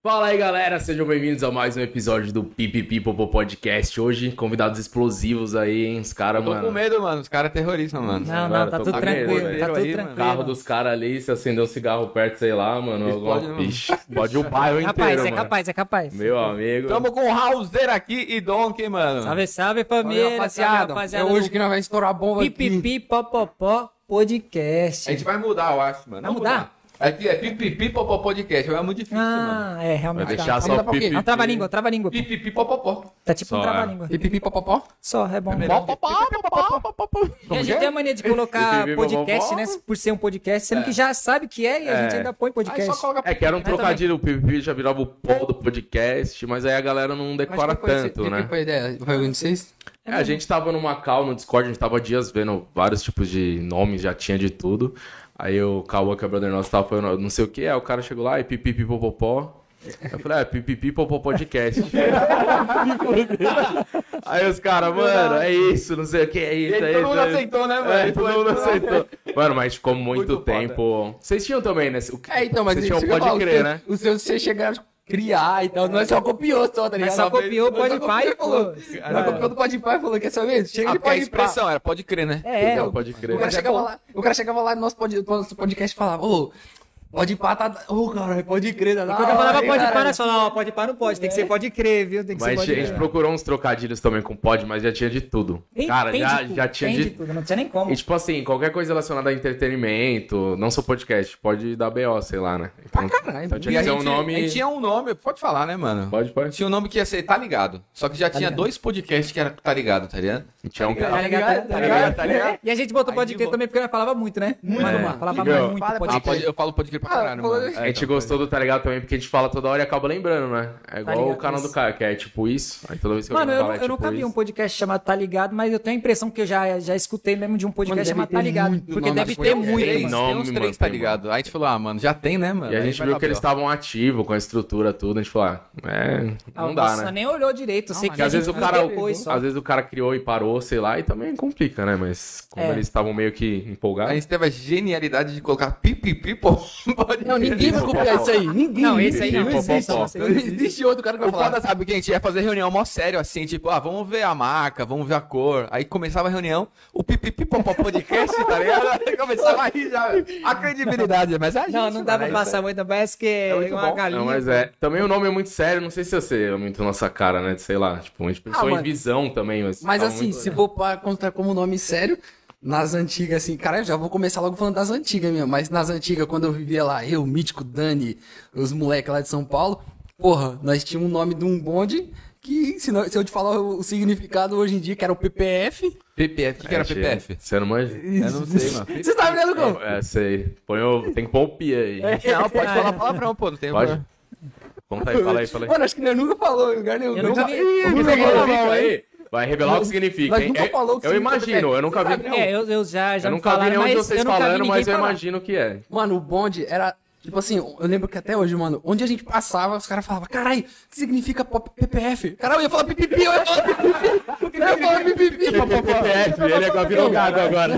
Fala aí, galera, sejam bem-vindos a mais um episódio do Pipipi Popô Podcast. Hoje, convidados explosivos aí, hein? Os caras, Tô com mano. medo, mano. Os caras terroristas, mano. Não, Mano, não, tá tô tudo tranquilo, medo, tá tudo Aí, mano. O carro tranquilo. dos caras ali, se acender um cigarro perto, sei lá, mano. alguma- Explode, mano. Ixi, pode o bairro inteiro, Capaz, é mano. capaz, é capaz. Meu amigo. Tamo com o Raulzeiro aqui e Donkey, mano. Salve, salve, família. rapaziada, salve, rapaziada. é hoje que nós vamos estourar a bomba aqui. Pipipi Popopó Podcast. A gente vai mudar, eu acho, mano. Vai Vamos mudar? Aqui é Pipipi Popó Podcast. É muito difícil, mano. Ah, é, Vai realmente. deixar tá. só Ainda o pra quê? pipi. É um trava-língua, trava-língua. Pipipi Popopó. Tá tipo Só, um é. trava-língua. Pipipi popopó. Só, é bom. que- E a gente tem a mania de colocar Pipipi, podcast, né? Por ser um podcast, sendo que já sabe que é e a É. gente ainda põe podcast. É que era um trocadilho, o Pipipi já virava o pó do podcast, mas aí a galera não decora tanto, né? foi a ideia? Foi algum de vocês? É, a gente tava numa call no Discord, a gente tava dias vendo vários tipos de nomes, já tinha de tudo. Aí o Cauã, que é brother nosso, tava falando não sei o que, aí o cara chegou lá e pipipi popopó. Eu falei, é, pipipi popopó podcast. aí os caras, mano, é isso, não sei o que, é E isso, é todo isso. mundo é isso. aceitou, né, mano? É, todo mundo aceitou. Mano, mas ficou muito, Muito foda. tempo. Vocês tinham também, né? O É, então, mas Vocês tinham pode crer, os né? Os seus vocês chegaram criar e tal. Nós só copiou só, tá ligado? Mas só copiou o Nós Pode Pai, copiou, falou. Nós copiou do Pode Pai e falou, quer saber? Chega Ah, de Pode Pai. expressão era, pode crer, né? É, pode crer. O cara, chegava lá, o cara chegava lá no nosso podcast e falava, ô, pode pá, tá... Ô, cara, pode crer, tá da Quando eu falava pode caralho? nós falava, ó, pode par não pode, tem que ser pode crer, viu? Tem que ser Mas pode a gente crer. procurou uns trocadilhos também com pod, mas já tinha de tudo. Tem- Cara, tem já, de tudo, já tinha tem de de tudo, não tinha nem como. E tipo assim, qualquer coisa relacionada a entretenimento, não só podcast, pode dar BO, sei lá, né? Então, caralho. então tinha E que ser um nome. a gente tinha um nome, pode falar, né, mano? Pode, pode. Tinha um nome que ia ser Tá Ligado. Só que já tinha Ligado. dois podcasts que era Tá Ligado, tá ligado? Tinha um Tá cara. ligado? Tá ligado? Tá ligado? E a gente botou pode de crer também porque nós falava muito, né? Muito, É. mano. Falava muito pode Ah, crer. pode, eu falo pode crer pra Ah, caralho, mano. A gente gostou do Tá Ligado também porque a gente fala toda hora e acaba lembrando, né? É igual ligado, o canal do cara, que é tipo isso. Aí toda vez que Mano, eu, fala, é eu tipo nunca vi um podcast chamado Tá Ligado, mas eu tenho a impressão que eu já, já escutei mesmo de um podcast Mano, chamado Tá Ligado. Porque deve assim. ter É, muito. Tem, uns três, tá ligado? Aí a gente falou, ah, mano, já tem, né, mano? E a gente viu que eles estavam ativos, com a estrutura, tudo. A gente falou, ah, é, não dá, né? nem olhou direito. Eu sei que Porque a às vezes o cara, às vezes o cara criou e parou, sei lá, e também complica, né? Mas como É. eles estavam meio que A empolgados. gente teve a genialidade de colocar pipipi, pô. Pode Não, ninguém vai copiar isso aí. Ninguém. Não, esse aí não, existe. não outro cara que vai falar. sabe, que a gente ia fazer reunião mó sério, assim, tipo, ah, vamos ver a marca, vamos ver a cor. Aí começava a reunião, o pipipi popó podcast, tá ligado? Aí começava a rir já. A credibilidade, mas a gente, Não, não dá pra é passar muito, parece que é uma galinha. Não, mas é. Também o nome é muito sério, não sei se eu sei, é muito nossa cara, né? de Sei lá, tipo, a gente pensou em visão também, mas. Assim, se for contar como nome sério, nas antigas, assim, cara, eu já vou começar logo falando das antigas mesmo, mas nas antigas, quando eu vivia lá, eu, Mítico, Dani, os moleques lá de São Paulo, porra, nós tínhamos um nome de um bonde que, se, não- se eu te falar o, o significado hoje em dia, que era o PPF, PPF, o que, que era É, PPF? Você não manja? Eu não sei, mano. você tá vendo como? É, sei. Põe o... Tem que pôr o pia aí. Não, pode falar palavrão, pô, não tem Pode? problema. Conta aí, fala aí, fala aí. Mano, acho que nós nunca falou em lugar nenhum. Eu nunca. Ih, O que nunca falou, significa não, aí? Vai revelar o que significa, hein? nunca É- falou que eu imagino, eu nunca vi. É, eu, eu já, já Eu nunca vi falaram, nenhum de mas vocês vi falando, mas eu falar. imagino que é. Mano, o bonde era. Tipo assim, eu lembro que até hoje, mano, onde a gente passava, os caras falavam, caralho, o que significa PPF? Caralho, eu ia falar pipipi, eu ia falar pipipi, eu ia falar pipipi. PPF, ele agora virou gago agora.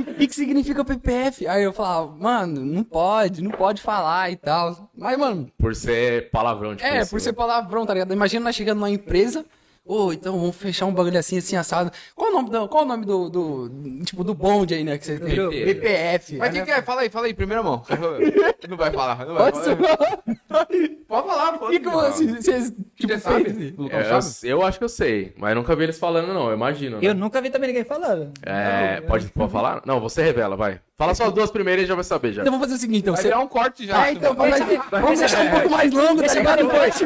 O que, que significa PPF? Aí eu falava, mano, não pode, não pode falar e tal. Mas, mano, Por ser palavrão, tipo é, isso, por né? ser palavrão, tá ligado? Imagina nós chegando numa empresa, ô, então vamos fechar um bagulho assim, assim, assado. Qual o nome do, qual o nome do, do, tipo, do bonde aí, né, que você tem? PPF. Mas o né? que, que é? Fala aí, fala aí, primeira mão. Não vai falar, não vai Pode falar. ser. Pode falar, O pode que que vocês, vocês, tipo, Você sabe? Lucão É, eu, sabe? eu acho que eu sei, mas nunca vi eles falando, não, eu imagino. né? Eu nunca vi também ninguém falando. É, pode, pode falar? Não, você revela, vai. Fala só as duas primeiras e já vai saber já. Então vamos fazer o seguinte, então. Vai Você... virar um corte já. Ah, então vamos, vamos deixar um pouco mais longo, tá Deixa ligado? pra depois.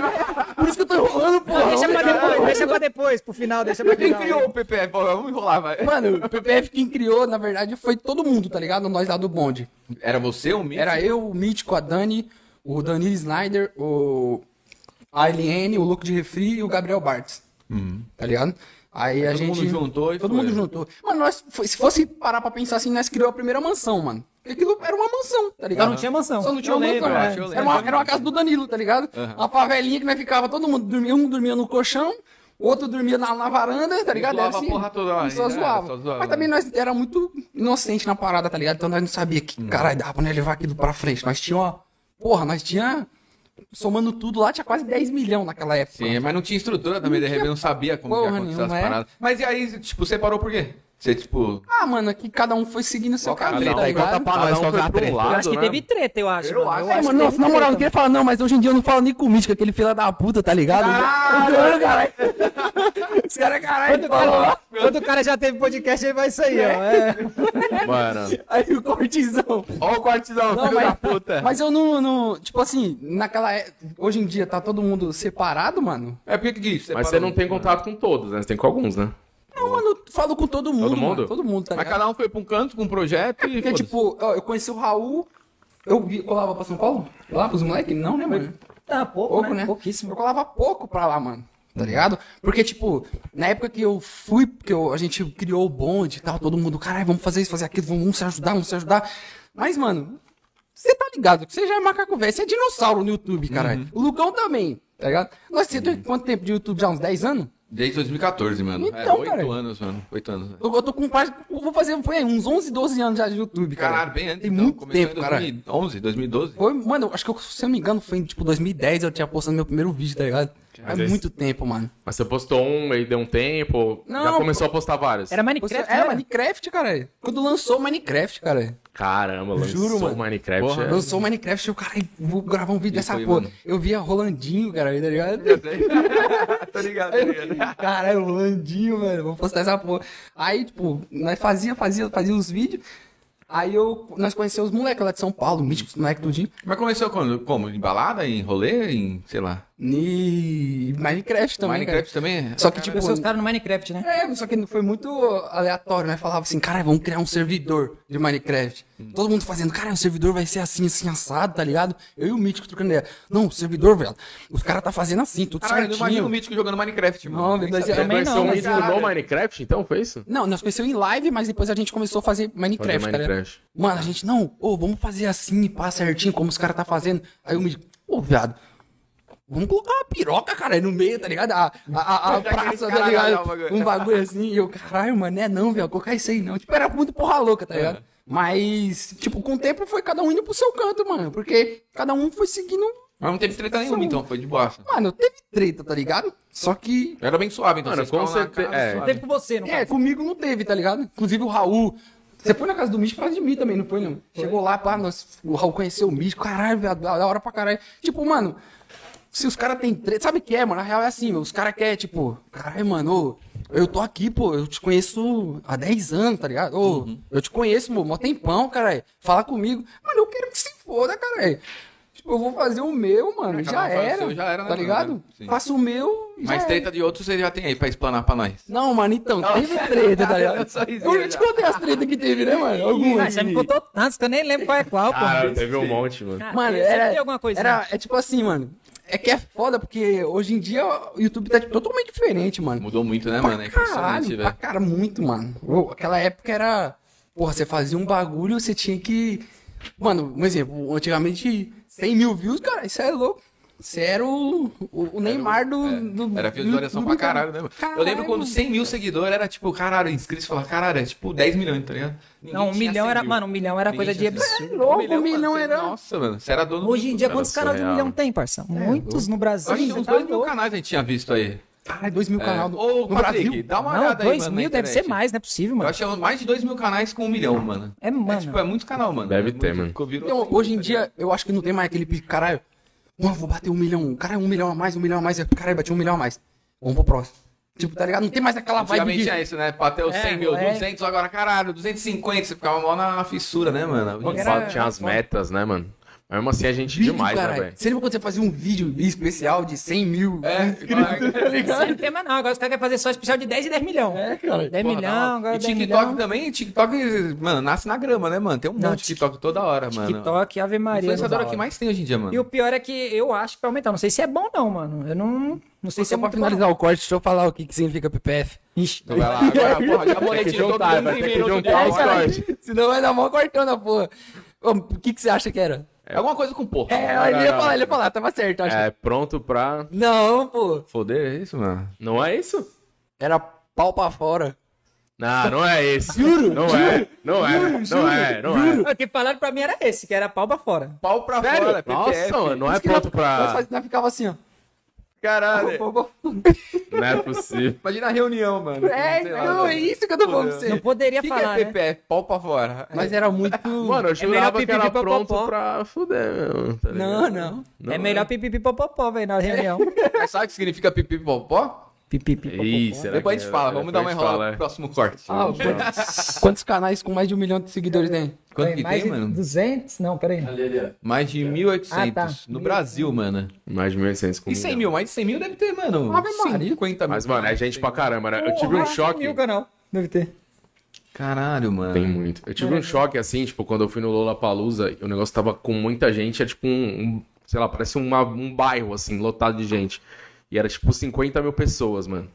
Por isso que eu tô enrolando, porra. Deixa pra depois, deixa pra depois, pro final, deixa pra Quem criou o PPF? Pô, Vamos enrolar, vai. Mano, o PPF quem criou, na verdade, foi todo mundo, tá ligado? Nós lá do bonde. Era você, o Mítico? Era eu, o Mítico, a Dani, o Danilo Snyder, o a Eliane, o Louco de Refri e o Gabriel Bartz. Tá ligado? Aí a todo gente. mundo juntou e Todo foi. mundo juntou. Mano, nós, foi- se fosse parar pra pensar assim, nós criou a primeira mansão, mano. Porque aquilo era uma mansão, tá ligado? Só não tinha mansão. Só não tinha Eu lembro, mansão. é. eu Era, uma, era uma casa do Danilo, tá ligado? Uma favelinha que nós ficava, todo mundo dormia, um dormia no colchão, o outro dormia na, na varanda, tá ligado? Era a porra toda lá, e só é, zoava. só zoava. Mas também nós era muito inocente na parada, tá ligado? Então nós não sabia que, caralho, dava pra nós levar aquilo pra frente. Nós tinha, ó, porra, nós tinha somando tudo lá, tinha quase 10 milhões naquela época. Sim, mas não tinha estrutura também, de repente não sabia como que ia acontecer as nenhuma, é. paradas. Mas e aí, tipo, você parou por quê? Você, tipo. Ah, mano, aqui cada um foi seguindo o seu que é caminho, tá? Conta pra nós, qual que é foi a pra treta? lado. Eu acho que né? teve treta, eu acho. Eu mano. acho. É, mano, que nossa, teve na moral, eu não queria falar, não, mas hoje em dia eu não falo nem com o Mítico, aquele filho da puta, tá ligado? Caralho, caralho. Os caras, caralho. Quando o cara já teve podcast, ele vai sair, ó. É. Mano, Aí o cortizão. Ó o quartizão, Não, filho mas- da puta. Mas eu não, não- Tipo assim, naquela. é- Hoje em dia tá todo mundo separado, mano. É porque que isso? mas você não tem contato com todos, né? Você tem com alguns, né? Não, mano, falo com todo mundo. Todo mundo? Mano, todo mundo, tá Mas ligado? cada um foi pra um canto com um projeto e. Porque, tipo, ó, eu conheci o Raul. Eu vi, colava pra São Paulo? Lá pros moleques? Não, né, mano? Tá, pouco, Pouco, né? né? Pouquíssimo. Eu colava pouco pra lá, mano. Tá ligado? Porque, tipo, na época que eu fui, que eu- a gente criou o bonde e tal, todo mundo, caralho, vamos fazer isso, fazer aquilo, vamos se ajudar, vamos se ajudar. Mas, mano, você tá ligado que você já é macaco velho, você é dinossauro no YouTube, caralho. O Lucão também, tá ligado? Nós você tem quanto tempo de YouTube já? Uns 10 anos? Desde 2014, mano. Então, é, oito cara. anos, mano. Oito anos. né? Eu, eu tô com quase. Vou fazer foi, uns 11, 12 anos já de YouTube, cara. Caralho, bem antes. Tem então. muito Começou tempo, em cara. 2011, 2012. Foi, mano, acho que eu, se eu não me engano, foi em tipo 2010 eu tinha postado meu primeiro vídeo, tá ligado? Faz esse- muito tempo, mano. Mas você postou um, aí deu um tempo, já Não, começou a postar vários. Era Minecraft, é, né? Minecraft, cara. Quando lançou Minecraft, cara. Caramba, lançou Juro, mano. Minecraft. Porra, é- Lançou Minecraft, eu, cara, vou gravar um vídeo E dessa foi, porra. mano. Eu via Rolandinho, cara, tá ligado? tô ligado, tô ligado. Caralho, Rolandinho, mano, vou postar essa porra. Aí, tipo, nós fazia, fazia, fazia os vídeos. Aí eu, nós conhecemos os moleques lá de São Paulo, míticos, moleque tudinho. Mas começou quando? Como? Em balada? Em rolê? Em, sei lá. E Minecraft também, Minecraft também? cara. Só que, tipo, os caras no Minecraft, né? É, só que foi muito aleatório, né? Falava assim, cara, vamos criar um servidor de Minecraft. Todo mundo fazendo, cara, o servidor vai ser assim, assim, assado, tá ligado? Eu e o Mítico trocando ideia. Não, o servidor, velho, os caras tá fazendo assim, tudo Caralho, eu não imagino o certinho. Mítico jogando Minecraft, mano. Não, eu também Conheceu do Minecraft, então foi isso? Não, nós conhecemos em live, mas depois a gente começou a fazer Minecraft, Fazer tá ligado? Minecraft. Mano, a gente, não, ô, vamos fazer assim, pá, certinho, como os caras tá fazendo. Aí o Mítico, ô, viado, vamos colocar uma piroca, cara, aí no meio, tá ligado? A, a, a, a praça, tá ligado? Um bagulho assim, e eu, caralho, mano, não é não, velho, colocar isso aí não. Tipo, era muito porra louca, tá ligado? Mas, tipo, com o tempo foi cada um indo pro seu canto, mano, porque cada um foi seguindo. Mas não teve treta nenhuma, então. Foi de bosta. Mano, teve treta, tá ligado? Só que. Era bem suave, então. Mano, vocês com certeza- é. Teve com você, no É, caso. comigo não teve, tá ligado? Inclusive o Raul. Você foi na casa do Místico por causa de mim também, não foi, não? Chegou lá, pá, nós, o Raul conheceu o Místico, caralho, velho, da da hora pra caralho. Tipo, mano, se os caras têm treta, sabe o que é, mano? Na real é assim, meu, os caras querem, tipo, caralho, mano, ô, eu tô aqui, pô, eu te conheço há 10 anos, tá ligado? Ô, eu te conheço, mano, mó tempão, caralho, fala comigo. Mano, eu quero que se foda, caralho. Tipo, eu vou fazer o meu, mano, É, já era, seu, já era, né, tá mano? ligado? Sim. Faço o meu Mas era. treta de outros você já tem aí pra explanar pra nós. Não, mano, então, teve treta, tá ligado? Risinha, Eu te contei as tretas que teve, né, mano? Ah, Algumas. já me contou tantos que eu nem lembro qual é qual, pô. Cara, teve um monte, mano. Mano, era, tem alguma coisa. era, é tipo assim, mano. É que é foda, porque hoje em dia o YouTube tá totalmente diferente, mano. Mudou muito, né, Pra mano? É impressionante, velho. cara, muito, mano. Aquela época era... Porra, você fazia um bagulho, você tinha que... Mano, um exemplo, antigamente 100 mil views, cara, isso é louco. Você era o, o, o Neymar do, É, do... Era visualização do- pra do- caralho, né, mano? Eu Caralho, lembro quando mano. 100 mil seguidores era tipo, caralho, inscritos, falava, caralho, é tipo 10 milhões, tá ligado? Ninguém Não, um milhão 100 era, mil. mano, um milhão era Ninguém coisa de tinha 100 absurdo. mil. louco, Um milhão, um milhão mano, era- Nossa, mano, você era dono Hoje em dia, quantos canais de um milhão tem, parça? Muitos no Brasil. Eu acho que uns tá 2 mil louco. canais a gente tinha visto aí. Caralho, 2 mil É. canal no, Ô, no Patrick, Brasil. dá uma Não, olhada aí, 2 mano, mil deve ser mais, não é possível, Eu mano. achei mais de 2 mil canais com um milhão, mano. É, mano. É, tipo, é muito canal, mano. Deve É ter, muito- mano. Então, hoje em tá dia, eu acho que não tem mais aquele caralho. Mano, vou bater um milhão. Caralho, um milhão a mais, um milhão a mais. Caralho, bati um milhão a mais. Vamos pro próximo. Tipo, tá ligado? Não tem mais aquela vibe Antigamente de... tinha isso, né? Pra ter os É, 100 mil, é. 200, agora caralho, 250, você ficava mal na, fissura, né, mano? Era- tinha as metas, né, mano? Mas mesmo assim a gente Vídeo, demais, né, caralho. velho? Você lembra quando você fazia um vídeo especial de 100 mil? É, Isso não tem mais não. Agora os caras querem fazer só especial de 10 e 10 milhões. É, cara. 10 Porra, milhões, hora. agora E 10 TikTok milhões. também, TikTok, mano, nasce na grama, né, mano? Tem um Não, monte de TikTok toda hora, mano. TikTok, Ave Maria. Influenciadora não dá que mais tem hoje em dia, mano. E o pior é que eu acho que vai aumentar. Não sei se é bom não, mano. Eu não, não sei se é pra finalizar o corte, deixa eu falar o que, que significa PPF. Ixi. Então vai lá, agora, porra, já Tem que monetizou juntar, todos vai os ter que minutos juntar de os áudio. cortes. Senão vai dar mó cortão na porra. O que, que você acha que era? É alguma coisa com porra. É, ele ia falar, ele ia falar, tava certo, acho. É pronto pra. Não, pô. Foder, é isso, mano. Não é isso? Era pau pra fora. Não, não é esse. Juro? Não é, não é, não é, não é. O que falaram pra mim era esse, que era pau pra fora. Pau pra Sério? fora, PPF. Nossa, mano, não é pronto pra... Nós ficava assim, ó. Caralho. Não é possível. Imagina a reunião, mano. É, lá, não, é isso que eu tô falando pra Não você. poderia O que, que falar, é né? PPF? Pau pra fora. Mas era muito. Mano, eu melhor jurava que era pipipi pronto pra fuder mesmo, tá Não, ligado? não. é melhor pipipi popopó, velho, na reunião. Mas sabe o que significa pipi popó? Pipipi será Depois a gente fala, vamos dar uma enrolada pro é. próximo corte. Ah, quantos, quantos canais com mais de um milhão de seguidores tem? Quanto Peraí, que mais tem, de mano? 200? Não, peraí. Mais de 1.800 Ah, tá. no Brasil, mano. Mais de 1.800 com E 100 milhão. mil? Mais de 100 mil deve ter, mano. Ave Maria. 50 mil. Mas, mano, é gente pra caramba, né? Eu tive um choque. Mil canal. Deve ter. Caralho, mano. Tem muito. Eu tive um choque, assim, tipo, quando eu fui no Lollapalooza, o negócio tava com muita gente, é tipo um, um- sei lá, parece uma- um bairro, assim, lotado de gente. E era, tipo, 50 mil pessoas, mano.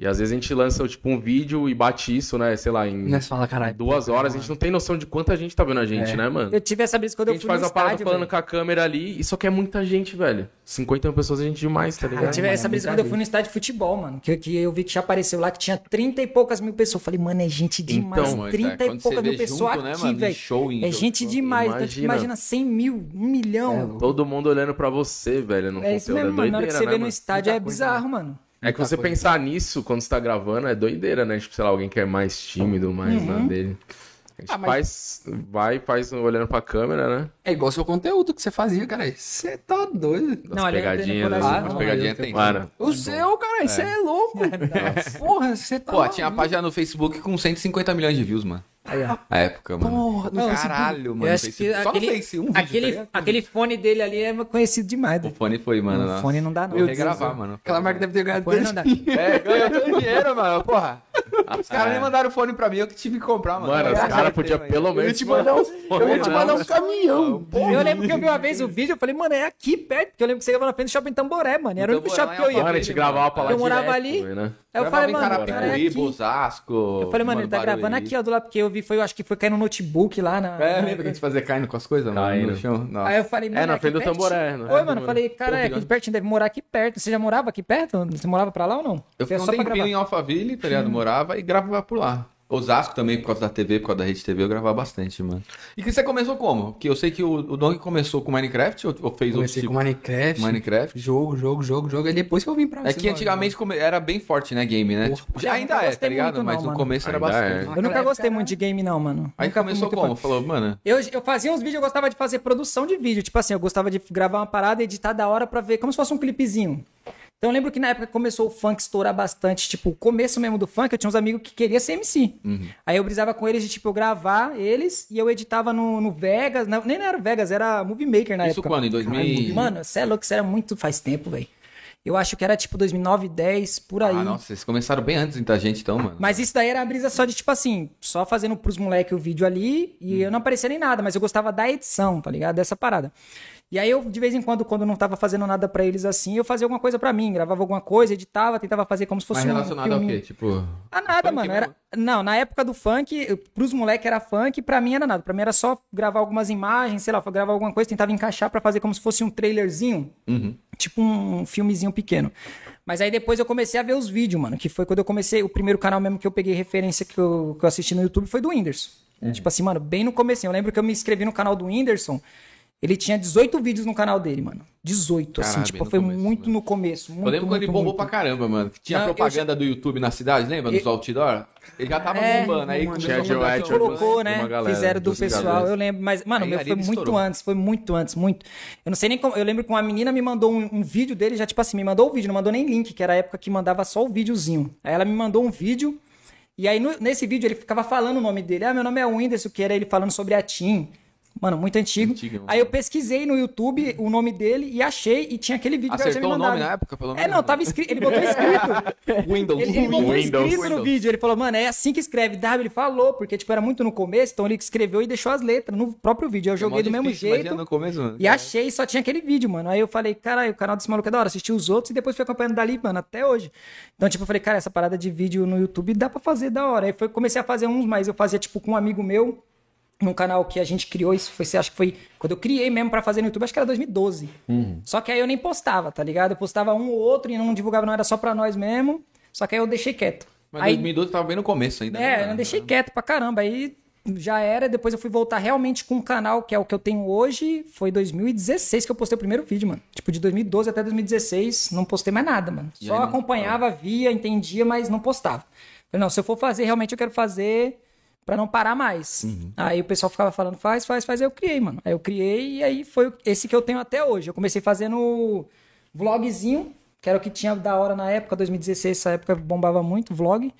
E às vezes a gente lança, tipo, um vídeo e bate isso, né, sei lá, em Nós fala, caralho. duas horas, a gente não tem noção de quanta gente tá vendo a gente, né, mano? Eu tive essa brisa quando A eu gente fui faz no a parada estádio, falando velho. com a câmera ali, e só que é muita gente, velho. 50 mil pessoas é gente demais, tá ligado? Eu tive essa brisa quando eu fui no estádio de futebol, mano. Que, que eu vi que já apareceu lá que tinha 30 e poucas mil pessoas. Eu falei, mano, é gente demais. Então, mano, 30 cara, e poucas mil pessoas junto, né, aqui, mano, velho. show, É gente show. demais. Então, tipo, Imagina. imagina 100 mil, um milhão. Todo mundo olhando pra você, velho, no É isso mesmo, mano. Na hora que você né, vê no mano? estádio é bizarro, mano. É que você pensar nisso quando você tá gravando é doideira, né? Tipo, sei lá, alguém que é mais tímido, mais Uhum. na dele. A gente Ah, mas- faz, vai, faz olhando pra câmera, né? É igual seu conteúdo que você fazia, cara. Você tá doido. Das Não, pegadinhas. não. As Ah, pegadinhas tem. Mano, O seu, cara, você é louco. Porra, você tá. Pô, tinha a página no Facebook com 150 milhões de views, mano. Aí, ó. Na época, mano. Porra, no Caralho, mano. Eu acho que. Só aquele, no Face, um vídeo, tá aquele, ligado? aquele fone dele ali é conhecido demais. O velho. fone foi, mano. O fone não dá, não. Vou regravar, mano. Aquela marca deve ter ganhado Fone tanto não dá. É, ganhou todo dinheiro, mano. Porra. Os caras nem mandaram o fone pra mim, eu que tive que comprar, mano. mano, os caras podiam pelo menos. te mandar uns- Eu vou te mandar um caminhão. Eu lembro que eu vi uma vez o vídeo, eu falei, mano, é aqui perto, porque eu lembro que você ia na frente do shopping Tamboré, mano. Era o único Tamboré, shopping que eu ia. Mano, a gente gravava pra lá Eu morava ali. né? Aí eu falei, mano, o cara é. Osasco. Eu falei, mano, ele tá gravando aqui, ó, do lado, porque eu vi, foi, eu acho que foi cair no notebook lá na. É, lembra que a gente fazia caindo com as coisas. No chão? Aí eu falei, mano. É, na aqui frente do. Tamboré, né? Oi, mano, eu falei, cara, é aqui pertinho, deve morar aqui perto. Você já morava aqui perto? Você morava pra lá ou não? Eu fiquei um só pra tempinho gravar. em Alphaville, tá ligado? Morava e gravava por lá. Osasco também, por causa da TV, por causa da Rede TV, eu gravava bastante, mano. E que você começou como? Porque eu sei que o, o Donkey começou com Minecraft ou, ou fez outro Comecei tipo? com Minecraft. Minecraft? Jogo, jogo, jogo, jogo. É depois que eu vim pra É que antigamente come- era bem forte, né, game, né? Porra. Tipo, ainda é, tá ligado? muito, Mas não, no mano. começo era Ainda bastante. é. Eu nunca gostei muito de game, não, mano. Aí Nunca começou como? fã. Falou, mano, Eu, eu fazia uns vídeos, eu gostava de fazer produção de vídeo. Tipo assim, eu gostava de gravar uma parada, editar da hora pra ver, como se fosse um clipezinho. Então eu lembro que na época começou o funk estourar bastante, tipo, o começo mesmo do funk, eu tinha uns amigos que queriam ser MC. Aí eu brisava com eles de, tipo, eu gravar eles e eu editava no, no Vegas. Não, nem era Vegas, era Movie Maker na isso época. quando? Em 2000? Mano, você é louco, isso era muito faz tempo, velho. Eu acho que era tipo 2009, 10, por aí. Ah, nossa, vocês começaram bem antes da gente, então, mano. Mas isso daí era a brisa só de, tipo assim, só fazendo pros moleques o vídeo ali e eu não aparecia nem nada, mas eu gostava da edição, tá ligado? Dessa parada. E aí eu, de vez em quando, quando não tava fazendo nada pra eles assim, eu fazia alguma coisa pra mim, gravava alguma coisa, editava, tentava fazer como se fosse Mas um relacionado ao filminho. quê? Tipo. Ah, nada, mano. Era... Não, na época do funk, pros moleques era funk, pra mim era nada. Pra mim era só gravar algumas imagens, sei lá, gravar alguma coisa, tentava encaixar pra fazer como se fosse um trailerzinho. Uhum. Tipo um filmezinho pequeno. Mas aí depois eu comecei a ver os vídeos, mano. Que foi quando eu comecei. O primeiro canal mesmo que eu peguei referência que eu, que eu assisti no YouTube foi do Whindersson. Uhum. Tipo assim, mano, bem no começo. Eu lembro que eu me inscrevi no canal do Whindersson. Ele tinha 18 vídeos no canal dele, mano. 18, assim. Caralho, Tipo, bem no foi começo, muito mano. no começo. Muito, Eu lembro quando ele muito, bombou muito. pra caramba, mano. que Tinha Não, eu propaganda do YouTube na cidade, lembra? Dos outdoor? Ele já tava É, bombando. Aí mano. começou a seu- colocou, né? galera, Fizeram do pessoal, jogadores. eu lembro. Mas, mano, Aí meu foi muito estourou. antes, foi muito antes, muito. Eu não sei nem como. Eu lembro que uma menina me mandou um, um vídeo dele, já tipo assim, me mandou o vídeo, não mandou nem link, que era a época que mandava só o videozinho. Aí ela me mandou um vídeo, e aí no- nesse vídeo ele ficava falando o nome dele. Ah, meu nome é Whindersson, que era ele falando sobre a Tim. Mano, muito antigo. Antigo, aí eu pesquisei no YouTube o nome dele e achei, e tinha aquele vídeo que ela tinha me Acertou o nome mandado. na época, pelo É, menos? não, tava escrito. Ele botou escrito. Windows. Ele, ele botou Windows. escrito no Windows. vídeo. Ele falou, mano, é assim que escreve W. Ele falou, porque, tipo, era muito no começo, então ele escreveu e deixou as letras no próprio vídeo. Eu joguei do mesmo jeito. No começo, mano. E achei e só tinha aquele vídeo, mano. Aí eu falei, caralho, o canal desse maluco é da hora. Assisti os outros e depois fui acompanhando dali, mano, até hoje. Então, tipo, eu falei, cara, essa parada de vídeo no YouTube dá pra fazer da hora. Aí foi, comecei a fazer uns, mas eu fazia, tipo, com um amigo meu, num canal que a gente criou. Isso foi, acho que foi quando eu criei mesmo pra fazer no YouTube, acho que era 2012. Só que aí eu nem postava, tá ligado? Eu postava um ou outro e não divulgava, não era só pra nós mesmo. Só que aí eu deixei quieto. Mas Aí- 2012 tava bem no começo ainda. É, né? eu deixei quieto pra caramba. Aí já era, depois eu fui voltar realmente com o canal, que é o que eu tenho hoje. Foi 2016 que eu postei o primeiro vídeo, mano. Tipo, de 2012 até 2016, não postei mais nada, mano. E Só não- acompanhava, via, entendia, mas não postava. Falei, não, se eu for fazer, realmente eu quero fazer pra não parar mais. Uhum. Aí o pessoal ficava falando, faz, faz, faz. Aí eu criei, mano. Aí eu criei e aí foi esse que eu tenho até hoje. Eu comecei fazendo vlogzinho, que era o que tinha da hora na época, 2016, essa época bombava muito, vlog.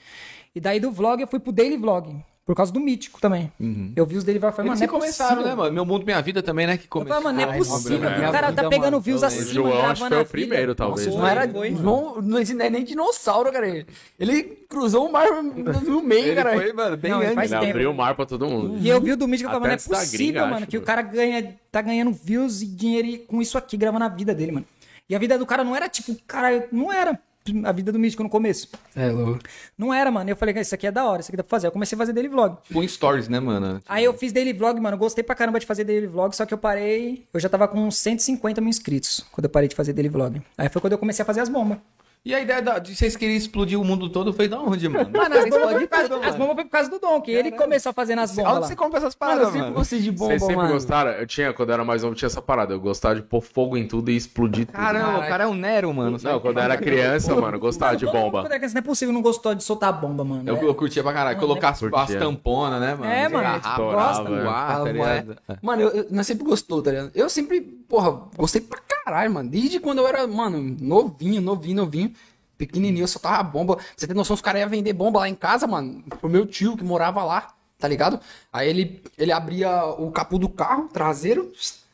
E daí do vlog eu fui pro daily vlog, por causa do mítico também. Eu vi os vlog e falei, mano, não é começaram, possível. né, mano? Meu Mundo, Minha Vida também, né? Que Eu começou. falei, mano, não é possível. mano, o cara tá vida, pegando mano. views Eu assim. João, acho que gravando foi a o primeiro, vida. talvez. Nossa, Não era. foi, mano. João, não é nem dinossauro, cara. Ele cruzou o mar no meio, Ele cara. foi, mano, bem Não, antes. Ele abriu o mar pra todo mundo. E eu vi o do mítico e falei, mano, não é possível, gringa, mano, acho, que o mano. cara ganha, tá ganhando views e dinheiro com isso aqui, gravando a vida dele, mano. E a vida do cara não era tipo, cara, não era a vida do mítico no começo. É louco. Não era, mano. Eu falei, isso aqui é da hora, isso aqui dá pra fazer. Eu comecei a fazer daily vlog. Com stories, né, mano? Aí eu fiz daily vlog, mano. Gostei pra caramba de fazer daily vlog, só que eu parei. Eu já tava com uns 150 mil inscritos quando eu parei de fazer daily vlog. Aí foi quando eu comecei a fazer as bombas. E a ideia da- de vocês querem explodir o mundo todo foi da onde, mano? Mano, as bombas, foi por causa, tudo, as mano. bombas foi por causa do Dom, que ele começou a fazer nas bombas. Onde você compra essas Mano, eu paradas, sempre gostei de bomba, Vocês sempre mano. gostaram? Eu tinha, quando eu era mais novo, tinha essa parada. Eu gostava de pôr fogo em tudo e explodir tudo. Caramba, o cara é um Nero, mano. Não, quando eu era criança, mano, eu gostava de bomba. quando era criança, Não é possível, não gostou de soltar bomba, mano. Eu, É. eu curtia pra caralho. Colocar as, as tamponas, né, mano? É, mano, Garrafa, estourava, gosta, é. voar, tá ligado? Mano, eu, eu, nós sempre gostou, tá ligado? Eu sempre, porra, gostei pra caralho, mano. Desde quando eu era, mano, novinho, novinho, novinho, pequenininho, eu soltava bomba. Pra você ter noção, os caras iam vender bomba lá em casa, mano, pro meu tio que morava lá, tá ligado? Aí ele, ele abria o capô do carro, traseiro,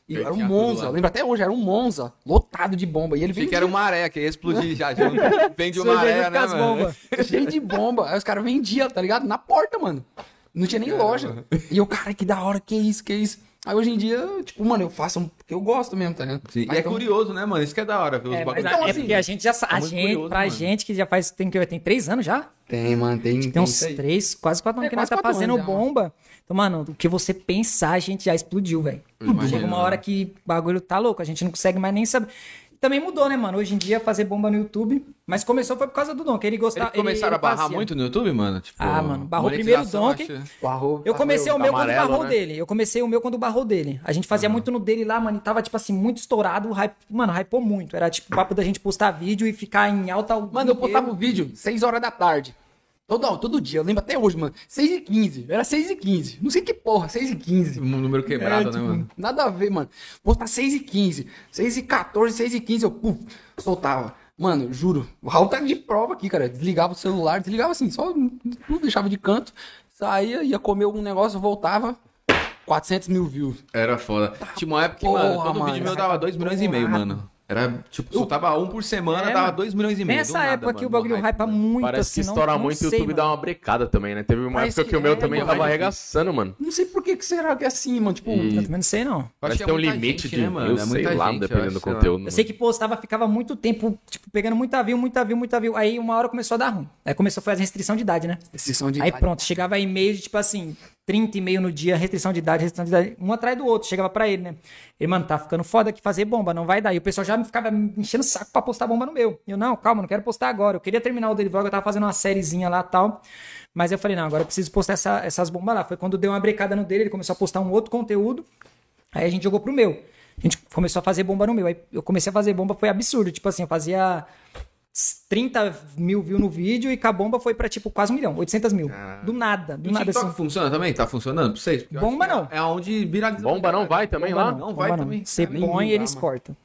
e era um Monza. Lembra até hoje, era um Monza, lotado de bomba. E ele vendia que era uma maré, que ia explodir já junto. Vende uma maré, né, as mano? bombas. cheio de bomba. Aí os caras vendiam, tá ligado? Na porta, mano. Não tinha nem loja. E eu, cara, que da hora, que isso, que isso. Aí hoje em dia, tipo, mano, eu faço um- porque eu gosto mesmo, tá ligado? Sim, Mas E é então- curioso, né, mano? Isso que é da hora. ver os É, bagulhos. Então, é assim, porque a gente já sa- a muito gente, curioso, pra mano. gente que já faz, tem que tem três anos já? Tem, mano, tem. Tem uns isso aí. três, quase quatro anos É, que nós tá fazendo já, bomba. Então, mano, o que você pensar, a gente já explodiu, velho. Chega uma hora que o bagulho tá louco, a gente não consegue mais nem saber. Também mudou, né, mano? Hoje em dia, fazer bomba no YouTube. Mas começou foi por causa do que ele gostava. Eles começaram ele a barrar muito no YouTube, mano? Tipo, Ah, mano, barrou primeiro o Donkey. acho- Barrou, Eu comecei o meu quando amarelo, barrou né? dele. Eu comecei o meu quando barrou dele. A gente fazia muito no dele lá, mano, e tava, tipo assim, muito estourado. O hype, mano, hypou muito. Era tipo o papo da gente postar vídeo e ficar em alta. o Mano, eu postava o vídeo 6 horas da tarde. Todo, todo dia, eu lembro até hoje, mano. 6 e 15. Era 6 e 15. Não sei que porra, 6 e 15. Um número quebrado, É, né, tipo, mano? Nada a ver, mano. Postar 6 e 15. 6 e 14, 6 e 15, eu pum, soltava. Mano, juro. O Raul tá de prova aqui, cara. Desligava o celular, desligava assim, só tudo deixava de canto. Saía, ia comer algum negócio, voltava. 400 mil views. Era foda. Tinha uma época que, Porra, mano, todo mano, vídeo meu dava 2 milhões e meio, mano. Era, tipo, soltava um por semana, É, dava. 2 milhões e meio. Nessa nada, época que mano, o bagulho hype, hypa muito, Parece que assim, não- estoura muito e o YouTube dá mano. uma brecada também, né? Teve uma Parece época que, que o meu é, também mano. tava arregaçando, mano. Não sei por que, que será que é assim, mano. Tipo, E- Eu também não sei, não. Acho Parece que que tem um é limite gente, de né, mano? views, É sei lá, gente, dependendo eu do conteúdo. Eu sei que postava, ficava muito tempo, tipo, pegando muita view, muita view, muita view. Aí uma hora começou a dar ruim. Aí começou a fazer restrição de idade, né? exceção de Aí idade. pronto, chegava e-mail de tipo assim, 30 e-mail no dia, restrição de idade, restrição de idade, um atrás do outro, chegava pra ele, né? Ele, mano, tá ficando foda aqui fazer bomba, não vai dar. E o pessoal já me ficava enchendo o saco pra postar bomba no meu. E eu, não, calma, não quero postar agora. Eu queria terminar o Daily Vlog, eu tava fazendo uma sériezinha lá e tal. Mas eu falei, não, agora eu preciso postar essa- essas bombas lá. Foi quando deu uma brecada no dele, ele começou a postar um outro conteúdo. Aí a gente jogou pro meu. A gente começou a fazer bomba no meu. Aí eu comecei a fazer bomba, foi absurdo. Tipo assim, eu fazia 30 mil views no vídeo e com a bomba foi pra, tipo, quase um milhão, 800 mil. Do nada, do O nada TikTok assim. funciona também? Tá funcionando pra vocês? Porque Bomba que não. É onde viraliza. Bomba não vai também Bomba lá? não, Não bomba vai não. também. Você põe e eles mano. cortam.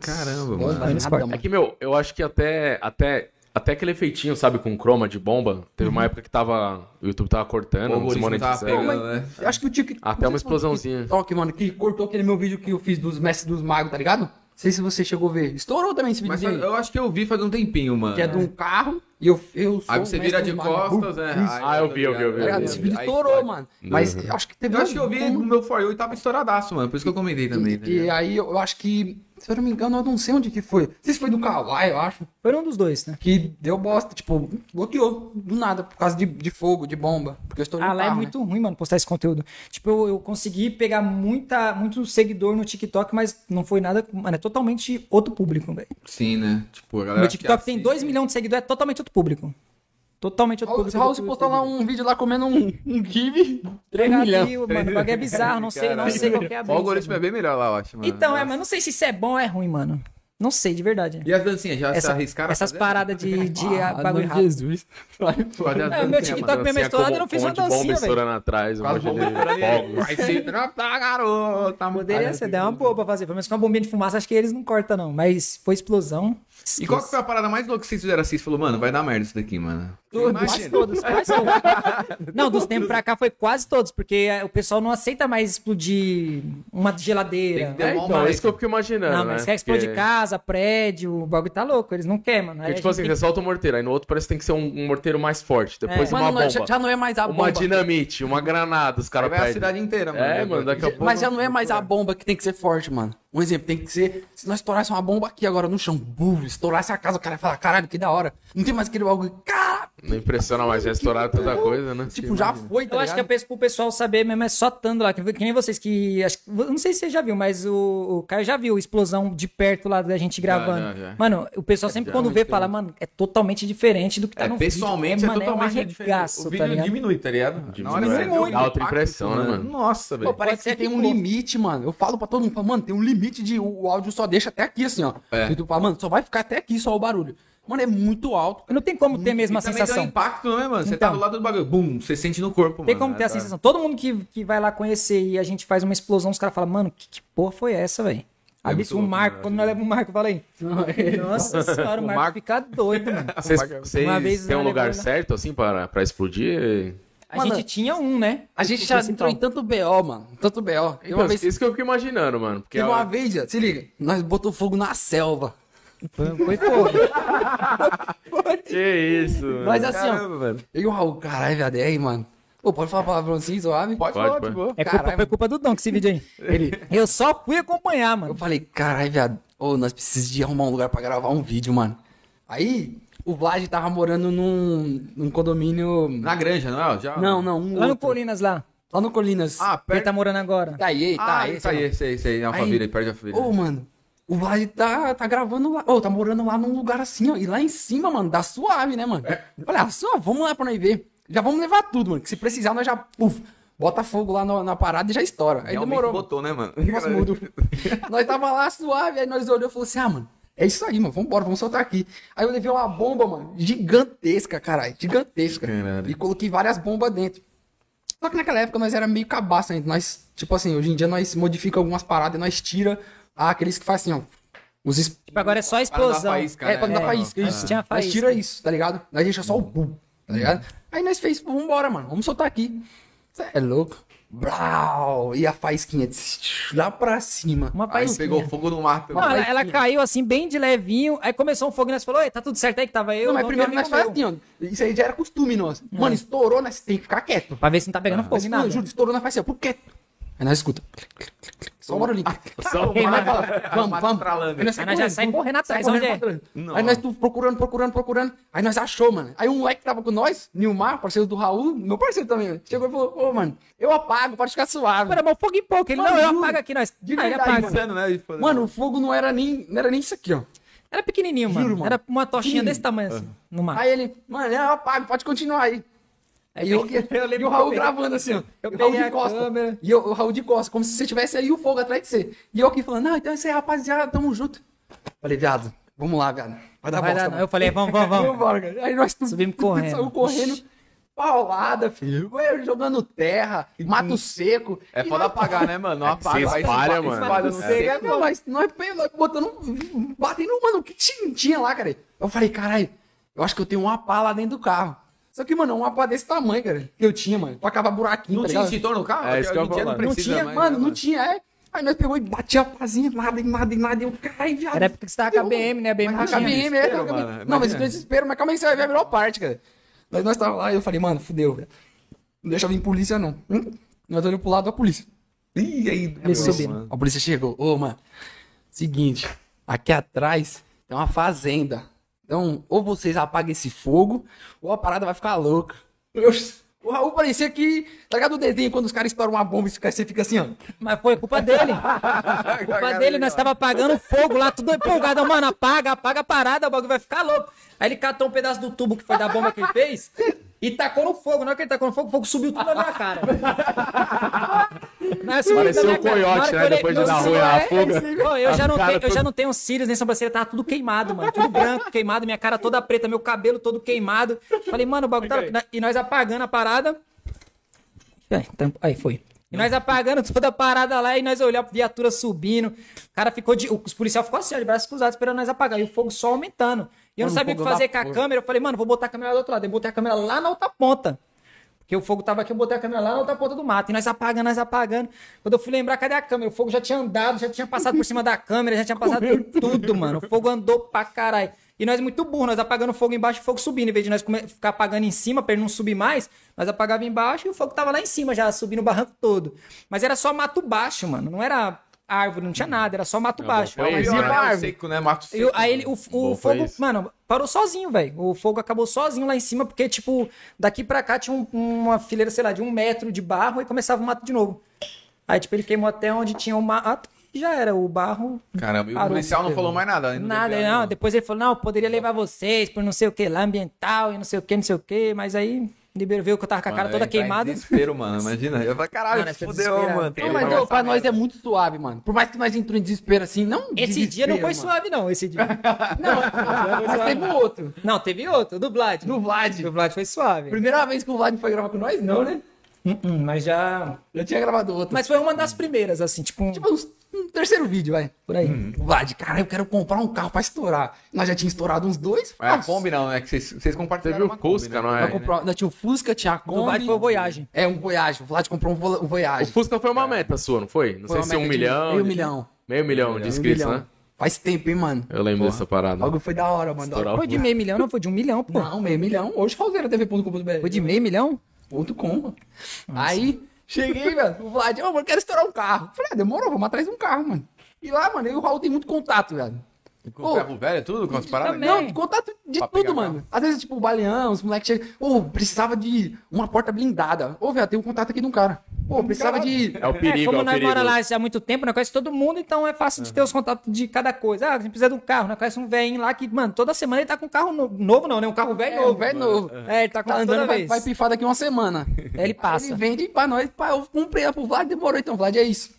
Caramba, Putz. Bomba, mano. Aí eles cortam. É que, meu, eu acho que até, até, até aquele efeitinho, sabe, com croma de bomba, teve uma época que tava. O YouTube tava cortando, O tava desmonetizando. pegando, né? Eu acho que o TikTok. Até uma explosãozinha. TikTok, mano, que cortou aquele meu vídeo que eu fiz dos mestres dos magos, tá ligado? Não sei se você chegou a ver. Estourou também esse Mas vídeo aí. eu acho que eu vi faz um tempinho, mano. Que é de um carro e eu, eu sou Aí você vira de costas, né? Aí Ah, eu vi, eu vi, eu vi, Tá eu ligado? vi. Esse vídeo estourou, mano. Mas acho que teve Eu acho que eu vi no meu For You e tava estouradaço, mano. Por isso que eu comentei também. tá E ligado? aí eu acho que, se eu não me engano, eu não sei onde que foi. Não sei se foi do Kawaii, eu acho. Foi um dos dois, né? Que deu bosta, tipo, bloqueou do nada, por causa de, de fogo, de bomba. Porque eu estou Ah, lá é muito ruim, mano, postar esse conteúdo. Tipo, eu, eu consegui pegar muita, muito seguidor no TikTok, mas não foi nada. Mano, é totalmente outro público, velho. Sim, né? Tipo, a galera Meu que TikTok tem assiste- 2 milhões de seguidores, é totalmente outro público. Totalmente outro público. se se que postar lá um vídeo lá comendo um, um kibe, 3 viu. milhões. Mil, mano, o bagulho é bizarro, não sei, não sei qual que é a O algoritmo é bem melhor lá, eu acho, mano. Então, é, mas não sei se isso é bom ou é ruim, mano. Não sei, de verdade. E as dancinhas, já se Essa- arriscaram? a essas paradas de, de ah, bagulho rápido. Jesus. Vai, Fazer as É, o meu TikTok mesmo estourado, eu não fiz um uma dancinha, velho. estourando atrás, um monte de fogos. Vai se tratar, garota. Poderia ser, der uma boa pra fazer. Pelo menos com uma bombinha de fumaça, acho que eles não cortam, não. Mas foi explosão. E qual que foi a parada mais louca que vocês fizeram assim? Você falou, mano, vai dar merda isso daqui, mano. Quase todos, quase todos. Não, dos tempos pra cá foi quase todos, porque é, o pessoal não aceita mais explodir uma geladeira. Tem que É, uma então, é isso que eu fico imaginando, Não, né? mas quer explodir Porque- casa, prédio, o bagulho tá louco, eles não querem, mano. Aí Porque, a tipo assim, você solta o morteiro, aí no outro parece que tem que ser um, um morteiro mais forte. Depois É. uma Mano, bomba. não, já, já não é mais a Uma bomba. dinamite, uma granada, os caras vai a pedem. cidade inteira, mano. É, mano, daqui a pouco... Mas já não é mais a bomba que tem que ser forte, mano. Um exemplo, tem que ser. Se nós estourasse uma bomba aqui agora no chão, bum, estourasse a casa, o cara ia falar, caralho, que da hora. Não tem mais aquele bagulho, cara, Não impressiona mais, já estouraram tanta coisa, né? tipo, já foi, tá Eu acho que é ligado? pe- pro pessoal saber mesmo é só estando lá. Que, que nem vocês que. Acho, não sei se você já viu, mas o, o Caio já viu a explosão de perto lá da gente gravando. já, já. Mano, o pessoal sempre quando vê fala, mano, é totalmente diferente do que tá É, no pessoalmente vídeo. é, mano, totalmente um diferente. O tá vídeo ligado? diminui, tá ligado? Diminui o muito. Dá outra impressão, né, mano? Nossa, velho. Pô, parece que tem um limite, mano. Eu falo pra todo mundo, mano, tem um limite de o áudio só deixa até aqui, assim, ó. É. E tu fala, mano, só vai ficar até aqui só o barulho. Mano, é muito alto. Não tem como ter mesmo a E também dá um sensação. impacto, né, mano? Você tá Então. do lado do bagulho, bum, você sente no corpo, mano. Tem como ter É, a tá. sensação. Todo mundo que, que vai lá conhecer e a gente faz uma explosão, os caras falam, mano, que, que porra foi essa, velho? É Aí muito o Marco, né? quando nós levamos o Marco, eu falei, nossa senhora, o O Marco, Marco- fica doido, mano. Vocês, Uma vocês têm um lugar levamos- certo, assim, pra, pra explodir? A Mano, gente tinha um, né? A gente já entrou em tanto BO, mano. Tanto BO. Então, uma vez, Isso que eu fico imaginando, mano. Porque teve uma vez, já, se liga, nós botou fogo na selva. Foi, fogo. Que isso, mano. Mas assim, ó, Caramba, velho. eu e o Raul, caralho, viado, e aí, mano? Pô, pode falar palavrão assim, suave? Pode, Pode, falar, pode. de boa. É culpa, Caralho. foi culpa do Dom que esse vídeo aí. Ele, Eu só fui acompanhar, Eu mano. falei, caralho, viado, ô, nós precisamos de arrumar um lugar pra gravar um vídeo, mano. Aí, o Vlad tava morando num, num condomínio... Na granja, não é? Já... Não, não, um Lá no outro. Colinas lá. Lá no Colinas. Ah, Ele perto... tá morando agora. tá aí, tá ah, aí. isso aí, sei, sei. É uma Aí- família, perto da família. Ô, mano, o Vlad tá, tá gravando lá, ô, tá morando lá num lugar assim, ó, e lá em cima, mano, dá suave, né, mano? Eu falei, ah, só, vamos lá pra nós ver. Já vamos levar tudo, mano, que se precisar nós já, puf, bota fogo lá no- na parada e já estoura. Aí Realmente demorou. botou, né, mano? Nossa, mudo. nós tava lá suave, aí nós olhamos e falou assim, ah, mano, é isso aí, mano, vambora, vamos soltar aqui. Aí eu levei uma bomba, mano, gigantesca, caralho, gigantesca. Caralho. E coloquei várias bombas dentro. Só que naquela época nós era meio cabaço ainda. Nós, tipo assim, hoje em dia nós modifica algumas paradas e nós tira ah, aqueles que fazem assim, ó. Os es... Tipo, agora é só explosão. faísca, É, né? pra não dar É, faísca, é. isso. Tinha Nós faísca. tira isso, tá ligado? Nós deixa só o bum, tá ligado? Aí nós fez, vambora, mano, vamos soltar aqui. Cê é louco. Brau! E a faísquinha lá pra cima. Uma Aí faísquinha. pegou fogo no mato. Não, ela, ela caiu assim, bem de levinho. Aí começou um fogo e nós falou, Oi, tá tudo certo aí que tava eu. Não, mas primeiro nós faz meu." assim, ó. Isso aí já era costume nosso. Mano, estourou, nós tem que ficar quieto. Pra ver se não tá pegando fogo Mas, mano, nada. juro, estourou, nós faz assim, ó, por quieto. Aí nós escuta. Só o barulhinho. Só mas- Vamos, vamos. Aí nós, Aí nós já sai correndo atrás, onde é? Aí nós procurando, procurando, procurando. Aí nós achou, mano. Aí um moleque que tava com nós, Nilmar, parceiro do Raul, meu parceiro também, chegou e falou, ô, mano, eu apago, pode ficar suave. Mano, mas fogo em pouco. Ele, não, eu apago aqui, nós. De Aí ele apaga. mano. Pensando, né? o fogo não era nem, não era nem isso aqui, ó. Era pequenininho, mano. Juro, mano. Era uma tochinha desse tamanho assim, no mar. Aí ele, mano, eu apago, pode continuar aí. Aí eu, Eu lembro e o Raul eu gravando assim, ó. eu E o Raul peguei de costa. câmera. E eu, o Raul de costa, como se você tivesse aí o fogo atrás de você. E eu aqui falando, não, então é isso aí, rapaziada, tamo junto. Falei, viado, vamos lá, viado. Vai dar Vai bosta. dar. Eu falei, vamos, vamos, vamos. Vambora. Aí nós tudo, Subimos correndo. Saiu correndo. Paulada, filho. Vai jogando terra, mato seco. É E foda nós- apagar, né, mano? Não É apaga. você espalha, mano. espalha Mato seco. seco. Não, nós, nós, nós botando, batendo, mano, o que tinha, tinha lá, cara? Eu falei, caralho, eu acho que eu tenho uma pá lá dentro do carro. Só que, mano, uma pá desse tamanho, cara, que eu tinha, mano, pra cavar buraquinho, Não tá tinha ligado? extintor no carro? É, isso que eu em dia ia não. Não tinha, mais, mano, né, não tinha, é. Aí nós pegou e batia a pazinha, nada, nada, e nada, e eu, caralho, viado. Era porque você tava com a BM, né? A BM não tinha. KBM, é, mano, Não, mas eu desespero, mas calma aí que você vai ver a melhor parte, cara. Daí nós tava lá e eu falei, mano, fudeu, velho. Não deixa vir polícia, não. Hum? Nós olhamos pro lado da polícia. Ih, aí, subiu. mano. A polícia chegou. Ô, mano, seguinte, aqui atrás tem uma fazenda. Então, ou vocês apagam esse fogo, ou a parada vai ficar louca. O Raul parecia que, tá ligado o desenho quando os caras estouram uma bomba e você fica assim, ó. Mas foi culpa dele. culpa dele, nós tava apagando fogo lá, tudo empolgado. Mano, apaga, apaga a parada, o bagulho vai ficar louco. Aí ele catou um pedaço do tubo que foi da bomba que ele fez e tacou no fogo. Na hora que ele tacou no fogo, o fogo subiu tudo na minha cara. Não, subiu Pareceu o hora coiote, né? Depois de dar ruim a é, fuga. Pô, eu, já não tenho, eu já não tenho cílios nem sobrancelha, tava tudo queimado, mano. Tudo branco, queimado, minha cara toda preta, meu cabelo todo queimado. Falei, mano, o bagulho tá... E nós apagando a parada. Aí foi. E nós apagando toda a parada lá e nós olhamos a viatura subindo. O cara ficou de. Os policiais ficou assim, ó, de braços cruzados, esperando nós apagar. E o fogo só aumentando. E eu não sabia o que fogo fazer com a porra. câmera. Eu falei, mano, vou botar a câmera do outro lado. Eu botei a câmera lá na outra ponta. Porque o fogo tava aqui, eu botei a câmera lá na outra ponta do mato. E nós apagando, nós apagando. Quando eu fui lembrar, cadê a câmera? O fogo já tinha andado, já tinha passado por cima da câmera, já tinha passado por tudo, mano. O fogo andou pra caralho. E nós muito burro, nós apagando o fogo embaixo e o fogo subindo. Em vez de nós ficar apagando em cima pra ele não subir mais, nós apagava embaixo e o fogo tava lá em cima, já subindo o barranco todo. Mas era só mato baixo, mano. Não era árvore, não tinha nada, era só mato baixo. foi Mas ia pra árvore. seco, né? Mato seco. aí ele, o, o fogo, mano, parou sozinho, velho. O fogo acabou sozinho lá em cima, porque, tipo, daqui pra cá tinha um- uma fileira, sei lá, de um metro de barro e começava o mato de novo. Aí, tipo, ele queimou até onde tinha o mato e já era. O barro. Caramba, e o policial não falou mais nada. Nada, não. Depois ele falou, não, eu poderia levar vocês por não sei o que lá, ambiental e não sei o que, não sei o que. Mas aí, liberou, viu que eu tava com a cara Mano, toda tá queimada. Desespero, mano. Imagina. Eu falei, caralho, Mano, fudeu, desesperada. mano. Não, mas pra nós é muito suave, mano. Por mais que nós entramos em desespero assim, não. Esse dia não foi desespero, suave, não, esse dia. mano. Não, mas teve um outro. não, teve outro, do Vlad. Do Vlad. Do Vlad foi suave. Primeira vez que o Vlad foi gravar com nós, não, né? Hum, mas já. Já tinha gravado outro. Mas foi uma das primeiras, assim, tipo. um- Tipo, uns- um terceiro vídeo, vai. Por aí. O Vlad, cara, eu quero comprar um carro pra estourar. Nós já tínhamos estourado uns dois. É a Nossa. Kombi não, é que vocês, vocês compartilharam Teve o Fusca, né? não é? Nós, comprou- nós tinha o Fusca, tinha a Kombi. Do Vlad foi o Voyage. É, um Voyage. O Vlad comprou um, vo- um O Voyage. Fusca foi uma meta sua, não foi? Não Foi sei se um meta de milhão. Meio de- milhão. Meio milhão de Meio inscritos, milhão. né? Faz tempo, hein, mano. Eu lembro dessa O parada. bagulho foi da hora, mano. Estourar o Foi de meio milhão, não? Foi de um milhão, pô. Não, meio milhão. Hoje calzeira.tv.com.br. Foi de meio milhão? Ponto com, mano. Aí, cheguei, velho. O Vlad, ô, mano, quero estourar um carro. Falei, ah, demorou, vamos atrás de um carro, mano. E lá, mano, eu e o Raul tem muito contato, velho. Com ferro velho, tudo? Com as paradas? Também. Não, contato de Pra tudo, mano. Às vezes, tipo, o baleão, os moleques chegam. Ô, precisava de uma porta blindada. Ô, velho, tem um contato aqui de um cara. Ô, precisava de. É o perigo, é, é, como o nós perigo. mora lá há muito tempo, nós conhece todo mundo, então é fácil de ter os contatos de cada coisa. Ah, você precisa de um carro, nós conhece um velhinho lá que, mano, toda semana ele tá com um carro no- novo, não, né? Um carro velho É, novo. velho novo. É, ele tá com Tá toda andando, vai, vez. vai pifar daqui uma semana. Aí ele passa. Ele vende pra nós, pá, eu comprei pro Vlad, demorou então, Vlad, é isso.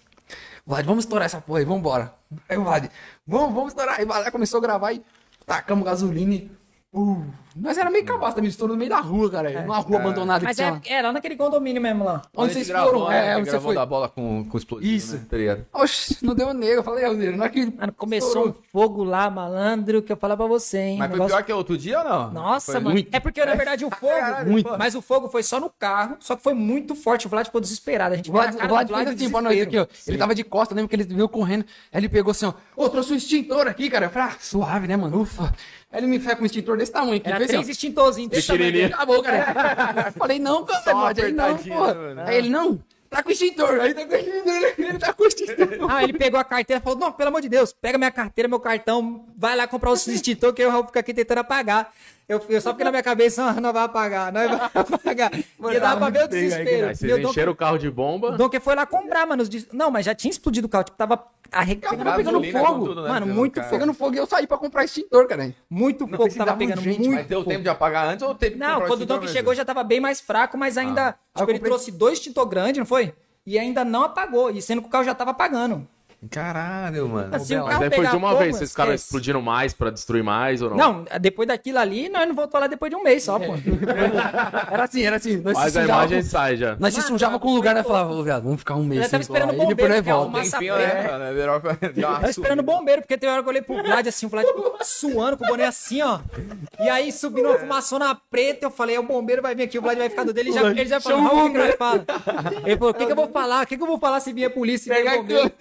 Vlad, vamos estourar essa porra aí, vambora. Aí o Vlad, vamos, vamos estourar. O Vlad começou a gravar e tacamos gasolina e... Uh, nós era meio cabaço também, estourou no meio da rua, cara. numa rua abandonada que Mas é, lá. é lá naquele condomínio mesmo lá. Onde vocês gravou, foram? É, Que onde você foi. da bola com, com explosivo, Isso. né? Tá? Oxi, não deu nego. Eu falei, é, Aldeiro, não é que... Mano, começou estourou. um fogo lá, malandro, que eu falo pra você, hein? Mas foi Negócio- pior que outro dia ou não? Nossa, Foi mano. muito. É porque, na verdade, o fogo. Caralho, muito. Mas o fogo foi só no carro, só que foi muito forte. O Vlad ficou desesperado. A gente Vlad, na o cara Vlad fez assim pra nós aqui, ó. Ele tava de costa, lembra que ele veio correndo. Aí ele pegou assim, ó. Ô, trouxe o extintor aqui, cara. Eu falei, ah, suave, né, mano? Ufa. Aí ele me fez com um extintor desse tamanho. aqui. Era fez assim, três extintorzinhos desse tamanho. Acabou, cara. Falei, não, cara, Vlad, aí não, porra. né? Aí ele, não, tá com extintor. Aí tá com extintor, ele, ele tá com extintor. Ah, ele pegou a carteira e falou: Não, pelo amor de Deus, pega minha carteira, meu cartão, vai lá comprar o extintor que o Raul fica aqui tentando apagar. Eu, eu só fiquei na minha cabeça, não, vai apagar, não vai apagar. E dava pra ver o desespero. Aí vocês encheram o carro de bomba. o Dom que foi lá comprar, mano. os Não, mas já tinha explodido o carro, tipo, tava arregando, Tava pegando Gasolina fogo. tudo, né, Mano, muito cara. Pegando fogo e eu saí pra comprar extintor, cara. muito Não fogo, tava pegando urgente, muito Mas deu fogo. tempo de apagar antes ou teve que Não, quando o Dom que chegou já tava bem mais fraco, mas ainda. Ah, Tipo, eu ele comprei- trouxe dois extintor grandes, não foi? E ainda não apagou, e sendo que o carro já tava apagando. Caralho, mano. Assim, o Mas foi de uma fogo, vez, vocês ficaram esquece. explodindo mais pra destruir mais ou não? Não, depois daquilo ali, nós não voltou lá depois de um mês só, pô. Era assim, era assim. Nós Mas se a sujava imagem com- sai já. Nós se sujava com o lugar, né? Falava, ô, viado, vamos ficar um mês Eu tava sem colar. esperando o depois bombeiro, nós é uma volta. Tempinho, né? É Tava esperando o bombeiro, porque tem hora que eu olhei pro Vlad assim, o Vlad suando com o boné assim, ó. E aí subindo uma fumaçona preta, eu falei, é o bombeiro vai vir aqui, o Vlad vai ficar do dele. Ele já, ele já falou, o que que nós fala? Ele falou, o que que eu vou falar? O que que eu vou falar se vier a polícia e vier bombeiro?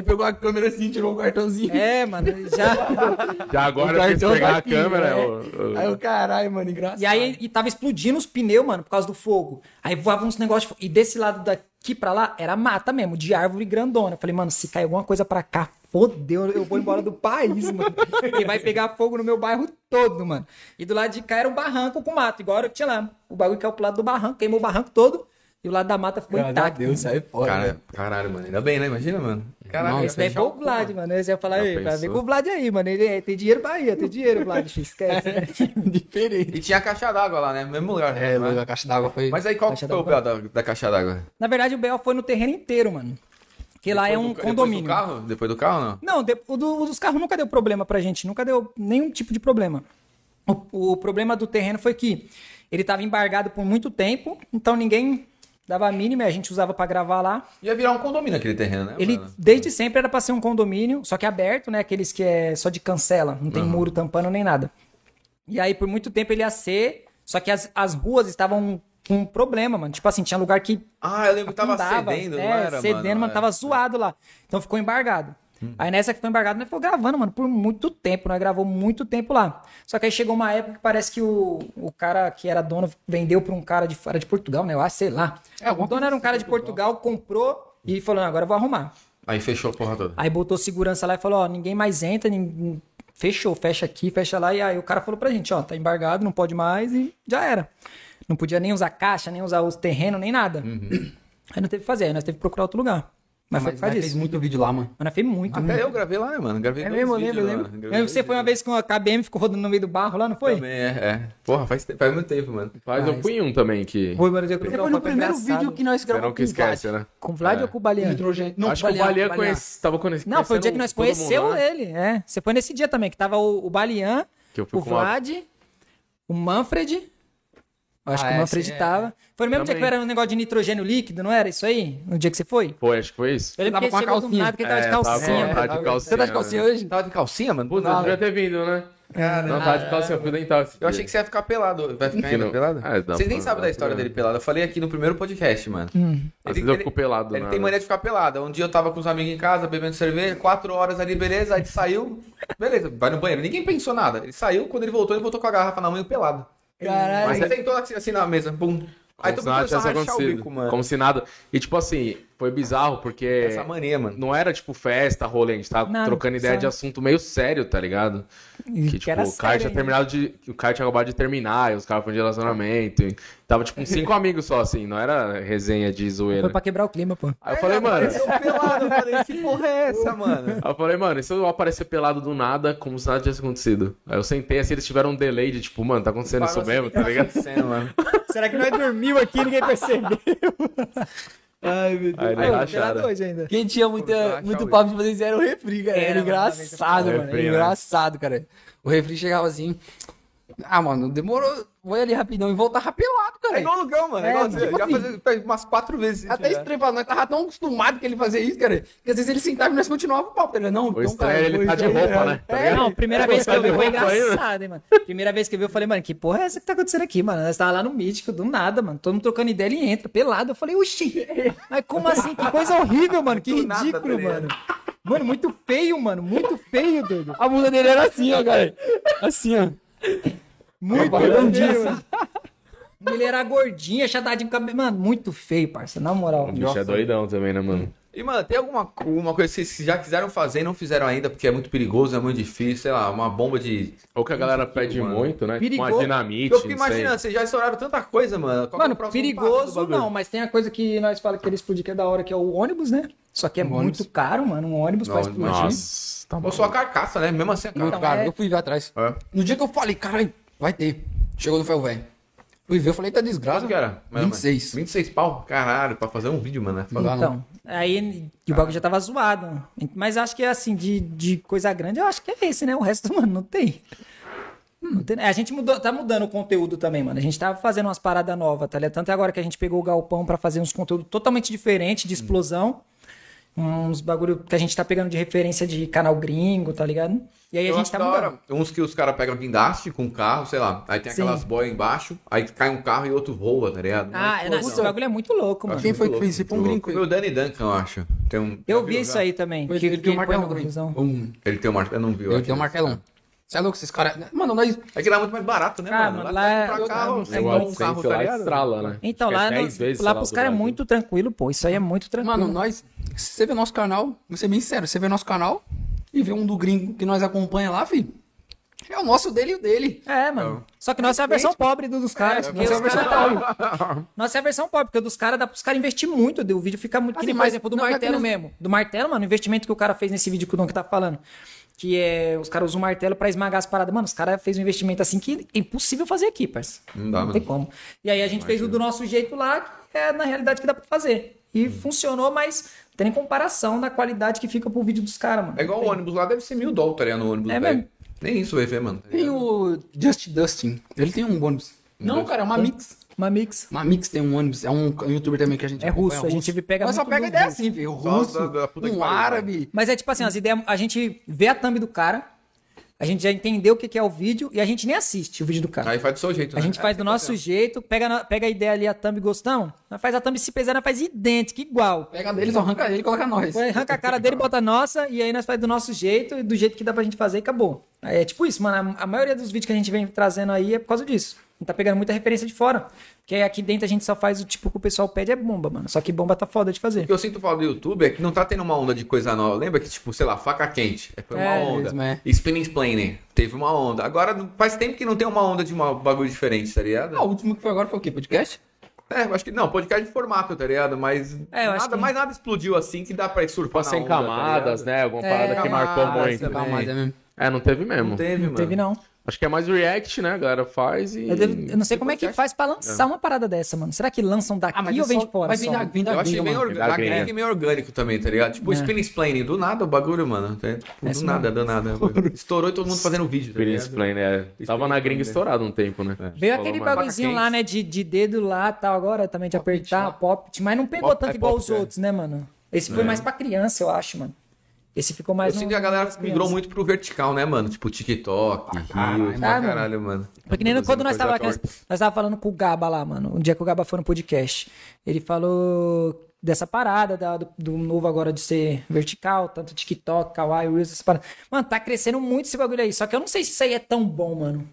Ele pegou a câmera assim, tirou o cartãozinho. É, mano, já... Já O agora cartão pegar tá a aqui, câmera. né? eu- eu- Aí o caralho, mano, engraçado. E aí e tava explodindo os pneus, mano, por causa do fogo. Aí voavam uns negócios. de. E desse lado daqui pra lá era mata mesmo, de árvore grandona. Eu falei, mano, se cair alguma coisa pra cá, fodeu, eu vou embora do país, mano. E vai pegar fogo no meu bairro todo, mano. E do lado de cá era um barranco com mato, igual eu tinha lá. O bagulho caiu pro lado do barranco, queimou o barranco todo. E o lado da mata ficou Graças intacto. Deus, sai fora. Cara, velho. caralho, mano. Ainda bem, né? Imagina, mano. Caralho, Nossa, Esse daí foi o cu, Vlad, mano. Esse ia falar, aí, vai ver com o Vlad aí, mano. Ele é- tem dinheiro pra ir, tem dinheiro, Vlad, esquece. Diferente. E tinha a caixa d'água lá, né? Mesmo lugar. É, né? a caixa d'água foi. Mas aí qual Caixa foi o. B.O. da, da caixa d'água? Na verdade, o Bel foi no terreno inteiro, mano. Que lá é Depois um do- Depois condomínio. do carro? Depois do carro, não? Não, de- o, do- o dos carros nunca deu problema pra gente, nunca deu nenhum tipo de problema. O, o problema do terreno foi que ele tava embargado por muito tempo, então ninguém dava a mínima, e a gente usava pra gravar lá. Ia virar um condomínio aquele terreno, né? Ele, mano? desde sempre, era pra ser um condomínio, só que aberto, né? Aqueles que é só de cancela, não tem muro tampando nem nada. E aí, por muito tempo, ele ia ser, só que as, as ruas estavam com problema, mano. Tipo assim, tinha lugar que Ah, eu lembro que tava cedendo, é, não era, cedendo, mano, mano? tava zoado lá. Então ficou embargado. Hum. Aí nessa que ficou embargado, nós ficou gravando, mano, por muito tempo. Nós gravou muito tempo lá. Só que aí chegou uma época que parece que o, o cara que era dono vendeu pra um cara de fora de Portugal, né? Eu acho, sei lá. É, o dono era um cara de Portugal, comprou e falou: agora eu vou arrumar. Aí fechou a porra toda. Aí botou segurança lá e falou: ó, ninguém mais entra, ninguém... fechou, fecha aqui, fecha lá. E aí o cara falou pra gente: ó, tá embargado, não pode mais e já era. Não podia nem usar caixa, nem usar os terrenos, nem nada. Aí não teve que fazer, aí nós teve que procurar outro lugar. Mas, foi Mas disso. fez muito vídeo lá, mano. Mas nós fez muito. Até muito. eu gravei lá, né, mano? Gravei É mesmo, eu lembro, eu lembro. você foi uma vez com a KBM ficou rodando no meio do barro lá, não foi? Também, é, é. Porra, faz, te- faz muito tempo, mano. Faz, eu fui em um também que. Foi, mano. Eu Esse foi no primeiro vídeo que nós Você gravamos não que esquece, né? Com o Vlad É. ou com o Balian? Nitrogênio. Acho que o Balian conhece, tava conhecendo. Não, foi o dia que nós conheceu ele. É. Você foi nesse dia também, que tava o, o Balian, Que eu fui o com Vlad, o Manfred. Eu acho Ah, que o é, Manfred sim, é. Foi no mesmo dia Também. que era um negócio de nitrogênio líquido, não era isso aí? No dia que você foi? Foi, acho que foi isso. Eu lembro Tava que com ele a chegou do calcinha. nada que ele tava de É, tava calcinha. tava de calcinha. Você tá de calcinha hoje? Tava de calcinha, mano? Puta, Não, devia ter vindo, né? Não, tava de calcinha, eu fui dental. esse Eu achei dia. que você ia ficar pelado. Vai ficar ainda não- pelado? É, dá Vocês nem pra- sabem da história dele pelado. Eu falei aqui no primeiro podcast, mano. Às vezes eu fico pelado, Ele né? tem mania de ficar pelado. Um dia eu tava com os amigos em casa, bebendo cerveja, quatro horas ali, beleza. Aí ele saiu, beleza, vai no banheiro. Ninguém pensou nada. Ele saiu, quando ele voltou, ele voltou com a garrafa na mão e pelado. Caralho. Aí ele sentou assim, assim na mesa, bum. Aí Como todo se nada mundo começou a rachar o bico, mano. Como se nada. E tipo assim, foi bizarro porque. Essa mania, mano. Não era tipo festa, rolê, a gente tava Nada, trocando ideia só- de assunto meio sério, tá ligado? E Que que tipo, era o cara sério tinha terminado de. O cara tinha acabado de terminar, e os caras foram de relacionamento. E tava tipo com cinco amigos só, assim, não era resenha de zoeira. Foi pra quebrar o clima, pô. Aí eu falei, mano. Eu pelado, eu falei, que porra é essa, mano? Aí eu falei, mano, e se eu aparecer pelado do nada, como se nada tivesse acontecido? Aí eu sentei assim, eles tiveram um delay de tipo, mano, tá acontecendo isso mesmo, tá ligado? Acontecendo, mano. Será que nós dormiu aqui e ninguém percebeu? Ai, meu Deus. Aí Pô, racharam. hoje ainda. Quem tinha muita, muito papo de fazer isso era o refri, cara. Era, Era, engraçado, mano. Refri, Era né? engraçado, cara. O refri chegava assim. Ah, mano, demorou. Vou ali rapidão e voltar rapelado, cara. É igual o Lugão, mano. É, É, igual tipo você. Já assim. fazia faz umas quatro vezes. Até já. estranho pra nós, tava tão acostumado que ele fazia isso, cara. Que às vezes ele sentava e nós continuava o papo, tá ligado? Não, O estranho é ele tá de roupa, né? Tá É? Não, primeira É, vez que eu vi foi engraçado, hein, mano. Primeira vez que eu vi, eu falei, mano, que porra é essa que tá acontecendo aqui, mano? Nós tava lá no Mítico, do nada, mano. Todo mundo trocando ideia, ele entra, pelado. Eu falei, oxi, mas como assim? Que coisa horrível, mano. Que ridículo, tá mano. Mano, muito feio, mano. Muito feio, doido. A bunda dele era assim, ó, cara. Assim, ó. Muito feio. mano. Ele era gordinho, achatadinho, com cabelo. Mano, muito feio, parça, na moral. O bicho é doidão também, né, mano? E, mano, tem alguma uma coisa que vocês já quiseram fazer e não fizeram ainda porque é muito perigoso, é muito difícil, sei lá, uma bomba de. Ou que a galera pede mano. muito, né? Tipo Perigoso. uma dinamite, Eu fico imaginando, vocês já estouraram tanta coisa, mano. Qual é Mano, do perigoso não, mas tem a coisa que nós falamos que ele explodir que é da hora, que é o ônibus, né? Só que é Um muito ônibus. caro, mano, um ônibus pra Não, explodir. Nossa, tá bom. Ou só a carcaça, né? Mesmo assim a Muito carcaça. Então, caro. é- Eu fui ver atrás. É. No dia que eu falei, caralho, vai ter. Chegou no ferro velho. Fui ver, eu falei, tá desgraça. Quanto que era? Menos. 26. 26 pau? Caralho, pra fazer um vídeo, mano. né? Não. Então, aí o bagulho já tava zoado. Mas acho que assim, de, de coisa grande, eu acho que é esse, né? O resto, mano, não tem. Não tem- é, a gente mudou, tá mudando o conteúdo também, mano. A gente tava fazendo umas paradas novas, tá ligado? Tanto é agora que a gente pegou o galpão pra fazer uns conteúdos totalmente diferentes de explosão. Uns bagulho que a gente tá pegando de referência de canal gringo, tá ligado? E aí Eu a gente tá da mudando. Uns que os caras pegam guindaste com carro, sei lá. Aí tem Sim. aquelas boias embaixo, aí cai um carro e outro voa, tá ligado? Ah, Mas, é, não, esse bagulho é muito louco, mano. Quem foi que fez isso? Foi um gringo. Foi o Danny Duncan, eu acho. Tem um, Eu vi isso aí também. Que, ele que tem um martelão visão. Um. Ele tem um martelo, eu não vi. Ele tem um martelão. Você é louco, esses caras. Mano, nós. É que lá é muito mais barato, né, Ah, mano? Lá, lá tá é- pra carro, é um carro, tá lá ligado? estrala, né? Então, Acho que lá, é no- 10 vezes, lá pros caras é muito tranquilo, pô. Isso aí é muito tranquilo. Mano, nós. Se você vê nosso canal, vou ser bem sério, você vê nosso canal e vê um do gringo que nós acompanha lá, filho. É o nosso dele e o dele. É, mano. Só que nossa é a versão pobre do- dos caras. porque nossa é a versão caras- Nossa é a versão pobre, porque o dos caras dá pros caras investir muito, o vídeo fica muito. Que Assim, nem, por mas exemplo, do não é que martelo não- mesmo. Do martelo, mano, o investimento que o cara fez nesse vídeo que o Don que tá falando. Que é. Os caras usam o martelo pra esmagar as paradas. Mano, os caras fez um investimento assim que é impossível fazer aqui, parça. Não dá, Não mano. tem como. E aí a gente fez o do nosso jeito lá, que é na realidade que dá pra fazer. E Hum. funcionou, mas não tem nem comparação da qualidade que fica pro vídeo dos caras, mano. É igual o ônibus lá, deve ser mil dólares, tá? No ônibus, É velho. mesmo. Nem isso vai ver, mano. tá Tem o Just Dustin. Ele tem um ônibus. Não, cara, é uma mix. Uma mix. Uma mix tem um ônibus. É um youtuber também que a gente É acompanha, russo, a gente pega Mas só pega ideia russo. assim, velho. Russo, da- da um árabe. Mas é tipo assim, as ideias. A gente vê a thumb do cara, a gente já entendeu o que é o vídeo e a gente nem assiste o vídeo do cara. Aí faz do seu jeito, A né? gente faz do nosso jeito, pega, pega a ideia ali, a thumb gostão, nós faz a thumb se pesar, nós faz idêntica, igual. Pega dele, só arranca ele e coloca nós. Arranca a cara dele, bota a nossa, e aí nós faz do nosso jeito, e do jeito que dá pra gente fazer e acabou. É tipo isso, mano. A a maioria dos vídeos que a gente vem trazendo aí é por causa disso. Gente tá pegando muita referência de fora. Porque aqui dentro a gente só faz o tipo que o pessoal pede é bomba, mano. Só que bomba tá foda de fazer. O que eu sinto falta do YouTube é que não tá tendo uma onda de coisa nova. Lembra que, tipo, sei lá, faca quente. Foi uma É, onda. mesmo, é. Spinning Explaining. Teve uma onda. Agora não- faz tempo que não tem uma onda de uma bagulho diferente, tá ligado? Ah, o último que foi agora foi o quê? Podcast? É, eu acho que não, podcast de formato, tá ligado? Mas É, nada, que- mais nada explodiu assim que dá pra ir surfar sem tá camadas, ligado? né? Alguma É, parada que marcou muito. é mesmo. É, não teve mesmo. Não teve, Não mano. teve, não. Acho que é mais react, né? A galera faz e. Eu, devo- eu não sei como é que faz pra lançar uma parada dessa, mano. Será que lançam daqui Ah, mas ou é vem só- de fora? Vai só? vir da, vir da Eu achei gringa, bem, mano. orga... Da gringa. é meio orgânico também, tá ligado? Tipo, É. spin explaining, do nada o bagulho, mano. É, tipo, É do nada, do nada. Estourou e todo mundo fazendo vídeo, tá ligado? Plane, é. Tava na gringa estourado um tempo, né? Veio aquele bagulhozinho lá, né, de, de dedo lá tal, agora também de apertar, pop, mas não pegou Pop- tanto é igual pop, os é. outros, né, mano? Esse foi mais pra criança, eu acho, mano. Esse ficou mais. Eu sinto no- que a galera migrou crianças. muito pro vertical, né, mano? Tipo, TikTok, Reels, Ah, pra caralho, mano. Porque nem quando nós tava, nós, nós tava falando com o Gaba lá, mano, um dia que o Gaba foi no podcast, ele falou dessa parada da- do, do novo agora de ser vertical, tanto TikTok, Kawaii, Reels, essa parada. Mano, tá crescendo muito esse bagulho aí, só que eu não sei se isso aí é tão bom, mano.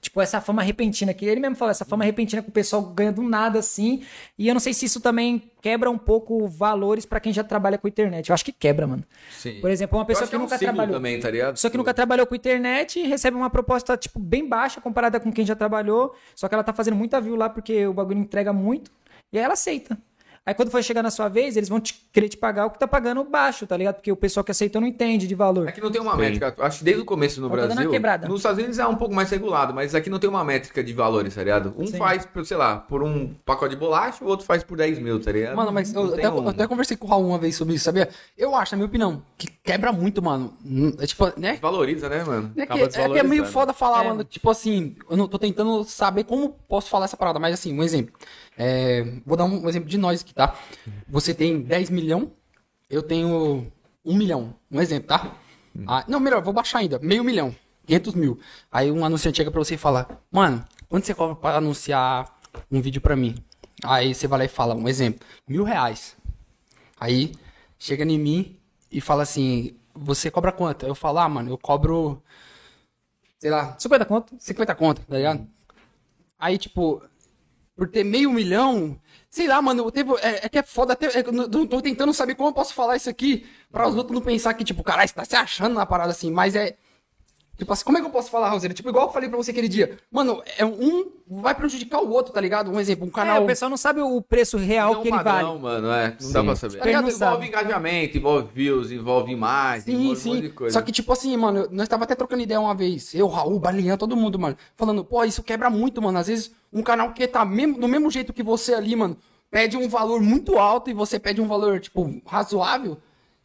Tipo, essa fama repentina que ele mesmo falou, essa fama repentina que o pessoal ganha do nada assim, e eu não sei se isso também quebra um pouco valores pra quem já trabalha com internet. Eu acho que quebra, mano. Sim. Por exemplo, uma pessoa acho que, é um nunca trabalhou. também, tá ligado? Só que nunca trabalhou com internet e recebe uma proposta, tipo, bem baixa comparada com quem já trabalhou. Só que ela tá fazendo muita view lá porque o bagulho entrega muito. E aí ela aceita. Aí quando for chegar na sua vez, eles vão te, querer te pagar o que tá pagando baixo, tá ligado? Porque o pessoal que aceitou não entende de valor. É que não tem uma métrica. Acho que desde o começo no tá Brasil. quebrada. Nos Estados Unidos é um pouco mais regulado, mas aqui não tem uma métrica de valores, tá ligado? Um Sim. faz, por, sei lá, por um pacote de bolacha, o outro faz por 10 mil, tá ligado? Mano, mas eu, até, um- eu até conversei com o Raul uma vez sobre isso, sabia? Eu acho, na minha opinião, que quebra muito, mano. Hum, É tipo, né? Valoriza, né, mano? É que, Acaba é que é meio foda falar, É. mano. Tipo assim, eu não tô tentando saber como posso falar essa parada, mas assim, um exemplo. É, vou dar um, exemplo de nós aqui, tá? Você tem 10 milhão, eu tenho 1 milhão. Um exemplo, tá? Ah, não, melhor, vou baixar ainda. Meio milhão. 500 mil. Aí um anunciante chega pra você e fala: Mano, quanto você cobra pra anunciar um vídeo pra mim? Aí você vai lá e fala, um exemplo, mil reais. Aí chega em mim e fala assim: Você cobra quanto? Eu falo, ah, mano, eu cobro, sei lá, 50 conto? 50 conto, tá ligado? Aí, tipo, por ter meio milhão, sei lá, mano, teve, é, é que é foda até. é, tô, tô tentando saber como eu posso falar isso aqui pra os outros não pensar que, tipo, caralho, você tá se achando na parada assim, mas é. Tipo assim, como é que eu posso falar, Roseira? Tipo, igual eu falei pra você aquele dia. Mano, é um vai prejudicar o outro, tá ligado? Um exemplo, um É, canal. o pessoal não sabe o preço real Não que ele padrão, vale. mano, é. Não dá pra saber. Tá ligado? envolve sabe. engajamento, envolve views, envolve imagem, Sim, envolve um monte sim. de coisa. Só que, tipo assim, mano, nós tava até trocando ideia uma vez. Eu, Raul, Balian, todo mundo, mano. Falando, pô, isso quebra muito, mano. Às vezes, um canal que tá mesmo, do mesmo jeito que você ali, mano, pede um valor muito alto e você pede um valor, tipo, razoável.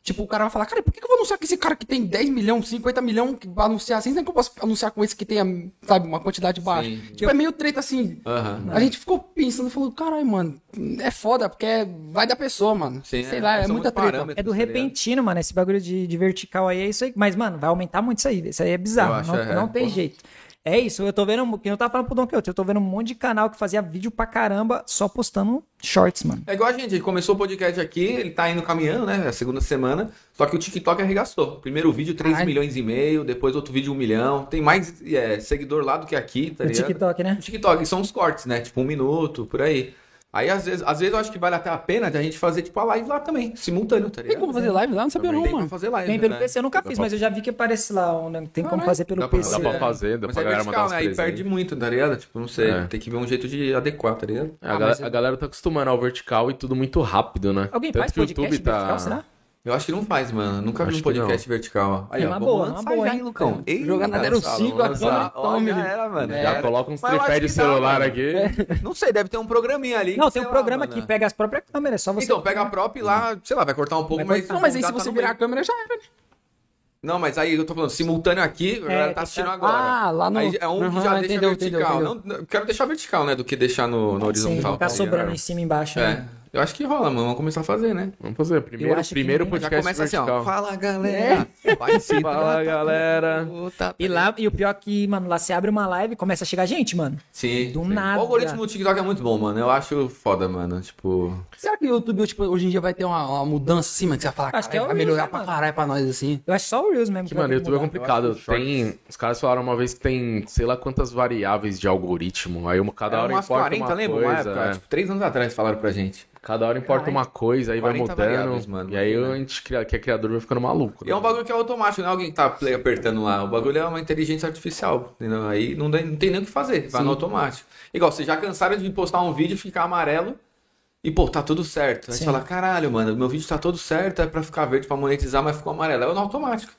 Tipo, o cara vai falar, cara, por que eu vou anunciar com esse cara que tem 10 milhões, 50 milhões, que vai anunciar assim? Não é que eu posso anunciar com esse que tem, sabe, uma quantidade baixa. Sim. Tipo, é meio treta assim. Aham. A gente ficou pensando, falou, caralho, mano, é foda, porque é- vai da pessoa, mano. Sim, Sei é, lá, é muita treta. É do tá repentino, mano. Esse bagulho de, de vertical aí é isso aí. Mas, mano, vai aumentar muito isso aí. Isso aí é bizarro. acho, não é, não tem pô. jeito. É isso, eu tô vendo, eu tava falando pro Don Quixote, eu tô vendo um monte de canal que fazia vídeo pra caramba só postando shorts, mano. É igual a gente, a gente começou o podcast aqui, ele tá indo caminhando, né? É a segunda semana. Só que o TikTok arregaçou. Primeiro vídeo, 3 Caralho. milhões e meio, depois outro vídeo, 1 milhão. Tem mais é, seguidor lá do que aqui, tá No ligado? TikTok, né? No TikTok, são os cortes, né? Tipo, um minuto, por aí. Aí, às vezes, às vezes eu acho que vale até a pena de a gente fazer, tipo, a live lá também, simultâneo, tá Tem ligado? como fazer live lá? Não sabia Também não, tem pra mano. fazer live, Tem pelo né? PC, eu nunca Dá fiz, pra- mas eu já vi que aparece lá, né? tem como Caralho. fazer pelo Dá pra- PC. Dá pra É. fazer, dá Mas pra é galera mandar vertical, né? Aí perde muito, tá ligado? Tipo, não sei. É. Tem que ver um jeito de adequar, tá ligado? A, Ah, galera, mas é- a galera tá acostumando ao vertical e tudo muito rápido, né? Alguém Tanto faz que o podcast YouTube tá. vertical, será? Eu acho que não faz, mano. Nunca vi um que não. podcast vertical. Aí, É ó, uma vamos boa, lançar uma boa, já, hein? Lucão? Ei, Jogar na cara, 05 vamos agora. Ó, tome, já era, mano. É. já Já era. coloca uns tripé de que dá, celular aqui. Não sei, deve ter um programinha ali. Não, que, tem um lá, programa mano. que pega as próprias câmeras, é só você. Então, pega a própria e lá, sei lá, vai cortar um pouco, Vai mas. Não, mas aí se tá você no virar a câmera já era, né? Não, mas aí eu tô falando, simultâneo aqui, a galera tem tá que assistindo tá- agora. Ah, lá no- Aí é um que Aham, já deixa entendeu, vertical. entendeu, Não, não, eu quero deixar vertical, né? Do que deixar no, no horizontal. Sim, ficar tá sobrando em cima e embaixo. né? É. Eu acho que rola, mano. Vamos começar a fazer, né? Vamos fazer. Primeiro, acho que primeiro ninguém- Já podcast começa assim, ó. vertical. Fala, galera. Vai se Fala, galera. Puta, E lá, e o pior é que, mano, lá você abre uma live e começa a chegar gente, mano. Sim. Do sim. nada. O algoritmo do TikTok é muito bom, mano. Eu acho foda, mano. Tipo. Será que o YouTube, tipo, hoje em dia vai ter uma, uma mudança assim, mano? Que você vai falar, Acho que "Caralho, é o vai melhorar Reels, né, pra mano? caralho pra nós, assim. Eu acho só o Reels mesmo. Que, mano, ter YouTube é complicado. Tem. Os caras falaram uma vez que tem, sei lá quantas variáveis de algoritmo. Aí uma, cada Era hora umas importa 40, uma lembra? coisa. Uma época, é. tipo, três anos atrás falaram pra gente. Cada hora importa uma coisa, aí vai 40 mudando. mano. e aí Né? a gente que é criador vai ficando maluco. E é um né? bagulho que é automático, não é alguém que tá play apertando lá. O bagulho é uma inteligência artificial, entendeu? Aí não, tem- não tem nem o que fazer, vai no automático. Igual, vocês já cansaram de postar um vídeo e ficar amarelo e, pô, tá tudo certo. Aí você Sim. fala, caralho, mano, meu vídeo tá todo certo, é pra ficar verde, pra monetizar, mas ficou amarelo. É no automático.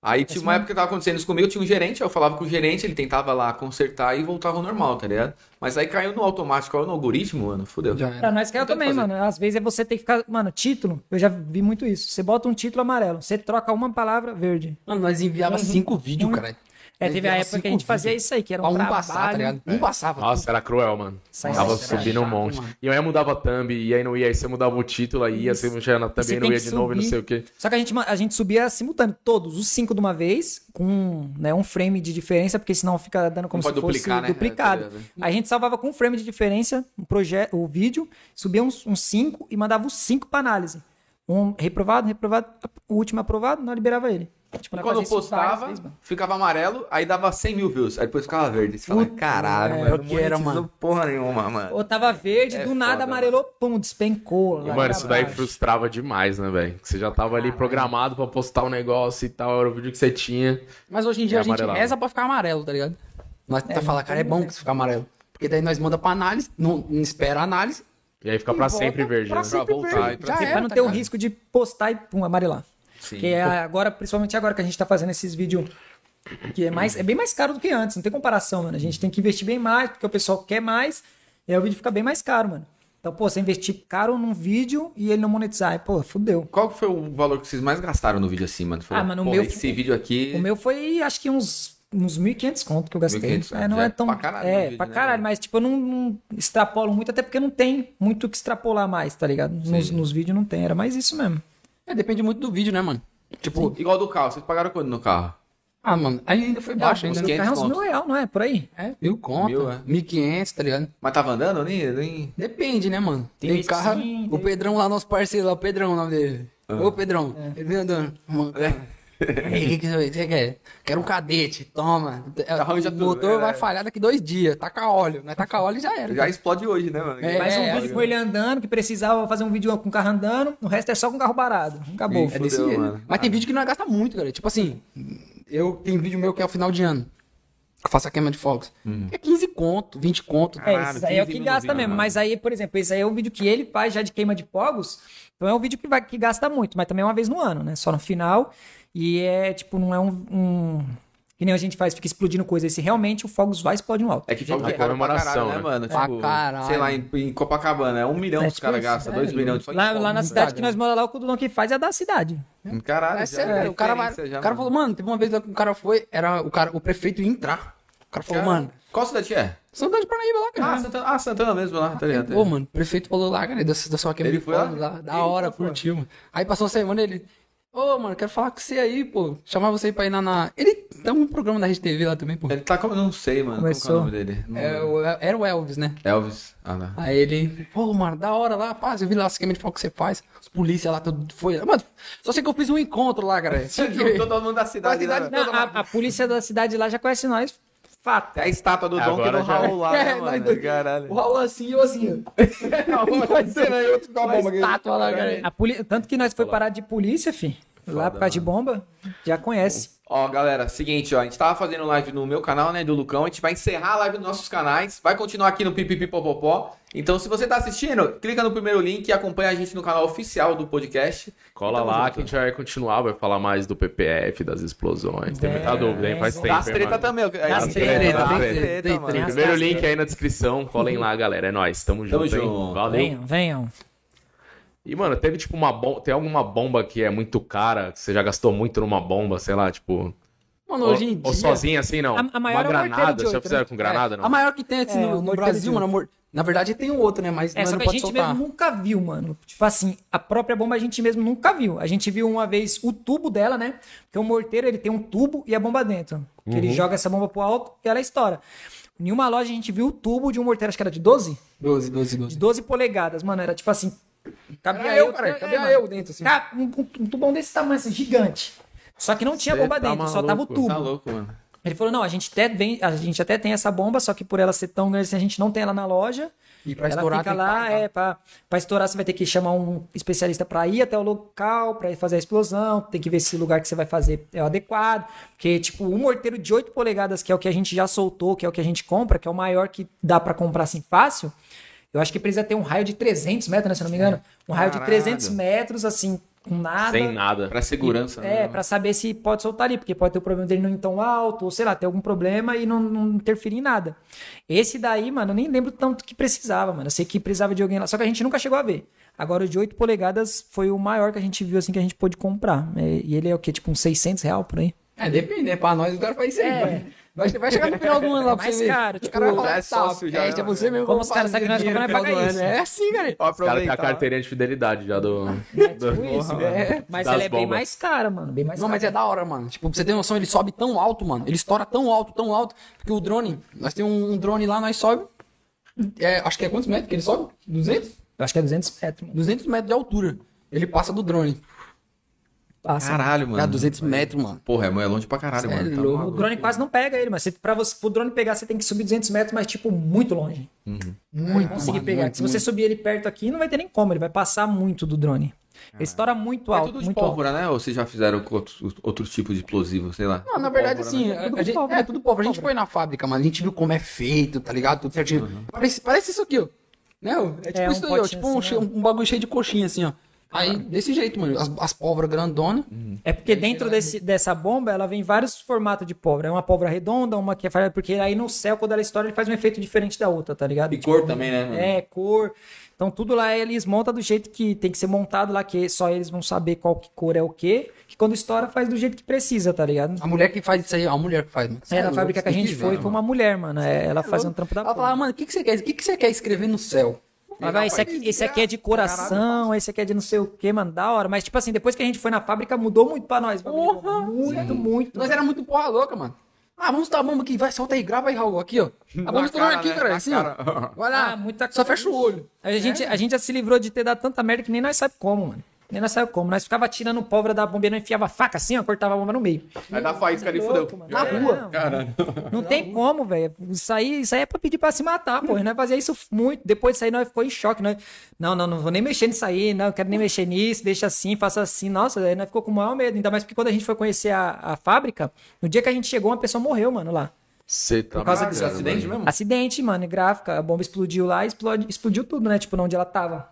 Aí tinha uma época que tava acontecendo isso comigo, tinha um gerente, eu falava com o gerente, ele tentava lá consertar e voltava ao normal, tá ligado? Mas aí caiu no automático, caiu no algoritmo, mano, fudeu. Já Pra nós que é tem também, fazer. mano. Às vezes é você ter que ficar. Mano, título, eu já vi muito isso. Você bota um título amarelo, você troca uma palavra verde. Mano, nós enviava cinco vídeos, cara. É, teve a época que a gente fazia isso aí, que era um um trabalho. passar, tá ligado? Um passava. Nossa, era cruel, mano. Sai Tava subindo um chato, monte. mano. E aí mudava a thumb, e aí não ia, aí você mudava o título, aí ia, você já na thumb aí não ia de novo e não sei o quê. Só que a gente, a gente subia simultâneo, todos, os cinco de uma vez, com né, um frame de diferença, porque senão fica dando como Não se pode fosse duplicar, né? duplicado. É, tá ligado? a gente salvava com um frame de diferença o, proje- o vídeo, subia uns, uns cinco e mandava os cinco pra análise. Um reprovado, reprovado, o último aprovado, não liberava ele. Tipo, quando eu várias postava, ficava amarelo, aí dava 100 mil views. Aí depois ficava verde. Você fala, caralho, é, mano. o que era, mano? porra nenhuma, mano. Ou tava verde, É do nada foda, amarelou, pum, despencou. E, mano, pra isso daí baixo. frustrava demais, né, velho? Você já tava ali programado pra postar um negócio e tal, era o vídeo que você tinha. Mas hoje em dia É a gente amarelado. reza pra ficar amarelo, tá ligado? Nós tenta falar, cara, é bom que ficar amarelo. Porque daí nós manda pra análise, não, não espera a análise. E aí fica pra e volta sempre verde, pra né? sempre voltar verde. e pra Já Pra era, não tá ter o risco de postar e pum, amarelar. Sim. Porque é agora, principalmente agora que a gente tá fazendo esses vídeos que é mais é bem mais caro do que antes, não tem comparação, mano. A gente tem que investir bem mais, porque o pessoal quer mais, e aí o vídeo fica bem mais caro, mano. Então, pô, você investir caro num vídeo e ele não monetizar, aí, pô, fudeu. Qual que foi o valor que vocês mais gastaram no vídeo assim, mano? Falou, Ah, mano, o "Porra, meu- Esse vídeo aqui. O meu foi, acho que uns, uns 1.500 conto que eu gastei. 1.500, é, não é é tão. pra caralho é, vídeo, pra né, caralho, mas tipo, eu não, não extrapolo muito, até porque não tem muito o que extrapolar mais, tá ligado? Nos, nos vídeos não tem, era mais isso mesmo. É, depende muito do vídeo, né, mano? Tipo, Igual do carro. Vocês pagaram quanto no carro? ah, mano, aí ainda foi baixo uns ainda. né? 500 Carro é uns mil real, não é? Por aí. É, mil conto, Mil, é. quinhentos, tá ligado? Mas tava andando? Nem. nem... Depende, né, mano? Tem Tem, carro. sim, o tem- Pedrão lá, nosso parceiro lá, o Pedrão, o nome dele. Ô, Pedrão, ele vem andando. Mano, Ei, o que, você quer? Quero um cadete, toma. Arranja o tudo, motor é. vai falhar daqui dois dias. Taca óleo. Nós taca óleo e já era. Já explode hoje, né, mano? É, Mais um é, vídeo com ele andando, que precisava fazer um vídeo com o carro andando, o resto é só com o carro parado. Acabou. É desse Fudeu, jeito. mano. Mas tem vídeo que não gasta muito, cara. Tipo assim, eu tenho vídeo meu que é o final de ano. Que eu faço a queima de fogos. É 15 conto, 20 conto. É, Caralho, esse aí é o 15 que gasta mesmo. mano. Mas aí, por exemplo, esse aí é o vídeo que ele faz já de queima de fogos. Então é um vídeo que, vai, que gasta muito, mas também é uma vez no ano, né? Só no final. E é, tipo, não é um. um- Que nem a gente faz, fica explodindo coisa. Esse realmente o fogos vai explodir no alto. É que Do jeito fogo é pra comemoração, né, né? mano? Pra Tipo, caralho. sei lá, em, em Copacabana, é um milhão É, que os tipo caras gastam, é, dois milhões. só em Lá, lá na cidade que nós moramos lá, o que o Dom que faz é da cidade. Caralho, É já sério, é. O cara, já, o cara mano. falou, mano, teve uma vez lá que o cara foi, era o, cara, o prefeito ia entrar. O cara falou, Cara, mano, Qual cidade que é? Santana de Parnaíba lá, cara. Ah, Santana, ah, Santana mesmo lá, tá ligado? Pô, mano, o prefeito falou lá, cara, da, da sua queima Ele de foi lá? fogos lá. Da hora, curtiu, mano. Aí passou a semana ele. Ô, mano, quero falar com você aí, pô. Chamar você pra ir na. na... Ele tem um programa da Rede TV lá também, pô. Ele tá como. Não sei, mano. Começou. Como que é o nome dele? Não É, o- era o Elvis, né? Elvis. Ah, não. Aí ele, pô, mano, da hora lá, paz, eu vi lá o esquema de foco que você faz. Os polícia lá, tudo foi. Mano, só sei que eu fiz um encontro lá, cara. Que. Todo mundo da cidade. Da cidade né? Não, a, a polícia da cidade lá já conhece nós. Fato. É a estátua do Agora do já- Raul lá, né, É, mano? Caralho. O Raul assim e eu assim. ó. Pode ser, né? Outro com a bomba aqui. estátua lá, cara. A poli... Tanto que nós foi parar de polícia, fi. Lá por causa de bomba, já conhece. Ó, galera, seguinte, ó, a gente tava fazendo live no meu canal, né, do Lucão, a gente vai encerrar a live nos nossos canais, vai continuar aqui no Pipipipopopó. Então, se você tá assistindo, clica no primeiro link e acompanha a gente no canal oficial do podcast. Cola Tamo lá junto. que a gente vai continuar, vai falar mais do PPF, das explosões. Tem muita É, dúvida, hein? Faz é. tempo. Das treta mano? também. é, Das tem treta, treta, treta. Primeiro link aí na descrição, colhem lá, galera. É nóis, tamo junto, hein? junto. Valeu. Venham, venham. E, mano, teve tipo uma bomba. Tem alguma bomba que é muito cara, que você já gastou muito numa bomba, sei lá, tipo. Mano, ou, hoje em dia. ou sozinha assim, não. A- a maior uma é granada, de já fizeram né? com granada, É, não? A maior que tem assim, É, no, no Brasil, de mano. amor- Na verdade tem um outro, né? Mas É, nós só não que a gente soltar. mesmo nunca viu, mano. Tipo assim, a própria bomba a gente mesmo nunca viu. A gente viu uma vez o tubo dela, né? Porque o morteiro, ele tem um tubo e a bomba dentro. Que Uhum. ele joga essa bomba pro alto e ela estoura. Em nenhuma loja a gente viu o tubo de um morteiro, acho que era de 12? 12, 12, De 12. 12 polegadas, mano. Era tipo assim. Cabia eu, eu, cara, é, cabia mano. eu dentro, assim. Cara, um, um- tubão desse tamanho, assim, gigante. Só que não tinha Cê bomba tá dentro, só tava o maluco. tubo. Tá louco, mano. Ele falou: não, a gente, até vem, a gente até tem essa bomba, só que por ela ser tão grande assim, a gente não tem ela na loja. E pra ela estourar fica tem que lá, pagar. é, pra, pra estourar você vai ter que chamar um especialista pra ir até o local, pra ir fazer a explosão, tem que ver se o lugar que você vai fazer é o adequado. Porque, tipo, um morteiro de 8 polegadas, que é o que a gente já soltou, que é o que a gente compra, que é o maior que dá pra comprar assim fácil, eu acho que precisa ter um raio de 300 metros, né, se eu não me engano. Um raio de Caralho. 300 metros, assim, com nada. Sem nada. Pra segurança, É, né? pra saber se pode soltar ali, porque pode ter o problema dele não ir tão alto, ou sei lá, ter algum problema e não, não interferir em nada. Esse daí, mano, eu nem lembro tanto que precisava, mano. Eu sei que precisava de alguém lá, só que a gente nunca chegou a ver. Agora, o de 8 polegadas foi o maior que a gente viu, assim, que a gente pôde comprar. É, E ele é o quê? Tipo uns 600 real por aí? É, depende, né? Pra nós o cara faz isso aí. É. Vai, vai chegar no final do ano lá É pra mais você ver. caro, o tipo, cara vai é tá, sócio, já, é, né, é você mesmo. Como vamos os caras sabem que nós do pagar ano. É assim, cara. Ó, Os caras têm a carteirinha de fidelidade já do. É, tipo isso. É. Mas ela é bem mais cara, mano. Bem mais Não, mas é da hora, mano. Tipo, pra você ter noção, ele sobe tão alto, mano. Ele estoura tão alto, tão alto. Porque o drone, nós temos um, um drone lá, nós sobe. É, acho que é quantos metros que ele sobe? 200? Eu acho que é 200 metros. mano. 200 metros de altura. Ele passa do drone. Passa. Caralho, mano. Cara, 200 metros, mano. Porra, é longe pra caralho, Cê mano. é Tá louco. O drone quase não pega ele, mas você, pra você, pro drone pegar, você tem que subir 200 metros, mas, tipo, muito longe. Muito, conseguir mano, pegar. muito, Se você muito. subir ele perto aqui, não vai ter nem como, ele vai passar muito do drone. Ele estoura muito É alto, tudo de muito alto. pólvora, né? Ou vocês já fizeram outros, outros tipos de explosivos, sei lá? Não, na verdade, assim, a, a gente, é tudo pobre. A gente foi na fábrica, mano. A gente viu como é feito, tá ligado? Tudo certinho. Parece, parece isso aqui, ó. Né? É tipo É, um isso aí, ó. Tipo um, assim, che- um bagulho cheio de coxinha, assim, ó. Aí, desse jeito, mano. As, as pólvoras grandonas. É porque dentro desse, dessa bomba, ela vem vários formatos de pólvora. É uma pólvora redonda, uma que é... Porque aí no céu, quando ela estoura, ele faz um efeito diferente da outra, tá ligado? E cor também, né? mano? É, cor. Então tudo lá eles montam do jeito que tem que ser montado lá, que só eles vão saber qual que cor é o quê. Que quando estoura faz do jeito que precisa, tá ligado? A mulher que faz isso aí, ó, a mulher que faz, mano. É, na fábrica que a gente foi, mano. foi uma mulher, mano. É, ela fazia um trampo da Ela porra. falava, mano, o que, que você quer? O que, que você quer escrever no céu? Mas vai, esse aqui, esse aqui é de coração, esse aqui é de não sei o que, mano, da hora. Mas, tipo assim, depois que a gente foi na fábrica, mudou muito pra nós. bomba. Muito, muito. Nós era muito porra louca, mano. Ah, vamos dar a bomba aqui, vai, solta aí, grava aí, Raul, aqui, ó. A bomba estourou aqui, né? cara, assim, cara. ó. Vai lá, Ah, muita só fecha o olho. A gente, a gente já se livrou de ter dado tanta merda que nem nós sabe como, mano. Nem nós sabe como. Nós ficava tirando pólvora da bomba e não enfiava faca assim, ó, cortava a bomba no meio. Vai dar faísca ali, Louco, fudeu. mano. Na É, rua. Não, não tem como, velho. Isso aí, isso aí é pra pedir pra se matar, pô. Nós fazia isso muito. Depois disso aí, nós ficou em choque. Nós, não, não, não vou nem mexer nisso aí. Não, quero nem mexer nisso. Deixa assim, faça assim. Nossa, aí nós ficou com o maior medo. Ainda mais porque quando a gente foi conhecer a, a fábrica, no dia que a gente chegou, uma pessoa morreu, mano, lá. Você tá Por causa desse acidente mano. mesmo? Acidente, mano, gráfica. A bomba explodiu lá e explodiu tudo, né? Tipo, onde ela tava.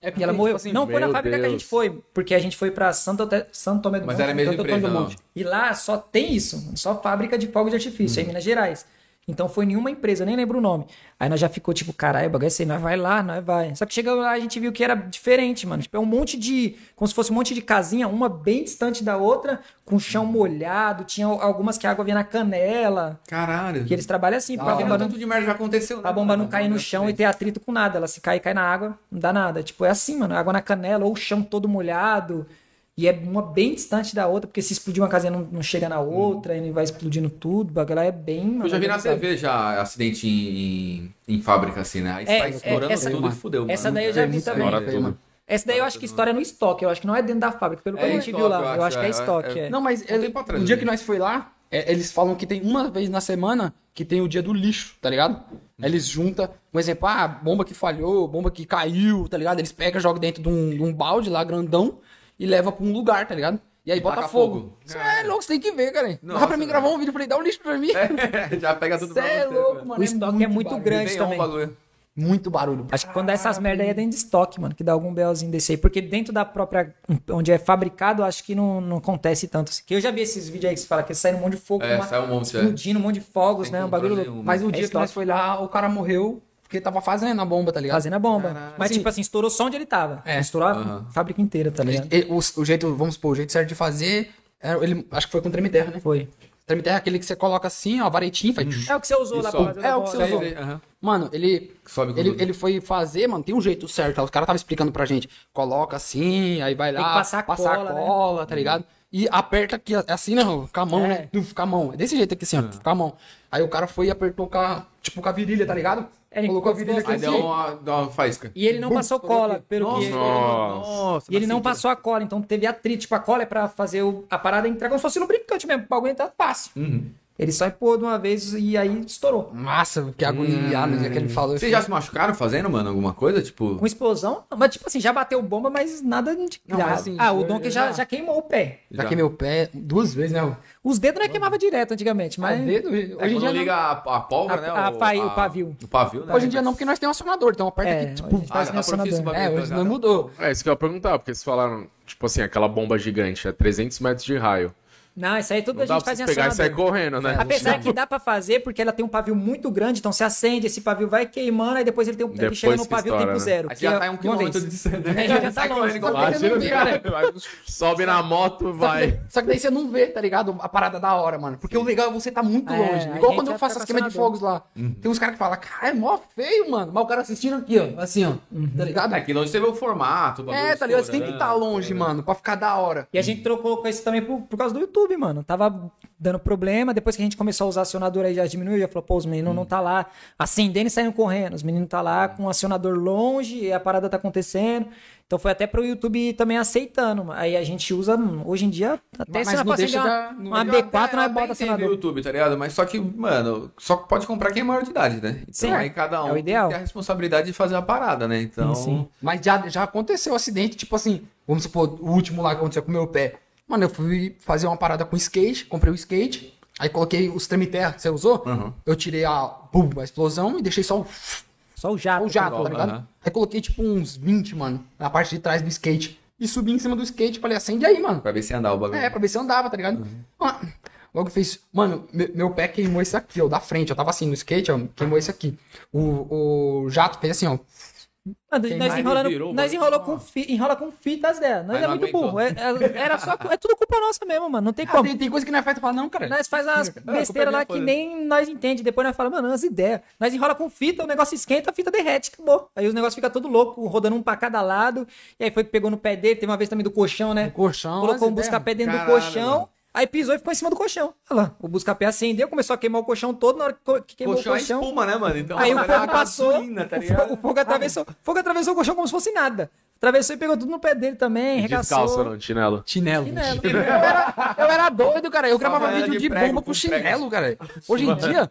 É E ela morreu. assim, não foi na fábrica que a Deus. gente foi, porque a gente foi pra Santo, Santo Tomé do Mas Monte. era a mesma empresa, não? E lá só tem isso, só fábrica de fogos de artifício, é em Minas Gerais. Então foi nenhuma empresa, nem lembro o nome. Aí nós já ficou tipo, caralho, bagulho esse aí, nós vai lá, nós vai. Só que chegou lá a gente viu que era diferente, mano. Tipo, é um monte de. Como se fosse um monte de casinha, uma bem distante da outra, com chão molhado. Tinha algumas que a água vinha na canela. Caralho. Que eles trabalham assim, pra bomba não tanto de merda já aconteceu, né? a bomba não mano? cair no chão e ter atrito com nada. Ela se cai, cai na água, não dá nada. Tipo, é assim, mano. Água na canela ou o chão todo molhado. E é uma bem distante da outra, porque se explodir uma casinha não, não chega na outra, e vai explodindo tudo. O bagulho lá é bem. Eu já vi na organizado. TV já acidente em, em, em fábrica, assim, né? Aí É, sai estourando é, essa- tudo e fudeu. essa mano. daí eu já É vi muito também. Essa daí eu acho que história é no estoque, eu acho que não é dentro da fábrica, pelo que É a gente viu lá. estoque, Eu acho que é é, estoque. é. é. Não, mas Um ele- o dia né? que nós foi lá, é, eles falam que tem uma vez na semana que tem o dia do lixo, tá ligado? Eles juntam, um exemplo, ah, bomba que falhou, bomba que caiu, tá ligado? Eles pegam, jogam dentro de um, de um balde lá, grandão, e levam pra um lugar, tá ligado? E aí bota taca fogo. fogo. Isso é louco, você tem que ver, cara. Dá Nossa, pra mim gravar um vídeo, eu falei, dá um lixo pra mim. já pega tudo Você é você, louco, velho. mano. O estoque é muito barulho. grande um também. bagulho. Muito barulho. Acho que quando dá essas merda aí é dentro de estoque, mano, que dá algum belzinho desse aí. Porque dentro da própria. onde é fabricado, acho que não, não acontece tanto. assim. Que eu já vi esses vídeos aí que você fala que sai um monte de fogo, É, uma- sai um monte, é. explodindo, um monte de fogos, Sem né? Um bagulho louco. nenhum. Mas o É dia que nós estoque. foi lá, o cara morreu porque tava fazendo a bomba, tá ligado? Fazendo a bomba. Caralho. Mas, Assim- tipo assim, estourou só onde ele tava. É. Estourou a fábrica inteira, tá ligado? E- o, o jeito, vamos supor, o jeito certo de fazer, era- ele, acho que foi com treme terra, né? Foi. Treme terra é aquele que você coloca assim, ó, a varetinha, faz... É o que você usou E lá sobe. pra fazer É o que você usou. Mano, ele, Sobe ele, tudo. ele foi fazer, mano, tem um jeito certo. Os caras estavam explicando pra gente. Coloca assim, aí vai lá, Tem que passar passar cola, a né? cola, tá ligado? E aperta aqui, ó, assim, né? Com a mão, É. né? Com a mão. É desse jeito aqui, assim, ó, com a mão. Aí o cara foi e apertou com a, tipo, com a virilha, tá ligado? É, ele Colocou a virilha aqui Aí assim. deu uma, deu uma faísca. E ele não passou cola, pelo que. Nossa, E ele não passou. a cola, então teve atrito. Tipo, a cola é pra fazer o- a parada entrar como se fosse lubrificante mesmo. O bagulho tá fácil. Uhum. Ele só empurrou de uma vez e aí estourou. Massa, que agoniado no dia que ele falou. Vocês já se machucaram fazendo, mano, alguma coisa? Tipo. Com explosão, mas tipo assim, já bateu bomba, mas nada de Não, mas assim, ah, o Donkey já, já- queimou o pé. Já Já. queimei o pé duas vezes, né? Os dedos não é queimava direto antigamente, mas. Mas dedo, hoje É, em quando dia liga não. a, a pólvora, A- né? a fa- o pavio. O pavio, né? Hoje em dia não, porque nós temos um acionador, então aperta É, aqui, tipo, a Ah, tá bagulho. É, hoje não mudou. É isso que eu ia perguntar, porque vocês falaram, tipo assim, aquela bomba gigante, é 300 metros de raio. Não, isso aí tudo Não a gente faz em pegar e sair correndo, né? Apesar que dá pra fazer, porque ela tem um pavio muito grande, então você acende, esse pavio vai queimando, aí depois ele, tem um, ele Depois chega no pavio estoura, tempo né? zero. Você já é tá em um quilômetro de distância. É, já tá longe. sobe na moto, Só vai. que, só que daí você não vê, tá ligado? A parada da hora, mano. Porque o legal é você tá muito É, longe. Igual quando eu faço as queimas de fogos lá. Tem uns caras que falam, cara, é mó feio, mano. Mas o cara assistindo aqui, ó. Assim, ó. Tá ligado? É que longe você vê o formato. É, tá ligado? Você tem que estar longe, mano, pra ficar da hora. E a gente trocou com isso também por causa do YouTube, mano. Tava dando problema. Depois que a gente começou a usar acionador aí já diminuiu. Já falou, pô, os meninos não tá lá acendendo e saindo correndo. Os meninos tá lá com o acionador longe e a parada tá acontecendo. Então foi até pro YouTube também aceitando. Aí a gente usa, hum, hoje em dia, até Mas se não deixa da- não- uma Eu B4, até- nós eu bota acionador. YouTube, tá ligado? Mas só que, mano, só pode comprar quem é maior de idade, né? Então Sim, aí cada um é o ideal. tem a responsabilidade de fazer a parada, né? Então. Sim, sim. Mas já, já aconteceu acidente, tipo assim, vamos supor, o último lá que aconteceu com o meu pé. Mano, eu fui fazer uma parada com skate, comprei o skate, aí coloquei os treme-terra que você usou, Uhum. eu tirei a, pum, a explosão e deixei só o, Só o jato. o jato, tá ligado? Aí coloquei tipo uns 20, mano, na parte de trás do skate. E subi em cima do skate e falei, acende aí, mano. Pra ver se andar o bagulho. É, pra ver se andava, tá ligado? Ah, Logo fez. Mano, meu, meu pé queimou esse aqui, ó, da frente. Eu tava assim no skate, ó, queimou esse aqui. O, o jato fez assim, ó. Nós enrolando, virou, nós enrolou com, fi, enrola com fitas dela. Nós Mas é muito aguentou. burro. É, é- era só, é tudo culpa nossa mesmo, mano. Não tem Ah, como. tem, tem coisa que não é feita pra não, cara. Nós faz umas besteiras é minha, lá que nem nós entende. Depois nós falamos, mano, umas ideias. Nós enrola com fita, o negócio esquenta, a fita derrete, acabou. Aí os negócios ficam tudo louco, rodando um pra cada lado. E aí foi que pegou no pé dele. Tem uma vez também do colchão, né? O colchão. Colocou as um busca-pé dentro Caralho, do colchão. mano. Aí pisou e ficou em cima do colchão. Olha lá, o busca-pé acendeu, começou a queimar o colchão todo. Na hora que queimou Colchão o é colchão. espuma, né, mano? Então, Aí o fogo passou, gasolina, tá o, ligado? fogo, o fogo atravessou, o fogo atravessou o colchão como se fosse nada. Atravessou e pegou tudo no pé dele também, Descalço, regaçou. não, chinelo. Chinelo. Chinelo. Eu era, eu era doido, cara. Eu gravava vídeo de de, prego, bomba com com chinelo, cara. Hoje em dia.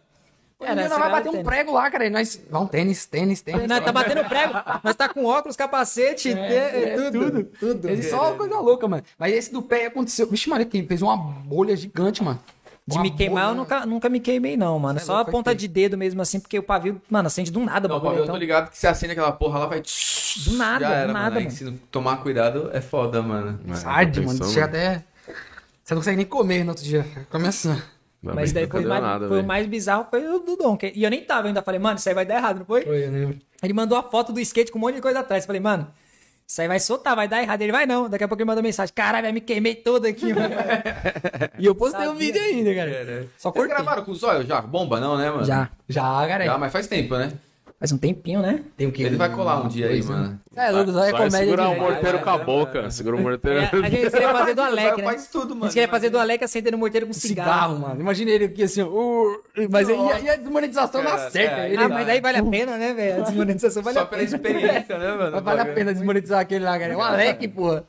Dia nós vai bater um tênis. prego lá, cara. E nós. Não, tênis, tênis, tênis. Nós tá batendo prego, nós tá com óculos, capacete, te- é, tudo, tudo. Esse só coisa louca, mano. Mas esse do pé aconteceu. Vixe, Maria, quem fez uma bolha gigante, mano. De Uma me queimar, eu nunca, nunca me queimei, não, mano. É Só louco, a ponta de dedo mesmo, assim, porque o pavio, mano, acende do nada o Não, eu tô Então, ligado que se acende aquela porra lá, vai. do nada, era, do nada, mano. Se não tomar cuidado, é foda, mano. É, Arde, tá mano. Chega até. Você não consegue nem comer no outro dia. Começa. Não, Mas daí foi, mais, nada, foi o mais bizarro, foi o do que- E eu nem tava, eu ainda falei, mano, isso aí vai dar errado, não foi? Foi, eu lembro. Ele mandou a foto do skate com um monte de coisa atrás. Falei, mano, isso aí vai soltar, vai dar errado. Ele vai não. Daqui a pouco ele mandou mensagem. Caralho, vai me queimei todo aqui, mano. E eu postei o Sabia. vídeo ainda, cara. Só Vocês cortei. gravaram com o zóio já? Bomba não, né, mano? Já. Já, cara. Já, mas faz tempo, né? Faz um tempinho, né? Tem o quê? Ele vai colar um dia aí, anos. mano. É, louco, só é Só comédia segurar de o morteiro com a boca. Segura o morteiro. É, a gente queria fazer do Alec, né? Faz tudo, A mano. gente queria fazer do Alec acendendo o morteiro com cigarro. Cigarro, mano. Imagina ele aqui assim, uh, mas aí a desmonetização Cara, certa. é, Ah, mas aí vale a pena, né, velho? A desmonetização vale Só a pela pena. experiência, né, mano? mas vale a pena desmonetizar aquele lá, cara. O Alec, porra.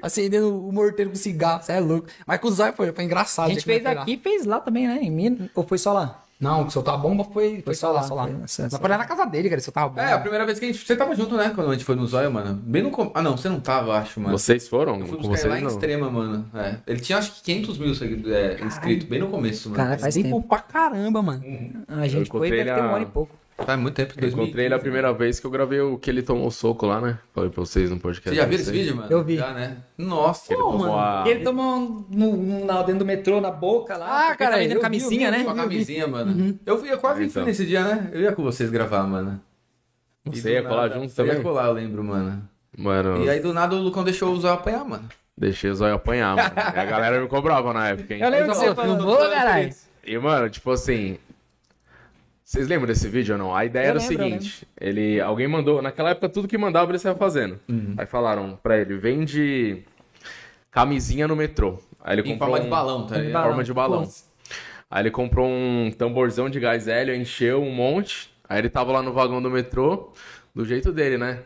Acendendo o morteiro com cigarro, você é louco. Mas com o Zóio foi, foi engraçado. A gente que fez aqui e fez lá também, né? Em Minas. Ou foi só lá? Não, que soltar a bomba foi, foi, só lá, só lá. foi- Nós foi lá na casa dele, cara, soltar a bomba. É, a primeira vez que a gente. Você tava junto, né? Quando a gente foi no Zóio, mano. Bem no. com- Ah, não, você não tava, acho, mano. Vocês foram? Eu fui Com ele lá vocês em não. Extrema, mano. É. Ele tinha acho que 500 mil seguidores, é, inscritos, bem no começo, mano. Cara, faz Tempo tempo. pra caramba, mano. A gente foi deve ter um a- ano e pouco. Faz muito tempo, Eu 2015. encontrei ele a primeira vez que eu gravei o que ele tomou o soco lá, né? Falei pra vocês no podcast. Você já viu esse vídeo, mano? Eu vi. Já, né? Nossa, Ele tomou mano. a... Ele tomou um, no, no- na- dentro do metrô, na boca lá. Ah, cara, eu vi, camisinha, vi, né? Com a camisinha, mano. Eu, fui, eu quase Então. fui nesse dia, né? Eu ia com vocês gravar, mano. Você ia colar nada- junto Eu ia também? colar, eu lembro, mano. Mano, E aí do nada o Lucão deixou o Zóio apanhar, mano. deixei o zóio apanhar, mano. E a galera me cobrava na época, hein? Eu lembro que você filmou, caralho. E, mano, tipo assim. Vocês lembram desse vídeo ou não? A ideia Eu era o lembro, seguinte: ele, alguém mandou, naquela época tudo que mandava ele saia fazendo. Uhum. Aí falaram pra ele: vende camisinha no metrô. Aí ele Em comprou forma de um- balão, tá Em forma de balão. Aí ele comprou um tamborzão de gás hélio, encheu um monte. Aí ele tava lá no vagão do metrô, do jeito dele, né?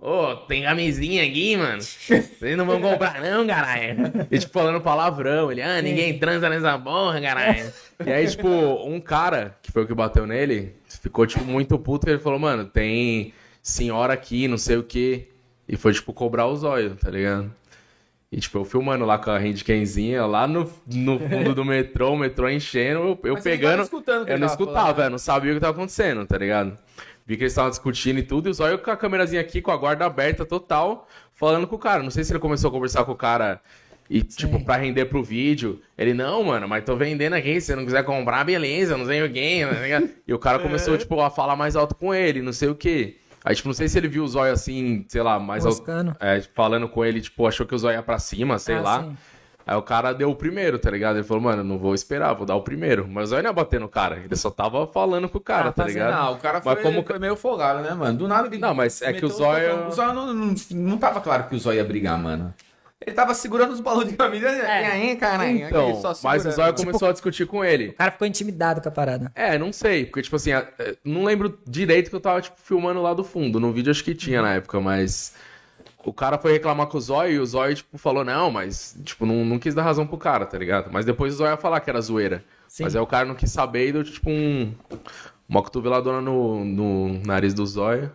Ô, tem camisinha aqui, mano. Vocês não vão comprar, não, caralho. E, tipo, falando palavrão. Ele, ah, ninguém transa nessa porra, caralho. E aí, tipo, um cara, que foi o que bateu nele, ficou, tipo, muito puto. Ele falou, mano, tem senhora aqui, não sei o quê. E foi, tipo, cobrar os olhos, tá ligado? E, tipo, eu filmando lá com a handcamzinha, lá no, no fundo do metrô, o metrô enchendo, eu, eu pegando. eu não tava escutava, né? eu não sabia o que tava acontecendo, tá ligado? Vi que eles estavam discutindo e tudo, e o Zóio com a câmerazinha aqui, com a guarda aberta total, falando com o cara. Não sei se ele começou a conversar com o cara e, tipo, pra render pro vídeo. Ele, não, mano, mas tô vendendo aqui, se você não quiser comprar, beleza, não sei o quê. ligado? E o cara começou, tipo, a falar mais alto com ele, não sei o quê. Aí, tipo, não sei se ele viu o Zóio assim, sei lá, mais alto. Moscando. É, falando com ele, tipo, achou que o Zóio ia pra cima, sei Ah, lá. sim. Aí o cara deu o primeiro, tá ligado? Ele falou, mano, não vou esperar, vou dar o primeiro. Mas o Zóio não ia bater no cara, ele só tava falando com o cara, Ah, tá ligado? Não, o cara foi, Mas como- foi meio folgado, né, mano? Do nada ele. Não, mas é que o Zóio-. O Zóio não, não, não tava claro que o Zóio ia brigar, mano. Ele tava segurando os balões de camisa. E aí, caralho? Então, mas o. Zóio começou a discutir com ele. O cara ficou intimidado com a parada. É, não sei, porque, tipo assim, é, não lembro direito que eu tava, tipo, filmando lá do fundo. No vídeo acho que tinha na época, mas. O cara foi reclamar com o Zóio e o Zóio, tipo, falou, não, mas, tipo, não, não quis dar razão pro cara, tá ligado? Mas depois o Zóio ia falar que era zoeira. Sim. Mas aí o cara não quis saber e deu, tipo, um. Uma cotoveladona no, no nariz do Zóio.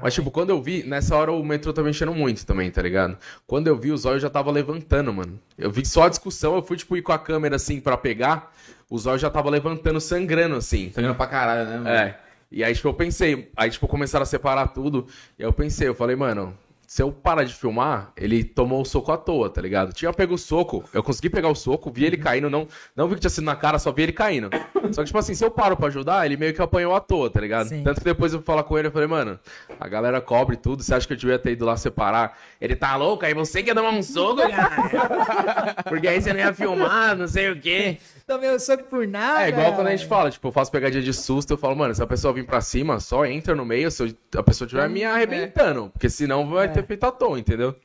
Mas, tipo, quando eu vi, nessa hora o metrô tava enchendo muito também, tá ligado? Quando eu vi, o Zóio já tava levantando, mano. Eu vi só a discussão, eu fui, tipo, ir com a câmera assim pra pegar. O Zóio já tava levantando, sangrando, assim. Tá indo pra caralho, né, mano? É. E aí, tipo, eu pensei, aí, tipo, começaram a separar tudo. E aí eu pensei, eu falei, mano, se eu parar de filmar, ele tomou o soco à toa, tá ligado? Tinha pego o soco, eu consegui pegar o soco, vi ele caindo, não, não vi que tinha sido na cara, só vi ele caindo. Só que, tipo assim, se eu paro pra ajudar, ele meio que apanhou à toa, tá ligado? Sim. Tanto que depois eu falar com ele, eu falei, mano, a galera cobre tudo, você acha que eu devia ter ido lá separar? Ele tá louco, aí você quer dar um soco, cara? Porque aí você não ia filmar, não sei o quê. Tomei o soco por nada. É igual quando a gente fala, tipo, eu faço pegadinha de susto, eu falo, mano, se a pessoa vir pra cima, só entra no meio, se a pessoa estiver me arrebentando, porque senão vai ter feito à toa, entendeu?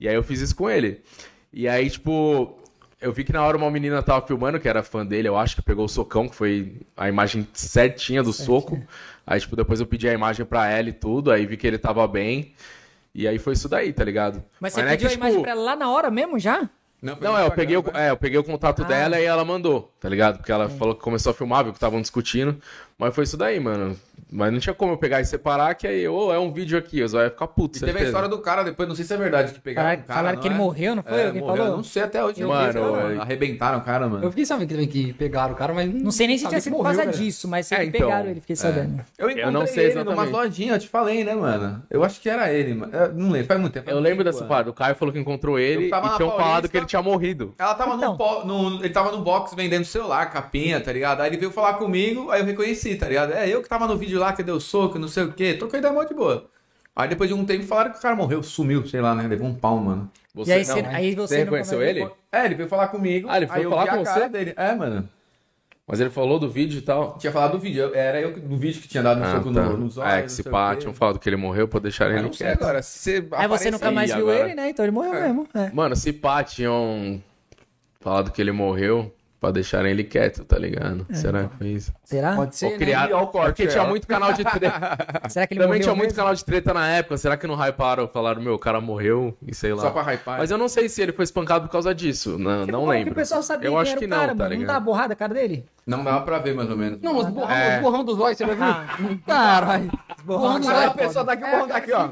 E aí eu fiz isso com ele. E aí, tipo, eu vi que na hora uma menina tava filmando, que era fã dele, eu acho, que pegou o socão, que foi a imagem certinha do soco. Aí, tipo, depois eu pedi a imagem pra ela e tudo, aí vi que ele tava bem. E aí foi isso daí, tá ligado? Mas você não é pediu que, a imagem tipo, pra ela lá na hora mesmo já? Não, no é, eu peguei, o, é, eu peguei o contato Ah. dela e ela mandou, tá ligado? Porque ela falou que começou a filmar, viu que estavam discutindo. Mas foi isso daí, mano. Mas não tinha como eu pegar e separar, que aí, ô, é um vídeo aqui, eu só ia ficar puto, E teve a certeza. história do cara depois, não sei se é verdade que pegaram Caralho, o cara. falaram que ele é? morreu, não foi? É, morreu. falou? Eu não sei até hoje. Eu Mano, cara. eu- arrebentaram o cara, mano. Eu fiquei sabendo que que pegaram o cara, mas Não sei nem se tinha sido por causa cara. disso, mas se É, eles então, pegaram ele, fiquei sabendo. Eu encontrei não sei ele exatamente. lojinhas, eu te falei, né, mano? Eu acho que era ele, mano. Eu não lembro, faz muito tempo. Eu lembro dessa parte. O Caio falou que encontrou ele Eu e tinham falado que ele tinha morrido. Ela tava Então. no, no- Ele tava no box vendendo celular, capinha, tá ligado? Aí ele veio falar comigo, aí eu reconheci, tá ligado? É eu que tava no vídeo lá que deu soco, não sei o quê. Troquei ideia mó de boa. Aí depois de um tempo falaram que o cara morreu, sumiu, sei lá, né? Levou um pau, mano. Você, E aí não, você- aí você não reconheceu ele? É, ele veio falar comigo. Ah, ele foi aí eu falar com cara você? Dele. É, mano. Mas ele falou do vídeo e tal. Tinha falado do vídeo, era eu do vídeo que tinha dado no Ah, soco tá. no, nos olhos. É, que se pá, tinham falado que ele morreu pra deixar ele não sei quieto. agora, se você Aí você nunca mais viu agora. ele, né? Então ele morreu mesmo. É. Mano, se pá, tinham falado que ele morreu pra deixarem ele quieto, tá ligado? Será que foi isso? Será? Pode ser, Ou né? criado, ó o corte, porque é, tinha muito canal de treta. Será que ele Também tinha muito mesmo? canal de treta na época. Será que não hyparam? Falaram, meu, o cara morreu e sei lá. Só pra hypar. Mas eu não sei se ele foi espancado por causa disso. Não, não Como que lembro. o pessoal sabia eu acho era que o não, cara, tá mano? Não ligado? dá borrada a cara dele? Não dava pra ver, mais ou menos. Não, os borrão, É. os borrão dos olhos, você vai ver? Caralho. borrão dos Olha olhos. a pessoa daqui, o borrão tá aqui, ó.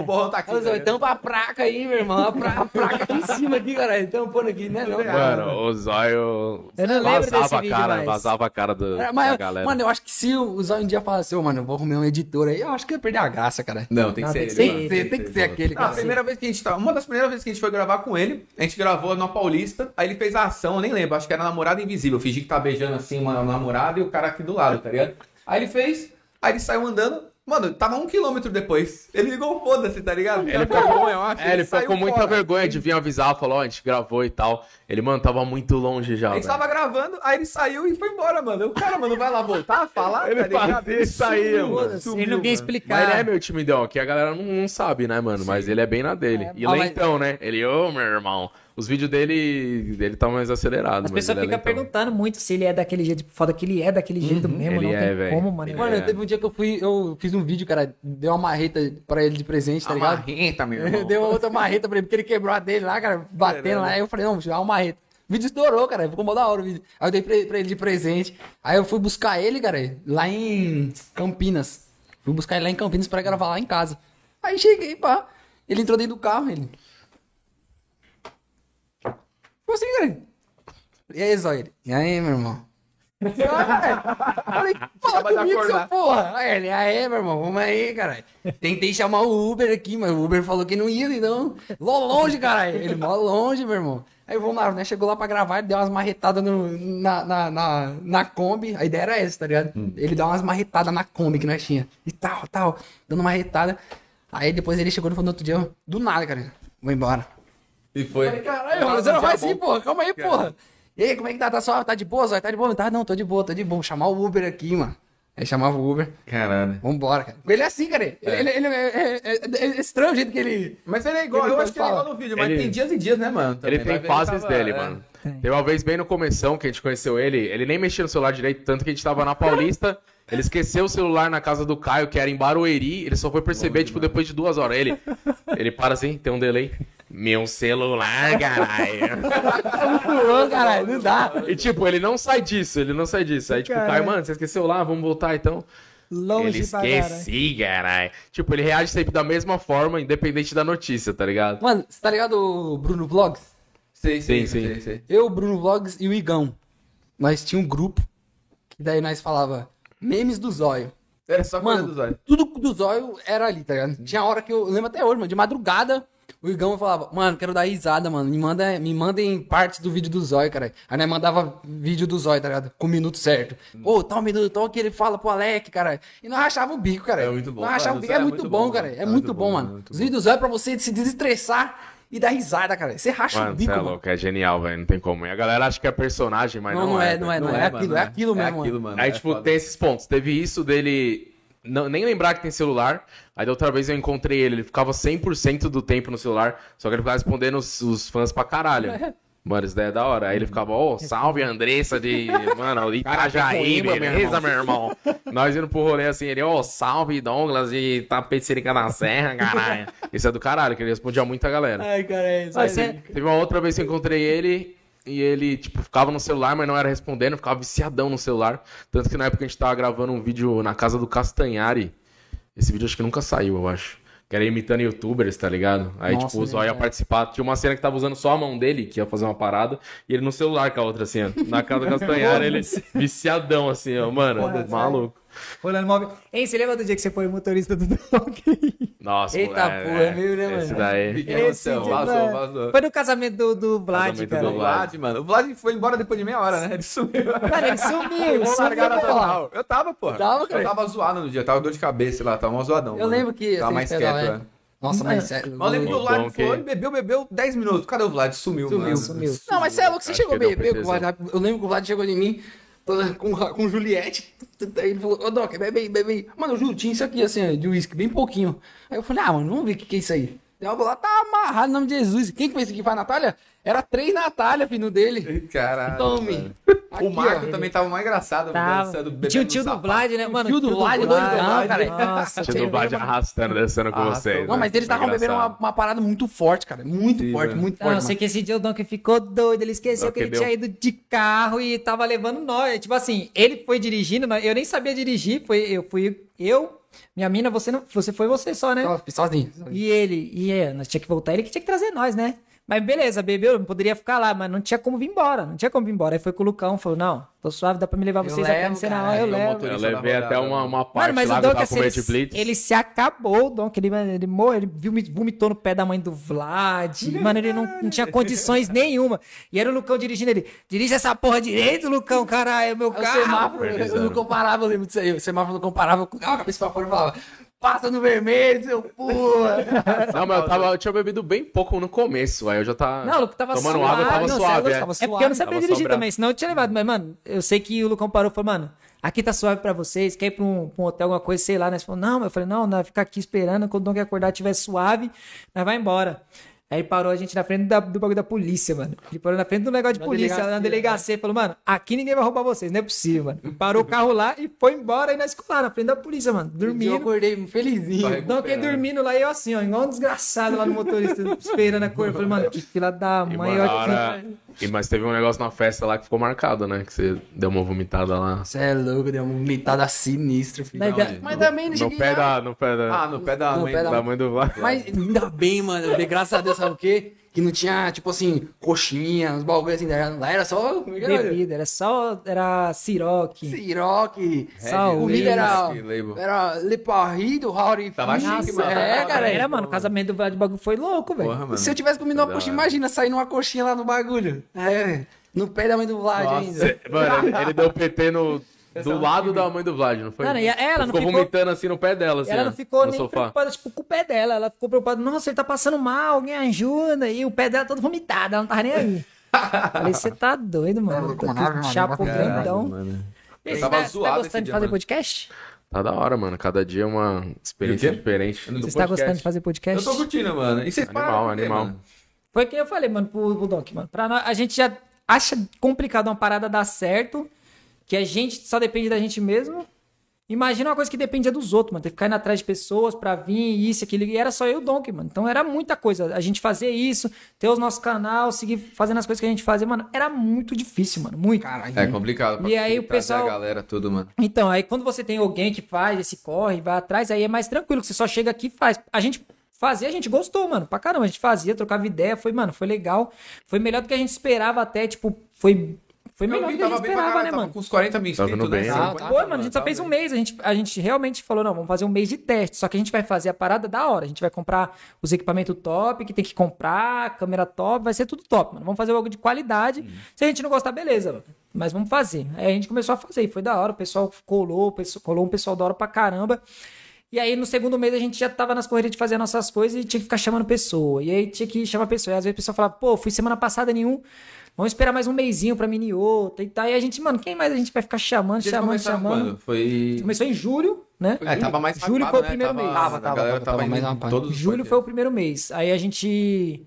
O borrão tá aqui. Os olhos tampam a placa aí, meu irmão. A, pra- a placa aqui em cima aqui, caralho. Tampando aqui, né? Não, Mano, o zóio Eu não lembro desse vazava a vídeo cara, vazava a cara do, É, da Mas, galera. mano, eu acho que se o Zóio um dia falasse, ô, mano, eu vou arrumar um editor aí, eu acho que ia perder a graça, cara. Não, tem que ser tem ele. que Tem que ser, tem que ser aquele, Não, a cara. primeira vez que a gente tá. Uma das primeiras vezes que a gente foi gravar com ele, a gente gravou na Paulista, aí ele fez a ação, eu nem lembro, acho que era namorada invisível. Eu fingi que tá beijando assim uma namorada e o cara aqui do lado, tá ligado? Aí ele fez, aí ele saiu andando, mano, tava um quilômetro depois. Ele ligou, foda-se, tá ligado? Ele ficou, eu acho. é, ele ficou com muita fora. vergonha de vir avisar, falou, ó, a gente gravou e tal. Ele, mano, tava muito longe já, velho. tava gravando, aí ele saiu e foi embora, mano. O cara, mano, vai lá voltar, falar, Ele tá ligado? fazia e saía, sumiu, mano. sumiu, Ele não explicar. Mas ele é meu timidão, que a galera não, não sabe, né, mano? Mas ele é bem na dele. E Ah, mas- lentão, né? Ele, ô, meu irmão. Os vídeos dele, ele tá mais acelerado. As pessoas é ficam perguntando muito se ele é daquele jeito. tipo, Foda que ele é daquele jeito mesmo. Ele não é, tem velho. como, mano. Ele Mano, É. teve um dia que eu fui, eu fiz um vídeo, cara, dei uma marreta pra ele de presente, tá A ligado? marrenta, meu irmão. Deu outra marreta pra ele, porque ele quebrou a dele lá, cara, batendo lá. Aí eu falei, não, vou dar uma marreta. O vídeo estourou, cara, ficou mó da hora o vídeo. Aí eu dei pra, pra ele de presente. Aí eu fui buscar ele, cara, lá em Campinas. Fui buscar ele lá em Campinas pra gravar lá em casa. Aí cheguei, pá. Ele entrou dentro do carro, ele. Ficou assim, cara. E aí, Zóio? E aí, meu irmão? Falei, fala Acaba de comigo, seu porra. Aí ele, aí, meu irmão, vamos aí, caralho. Tentei chamar o Uber aqui, mas o Uber falou que não ia, então. Ló longe, caralho. Ele, mó longe, meu irmão. Aí vamos lá, né? Chegou lá pra gravar, ele deu umas marretadas no, na, na, na, na Kombi. A ideia era essa, tá ligado? Ele deu umas marretadas na Kombi que nós tinha. E tal, tal. Dando uma marretada. Aí depois ele chegou no outro dia, do nada, cara. Vou embora. E foi. Falei, caralho, mano, você não vai assim, porra. Calma aí, porra. E aí, como é que tá? Tá só, tá de boa, Zóio? Tá de boa? Tá, não, tô de boa, tô de boa. Vou chamar o Uber aqui, mano. Aí chamava o Uber. Caralho. Vambora, cara. Ele é assim, cara. Ele, ele, ele é, é- é- é estranho o jeito que ele. Mas ele é igual, Ele eu acho que ele é igual no vídeo, mas Ele- tem dias e dias, né, mano? Ele Também. tem Vai ver, fases tava- dele, é. mano. Teve uma vez bem no começão que a gente conheceu ele, ele nem mexia no celular direito, tanto que a gente tava na Paulista, ele esqueceu o celular na casa do Caio, que era em Barueri, ele só foi perceber, tipo, depois de duas horas. Ele, ele para assim, tem um delay. Meu celular, caralho. Pulou, caralho. Não dá. E tipo, ele não sai disso, ele não sai disso. Aí, tipo, Caio, Caralho. mano, você esqueceu lá, vamos voltar então. Longe ele esqueci, caralho. Tipo, ele reage sempre da mesma forma, independente da notícia, tá ligado? Mano, você tá ligado o Bruno Vlogs? Sei, Sim, sim. sei, sei. Eu, o Bruno Vlogs e o Igão. Nós tinha um grupo. Que daí nós falava memes do zóio. Era só coisa Mano, dos olhos. tudo do zóio era ali, tá ligado? Tinha hora que eu, eu lembro até hoje, mano, de madrugada, o Igão falava, mano, quero dar risada, mano. Me, manda, me mandem partes do vídeo do zóio, cara. Aí nós mandava vídeo do zóio, tá ligado? Com o minuto certo. Ô, tal minuto, tal que ele fala pro Alec, cara. E nós rachava o bico, cara. É muito bom. Nós rachava Mano, o o bico. É é muito muito bom, bom, cara. É É muito muito bom, mano. muito Os vídeos do zóio é pra você se desestressar e dar risada, cara. Você racha o Mano, bico, você é mano. louco, é genial, velho, não tem como. E a galera acha que é personagem, mas Não, não, não é, velho. não é, não Não é. é, É aquilo, mano, é é. aquilo É mesmo, aquilo, mano. mano. Aí, é tipo, tem esses pontos. Teve isso dele não, nem lembrar que tem celular. Aí da outra vez eu encontrei ele, ele ficava 100% do tempo no celular, só que ele ficava respondendo os, os fãs pra caralho. Mano, isso daí é da hora. Aí ele ficava, ô, salve Andressa de, mano, Itajaí, beleza, meu irmão? Nós indo pro rolê assim, ele, ô, salve Douglas de Tapecerica da Serra, caralho. Isso é do caralho, que ele respondia muita galera. Ai, cara, é Mas é- Teve uma outra vez que eu encontrei ele e ele, tipo, ficava no celular, mas não era respondendo, ficava viciadão no celular. Tanto que na época a gente tava gravando um vídeo na casa do Castanhari. Esse vídeo acho que nunca saiu, eu acho. Que era imitando youtubers, tá ligado? Aí, Nossa, tipo, o Zóio ia verdade. participar. Tinha uma cena que tava usando só a mão dele, que ia fazer uma parada, e ele no celular com a outra, assim, ó. Na casa do Castanhari, ele viciadão, assim, ó. Mano, Porra, maluco. Olhando móvel. Hein, você lembra do dia que você foi motorista do dog? Nossa, Eita é, porra, é, meio, né, Esse mano? daí. Que Esse emoção, dia, vazou, mano. vazou. Foi no casamento do, do Vlad, Casamento cara. do O Vlad, mano. O Vlad foi embora depois de meia hora, né? Ele sumiu. Mano, ele sumiu. Sumiu largar na pô. total. Eu tava, pô. Tava, cara. Eu tava zoado no dia, tava dor de cabeça lá, tava mó zoadão. Eu mano. lembro que Tava mais quieto, é. né? Nossa, mas sério. Mas eu lembro que o Bom Vlad que- foi, bebeu, bebeu 10 minutos. Cadê o Vlad? Sumiu, Sumiu, mano. sumiu. Não, mas você é louco, você Acho chegou deu bem, bem, pretensão. Eu lembro que o Vlad chegou em mim. Com, com Juliette. Aí ele falou, ô Doc, bebe aí, bebe aí. Mano, eu juro, tinha isso aqui, assim, de uísque, bem pouquinho. Aí eu falei, ah, mano, vamos ver o que, que é isso aí. Aí eu vou lá, tá amarrado em nome de Jesus. Quem que fez isso aqui pra Natália? Era três Natália, filho dele. Caralho. Tome. mano. Aqui, o Marco ó. também tava mais engraçado. Tava. dançando, bebendo Tinha o tio no do. Vlad, né, mano? tio do Vlad, doido, Vlad, cara. Nossa, Tinha do Vlad arrastando, descendo com vocês. Não, né? mas eles estavam bebendo uma, parada muito forte, cara. Muito Sim, forte, mano. muito Não, forte. eu sei que esse dia o Donkey ficou doido, ele esqueceu que ele tinha ido de carro e tava levando nós. Tipo assim, ele foi dirigindo, eu nem sabia dirigir, foi, eu fui eu, minha mina, você não, você foi você só, né? Sozinho. sozinho. E ele, e é, nós tinha que voltar, ele que tinha que trazer nós, né? Mas beleza, bebeu, não poderia ficar lá, mas não tinha como vir embora, não tinha como vir embora. Aí foi com o Lucão, falou, não, tô suave, dá pra me levar vocês até no cara, eu eu levo. Eu levei até uma, mano. uma parte Mano, mas lá o tava assim, ele, Blitz. ele se acabou, o Donkey, ele, ele, morreu, ele vomi- vomitou no pé da mãe do Vlad, mano, ele não, não tinha condições nenhuma. E era o Lucão dirigindo ele, dirige essa porra direito, Lucão, caralho, meu Aí O carro. semáforo, eu não comparava, eu lembro disso aí. O semáforo não comparava com a cabeça pra fora e falava, passa no vermelho, seu porra. Não, mas eu, tava, eu tinha bebido bem pouco no começo, aí eu já tava Não, o Lucão tava tomando suave. água, eu tava Não, suave. você é. tava É porque eu não sabia Tava dirigir sobrado. também, senão eu tinha levado. Mas, mano, eu sei que o Lucão parou e falou, mano, aqui tá suave pra vocês, quer ir pra um, pra um hotel, alguma coisa, sei lá, né? Ele falou, não, eu falei, não, nós ficar aqui esperando, quando o Donkey acordar tiver suave, nós vai embora. Aí parou a gente na frente da- do bagulho da polícia, mano. Ele parou na frente do negócio de Na polícia, delegacia, na delegacia. Falou, mano, aqui ninguém vai roubar vocês, não é possível, mano. E Parou o carro lá e foi embora aí nós ficamos lá na frente da polícia, mano. Eu Dormindo. acordei felizinho. Donkey recuperando. dormindo lá e eu assim, ó, igual um desgraçado lá no motorista, esperando a cor. Eu falei, mano, que fila da E, mãe, eu na aqui. hora... e, mas teve um negócio na festa lá que ficou marcado, né? Que você deu uma vomitada lá. Você é louco, deu uma vomitada sinistra, filho. Onde? Mas também não No cheguei pé, lá. da, no pé da, Ah, no pé da No mãe. pé da- da mãe do Vlad. Mas ainda bem, mano. eu Graças a Deus, sabe o quê? Que não tinha, tipo assim, coxinha, uns bagulho assim. Lá era só. É era? Bebida, era só. Era siroque. Siroque. Sal, Comida era. Era Le Paris do Howdy. Tava chique, mano. É, cara. Era, mano, o casamento do Vlad bagulho foi louco, velho. Se eu tivesse comido uma coxinha, imagina sair numa coxinha lá no bagulho. É. No pé da mãe do Vlad Nossa. ainda. Mano, ele, ele deu PT no, do lado da mãe do Vlad, não foi? Mano, e ela não ficou ficou- vomitando assim no pé dela, assim, Ela não ficou no nem sofá. preocupada, tipo, com o pé dela. Ela ficou preocupada, nossa, ele tá passando mal, alguém ajuda. E o pé dela todo vomitado, ela não tava nem aí. Falei, você tá doido, mano. Tô aqui, chapo grandão. Eu Você tá, tá gostando de dia, fazer mano. podcast? Tá da hora, mano. Cada dia é uma experiência diferente. Eu Você tá podcast. gostando de fazer Eu podcast? tô curtindo, mano. E vocês Animal, animal. Foi o que eu falei, mano, pro, pro Doc, mano. Pra nós, a gente já acha complicado uma parada dar certo, que a gente só depende da gente mesmo. Imagina uma coisa que dependia dos outros, mano. Ter que ficar indo atrás de pessoas pra vir, isso, aquilo. E era só eu e o Donkey, mano. Então era muita coisa. A gente fazer isso, ter o nosso canal, seguir fazendo as coisas que a gente fazia, mano. Era muito difícil, mano. Muito. Caralho. É complicado. pra E aí o pessoal- a galera, tudo, mano. Então, aí quando você tem alguém que faz esse corre, vai atrás, aí é mais tranquilo, que você só chega aqui e faz. A gente fazia, a gente gostou, mano, pra caramba. A gente fazia, trocava ideia, foi, mano, foi legal. Foi melhor do que a gente esperava até, tipo, foi, foi Eu melhor do que a gente esperava, né, tava mano? com uns 40 mil inscritos, indo bem, né? né? Tava- Foi, mano, a gente só tava fez um bem. mês, a gente, a gente realmente falou, não, vamos fazer um mês de teste, só que a gente vai fazer a parada da hora, a gente vai comprar os equipamentos top, que tem que comprar, câmera top, vai ser tudo top, mano, vamos fazer algo de qualidade, se a gente não gostar, beleza, mano. mas vamos fazer. Aí a gente começou a fazer, e foi da hora, o pessoal colou, colou um pessoal da hora pra caramba, e aí, no segundo mês, a gente já tava nas correrias de fazer as nossas coisas e tinha que ficar chamando pessoa. E aí tinha que chamar pessoa. E às vezes a pessoa falava, pô, fui semana passada nenhum. Vamos esperar mais um mêsinho pra mim ir outra e tal. E a gente, mano, quem mais a gente vai ficar chamando, Vocês chamando, chamando? quando? Foi... Começou em julho, né? É, tava mais Julho hypado, foi o né? primeiro mês. Tava, tava, galera tava, tava tava indo mais os Julho foi o primeiro mês. Aí a gente.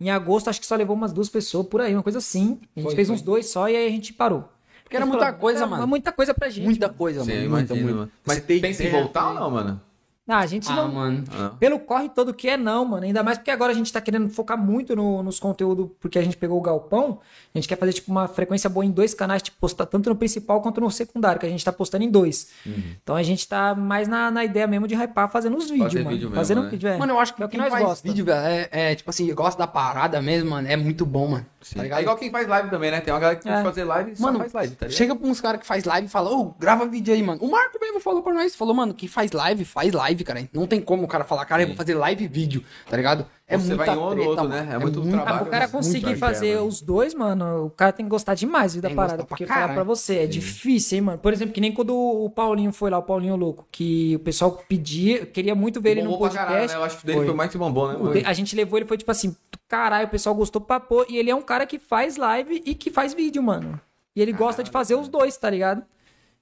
Em agosto, acho que só levou umas duas pessoas por aí, uma coisa assim. A gente Foi, fez foi. uns dois só e aí a gente parou. Porque era muita falou, coisa, "É, mano. Muita coisa pra gente. Muita mano." coisa, Sim, mano. imagino, muita. mano. Mas tem pensa em voltar ou não, mano? Ah, a gente Ah, não. mano. Ah. Pelo corre todo que é, não, mano. Ainda mais porque agora a gente tá querendo focar muito no- nos conteúdos, porque a gente pegou o galpão. A gente quer fazer, tipo, uma frequência boa em dois canais, tipo, postar tanto no principal quanto no secundário, que a gente tá postando em dois. Então a gente tá mais na, na ideia mesmo de hypar fazendo os vídeos, Fazer mano. vídeo mesmo, fazendo né? vídeo, é. Mano, eu acho que é o que nós gosta. vídeo, velho, é, é, tipo assim, gosta da parada mesmo, mano, é muito bom, mano. Tá É igual quem faz live também, né? Tem uma galera que É. pode fazer live e só Mano, faz live, tá ligado? Chega pra uns caras que faz live e fala, ô, grava vídeo aí, mano. O Marco mesmo falou pra nós, falou, mano, quem faz live, faz live, cara. Não tem como o cara falar, cara, eu vou fazer live e vídeo, tá ligado? É Você muita vai em um ou no treta, outro, mano. né? É muito trabalho. Ah, pro cara Muito conseguir muito fazer interno. os dois, mano, o cara tem que gostar demais da Tem parada. gostar pra Porque falar caralho. pra você, é difícil, hein, mano. Por exemplo, que nem quando o Paulinho foi lá, o Paulinho Louco, que o pessoal pedia, queria muito ver ele no podcast. caralho, né? Eu acho que dele foi, mais que bombou, né? O de- A gente levou ele, foi tipo assim, caralho, o pessoal gostou pra pôr. E ele é um cara que faz live e que faz vídeo, mano. E ele gosta de fazer os dois, tá ligado?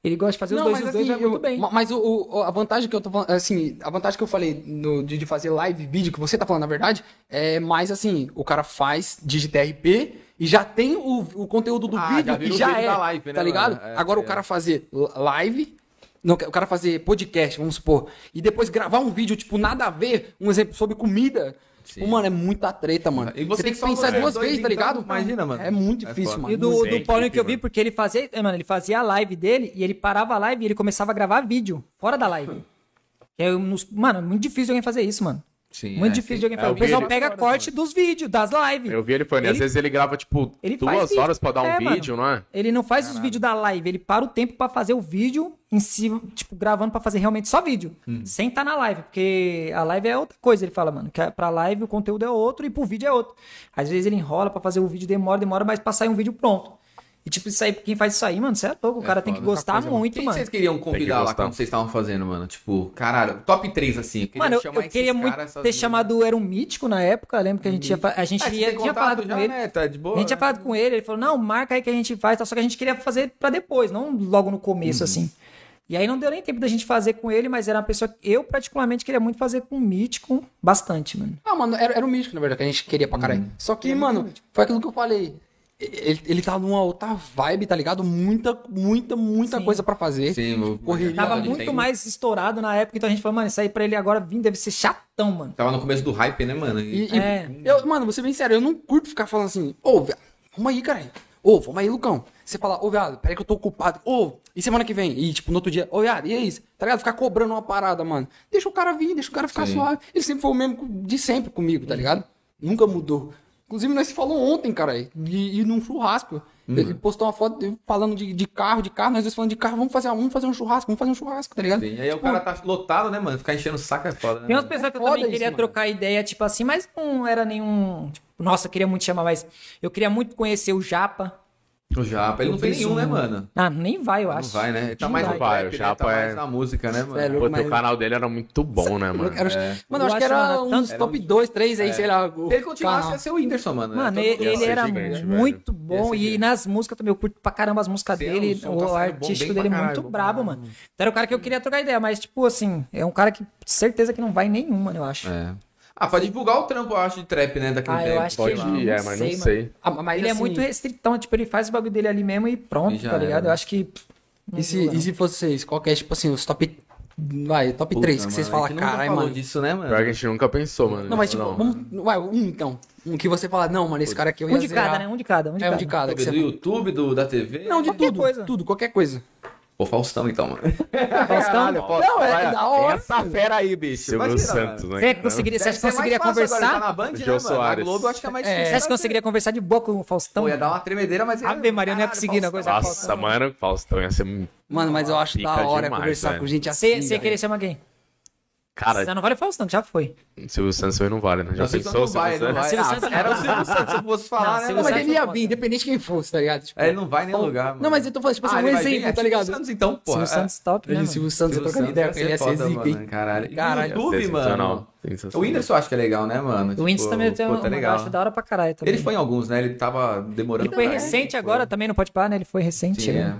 Ele gosta de fazer os Não, dois, mas os dois assim, vai muito eu- bem. ma- Mas o, o- a vantagem que eu tô falando, assim, a vantagem que eu falei no- de, de fazer live, vídeo, que você tá falando, na verdade, é mais assim, o cara faz, digita RP e já tem o, o conteúdo do Ah, já vídeo vira e o já vídeo é, da live, né, tá ligado? É, Agora o é. cara fazer live, não, o cara fazer podcast, vamos supor, e depois gravar um vídeo, tipo, nada a ver, um exemplo sobre comida... Tipo, mano, é muita treta, mano. E você você tem que pensar vocês duas vezes, tá então, ligado? imagina, mano. É muito É difícil, foda. mano. E do, do Paulinho que eu vi, porque ele fazia, eh, mano, ele fazia a live dele e ele parava a live e ele começava a gravar vídeo fora da live. É mano, é muito difícil alguém fazer isso, mano. Sim, muito é, difícil sim. de alguém É, eu o pessoal ele pega corte dos vídeos, das lives. Eu vi ele falando, e às Ele- vezes ele grava, tipo, ele duas horas pra dar um É, mano. vídeo, não é? Ele não faz os vídeos da live, ele para o tempo pra fazer o vídeo em cima, tipo, gravando pra fazer realmente só vídeo. Hum. Sem estar na live, porque a live é outra coisa, ele fala, mano. Que é- pra live o conteúdo é outro e pro vídeo é outro. Às vezes ele enrola pra fazer o vídeo, demora, demora, mas pra sair um vídeo pronto. E tipo, isso aí, quem faz isso aí, mano, você é louco, o cara tem que gostar muito, Quem mano. vocês queriam convidar lá gostar. quando vocês estavam fazendo, mano? Tipo, caralho, top 3 assim. Eu queria Mano, eu, eu queria muito ter chamado Era um Mítico na época. Lembro que a gente, ia, fa- a gente Ah, ia, tinha falado já, com ele. né? Tá de boa. A gente tinha falado com ele, ele falou, não, marca aí que a gente faz, tá? só que a gente queria fazer pra depois, não logo no começo, assim. E aí não deu nem tempo da gente fazer com ele, mas era uma pessoa que eu particularmente queria muito fazer com o Mítico, bastante, mano. Ah, mano, era, era o mítico, na verdade, que a gente queria pra caralho. Só que, mano, foi aquilo que eu falei. Ele, ele tá numa outra vibe, tá ligado? Muita, muita, muita Sim. coisa pra fazer. Sim, Correria. Tava muito tem- mais estourado na época, então a gente falou, mano, isso aí pra ele agora vir deve ser chatão, mano. Tava no começo do hype, né, mano? E, e É. eu, mano, vou ser bem sério, eu não curto ficar falando assim, ô, viado, vamos aí, caralho. Ô, vamos aí, Lucão. Você fala, ô, viado, peraí que eu tô ocupado. Ô, e semana que vem? E, tipo, no outro dia, ô, viado, e é isso? Tá ligado? Ficar cobrando uma parada, mano. Deixa o cara vir, deixa o cara ficar Sim. suave. Ele sempre foi o mesmo de sempre comigo, tá ligado? Nunca mudou. Inclusive, nós se falou ontem, cara, e, e num churrasco. Ele postou uma foto falando de, de carro, de carro, nós dois falando de carro, vamos fazer, vamos fazer um churrasco, vamos fazer um churrasco, tá ligado? Sim, aí o cara tá lotado, né, mano? Ficar enchendo o saco é foda, né? Tem umas mano? pessoas que eu também isso, queria mano. trocar ideia, tipo assim, mas não era nenhum. Tipo, nossa, eu queria muito chamar, mas eu queria muito conhecer o Japa. O Japa, ele não tem nenhum, né, mano? Ah, nem vai, eu Não acho. vai, né? Ele tá Não mais vai. no o né? Japa tá é- mais na música, né, mano? Sério, Pô, mas- o canal dele era muito bom, né, mano? É. Mano, eu acho que era acho, uns tanto- top 2, 3 aí, sei lá. o Se ele continuasse, ia ser o Whindersson, mano. Mano, Todo ele, ele era gigante, velho. muito Ia bom. E gigante. nas músicas também, eu curto pra caramba as músicas Sim, dele. o som O tá artístico dele é muito brabo, mano. Então era o cara que eu queria trocar ideia, mas, tipo assim, é um cara que certeza que não vai nenhum, mano, eu acho. É. Ah, pode divulgar o trampo, eu acho, de trap, né? Daquele Ah, eu tempo. acho que Pode ir, é, mas não sei. Ah, mas ele é assim, muito restritão, tipo, ele faz o bagulho dele ali mesmo e pronto, E já tá ligado? era. Eu acho que. E se, e se vocês, qual que é, tipo assim, os top. Vai, top Puta, 3 que vocês mano, a falam, caralho, falou mano. disso, né, mano? Pior que a gente nunca pensou, mano. Não, mas tipo, Não. vamos. Vai, um então. Um que você fala, não, mano, esse cara aqui eu ia Um de zerar. cada, né? Um de cada. Um de É, um cada. de cada. Que do. YouTube, do, da TV? Não, de Qualquer tudo. coisa. Tudo, qualquer coisa. Ô, Faustão, então, mano. Faustão, Não, é da hora. Essa fera aí, bicho. Silvio Imagina, Santos, mano. né? Você conseguiria, você acha que conseguiria conversar? Agora, tá na Band, né, Jô mano? Soares. Na Globo, eu acho que é mais É. difícil. Você acha que conseguiria conversar de boa com o Faustão? Pô, ia dar uma tremedeira, mas... Ave Maria, eu não ia conseguir, Faustão. coisa Nossa, mano, Faustão ia ser. Mano, mas eu acho da hora demais, conversar velho. com gente assim. Você velho. queria chamar quem? Cara, Você não vale o Faustão, que já foi. Silvio Santos aí não vale, né? Já Não, Silvio pensou Santos não vai, Silvio não Santos? vai. Silvio Ah, Santos Era o. Silvio Santos, se eu fosse falar, Não, né? Silvio Não, mas Santos ele ia vir, independente de quem fosse, tá ligado? Tipo, É, ele não vai nem lugar, mano. Não, mas eu tô falando, tipo assim, Ah, um exemplo, é tá Silvio ligado? Santos, então, pô. Silvio Santos top, né? Silvio Santos, eu Silvio trocando ideia Santos com ele, ia ser zica, hein? Caralho. Caralho. YouTube, mano. Sensacional. O. Whindersson eu acho que é legal, né, mano? O Whindersson também tem um, é eu legal. acho da hora pra caralho também. Ele foi em alguns, né? Ele tava demorando Ele foi recente Foi. agora, também não pode parar, né? Ele foi recente. Né?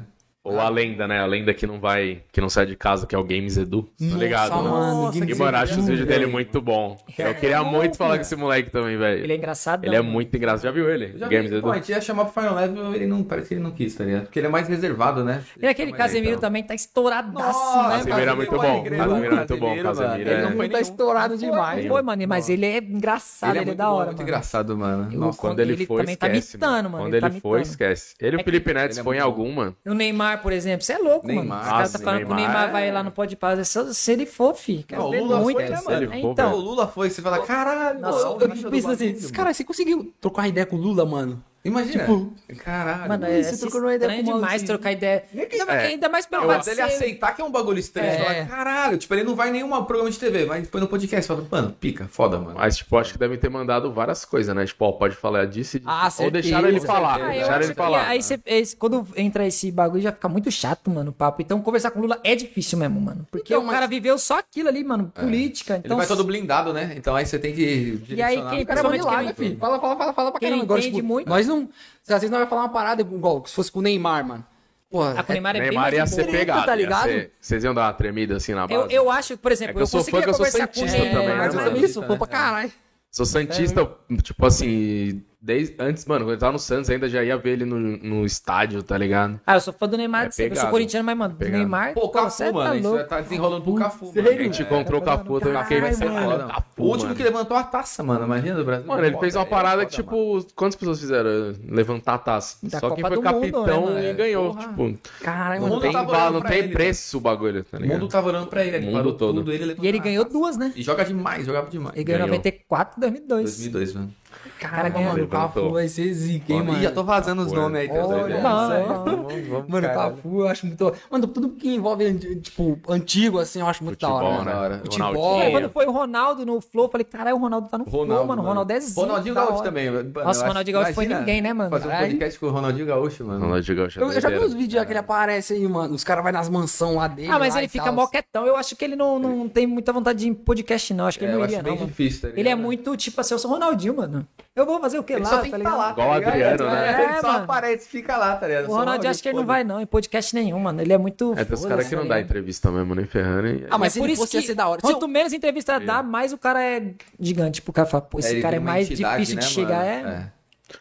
É. Ou a lenda, né? A lenda que não vai, que não sai de casa, que é o Games Edu. Tá ligado? Nossa, né? mano, Games E, mano, acho Edu, os vídeos dele muito bom. Eu queria É bom, muito falar com esse moleque também, velho. Ele é engraçado. Ele é muito engraçado. Já viu ele? Já Games vi, Edu? pô, a gente ia chamar pro Final Level, ele não, parece que ele não quis, tá ligado? Porque ele é mais reservado, né? E aquele Casemiro então. também tá estouradaço, Nossa, né, Casemiro é muito bom. Casemiro é muito bom, Casemiro, é- Ele não foi tá estourado demais. Foi, mano, mas ele é engraçado, ele é, da hora, muito engraçado, mano. Quando ele, Ele for, também tá esquece. mitando, mano, Quando ele tá mitando. esquece. Ele e É o Felipe Neto, é for em alguma. O Neymar, por exemplo, você é louco, Neymar. mano. Os caras tá falando que o Neymar Neymar é- vai lá no Pode Paz. Se, se ele for, fi, quero Não, o Lula muito. foi, né, mano? for, então, o Lula foi, você fala, caralho, Nossa, Eu, eu penso assim, cara, você conseguiu trocar ideia com o Lula, mano? Imagina. tipo, caralho. Mano, mano. é você trocou uma ideia demais assim. trocar ideia. Ainda, É. ainda mais pelo Não, fato até de ele ser... aceitar que é um bagulho estranho. É. Você fala, caralho, tipo, ele não vai em nenhum programa de TV, mas foi no podcast. Fala, mano, pica, foda, mano. Mas, tipo, acho que devem ter mandado várias coisas, né? Tipo, ó, pode falar disso e disso. Ah, Ou deixaram ele falar. Ah, eu deixaram ele que falar. aí você, quando entra esse bagulho já fica muito chato, mano, o papo. Então conversar com o Lula é difícil mesmo, mano. Porque Então, o mas- cara viveu só aquilo ali, mano, política. Ele Então, vai todo blindado, né? Então aí você tem que E aí, quem- O cara é milagre, filho. Fala, fala, fala, fala pra quem caramba. Agora, entende tipo, muito- nós não não. Às vezes não vai falar uma parada igual se fosse com o Neymar, mano. Porra, A com o Neymar é bem Neymar mais ia ser pegado. tá ia ligado? ser- Vocês iam dar uma tremida assim na base? Eu, eu acho, por exemplo, É eu eu sou conseguia fã, que eu sou conversar com o cientista Neymar, também, né, mas eu também sou fã pra caralho. Sou Santista, tipo assim, desde antes, mano, quando ele tava no Santos, ainda já ia ver ele no, no estádio, tá ligado? Ah, eu sou fã do Neymar, É de sempre. eu sou corintiano, mas, mano, do Pegado. Neymar, Pô, o Cafu, você mano, tá isso louco. tá desenrolando pro Cafu, mano. A gente encontrou o Cafu, também fiquei Vai ser foda. O último mano. que levantou a taça, mano. Imagina do Brasil. Mano, ele fez uma É parada foda, que, tipo, quantas pessoas fizeram? Levantar a taça. Da Só quem Copa foi do Mundo, capitão né, e mano? ganhou. Porra. Tipo, Caralho, O mano. mundo tem olhando não tem ele, preço o bagulho, tá O ligado? mundo tava olhando pra ele, ele O mundo parou todo. tudo, ele levantou E ele ganhou duas, né? E joga demais, jogava demais. Ele ganhou Ganhou. 94 e 2002. 2002, mano. Caralho, ganhou. mano, o Cafu vai ser zica, hein, Ih, mano. já tô vazando os Cafu, nomes aí. tá Olha doido? Não, só. é. Vamos, vamos, Mano, o caralho. Cafu eu acho muito. Mano, tudo que envolve, tipo, antigo, assim, eu acho muito Futebol, da hora. né? hora. Futebol. É, quando foi o Ronaldo no Flow, eu falei, caralho, o Ronaldo tá no Flow, mano. O Ronaldo é zica. Ronaldinho Gaúcho também. mano. Nossa, o Ronaldinho Gaúcho foi ninguém, né, mano? Fazer um podcast com o Ronaldinho Gaúcho, mano. Ronaldinho Gaúcho é Eu, já vi uns vídeos que ele aparece aí, mano. Os caras vão nas mansões lá dele. Ah, mas ele fica moquetão. Eu acho que ele não, não tem muita vontade de ir em podcast, não. Acho que É, ele não iria, não. mano. difícil, tá Ele é muito, tipo assim, eu sou o Ronaldinho, mano. Eu vou fazer o que Ele lá, só tem tá que tá ligado? lá, Igual tá o ligado? Adriano, né? É, ele É, só mano. aparece e fica lá, tá ligado? O Só Ronaldinho acho que ele não vai, não, em podcast nenhum, mano. Ele é muito. É, tem os foda-se, caras que tá não dá entrevista mesmo, nem ferrando. e- Ah, mas É por ele isso que ia ser da hora. Se Quanto menos entrevista dá, mais o cara é gigante. Tipo, o cara fala, pô, esse É, ele cara é mais difícil né, de chegar. mano? É.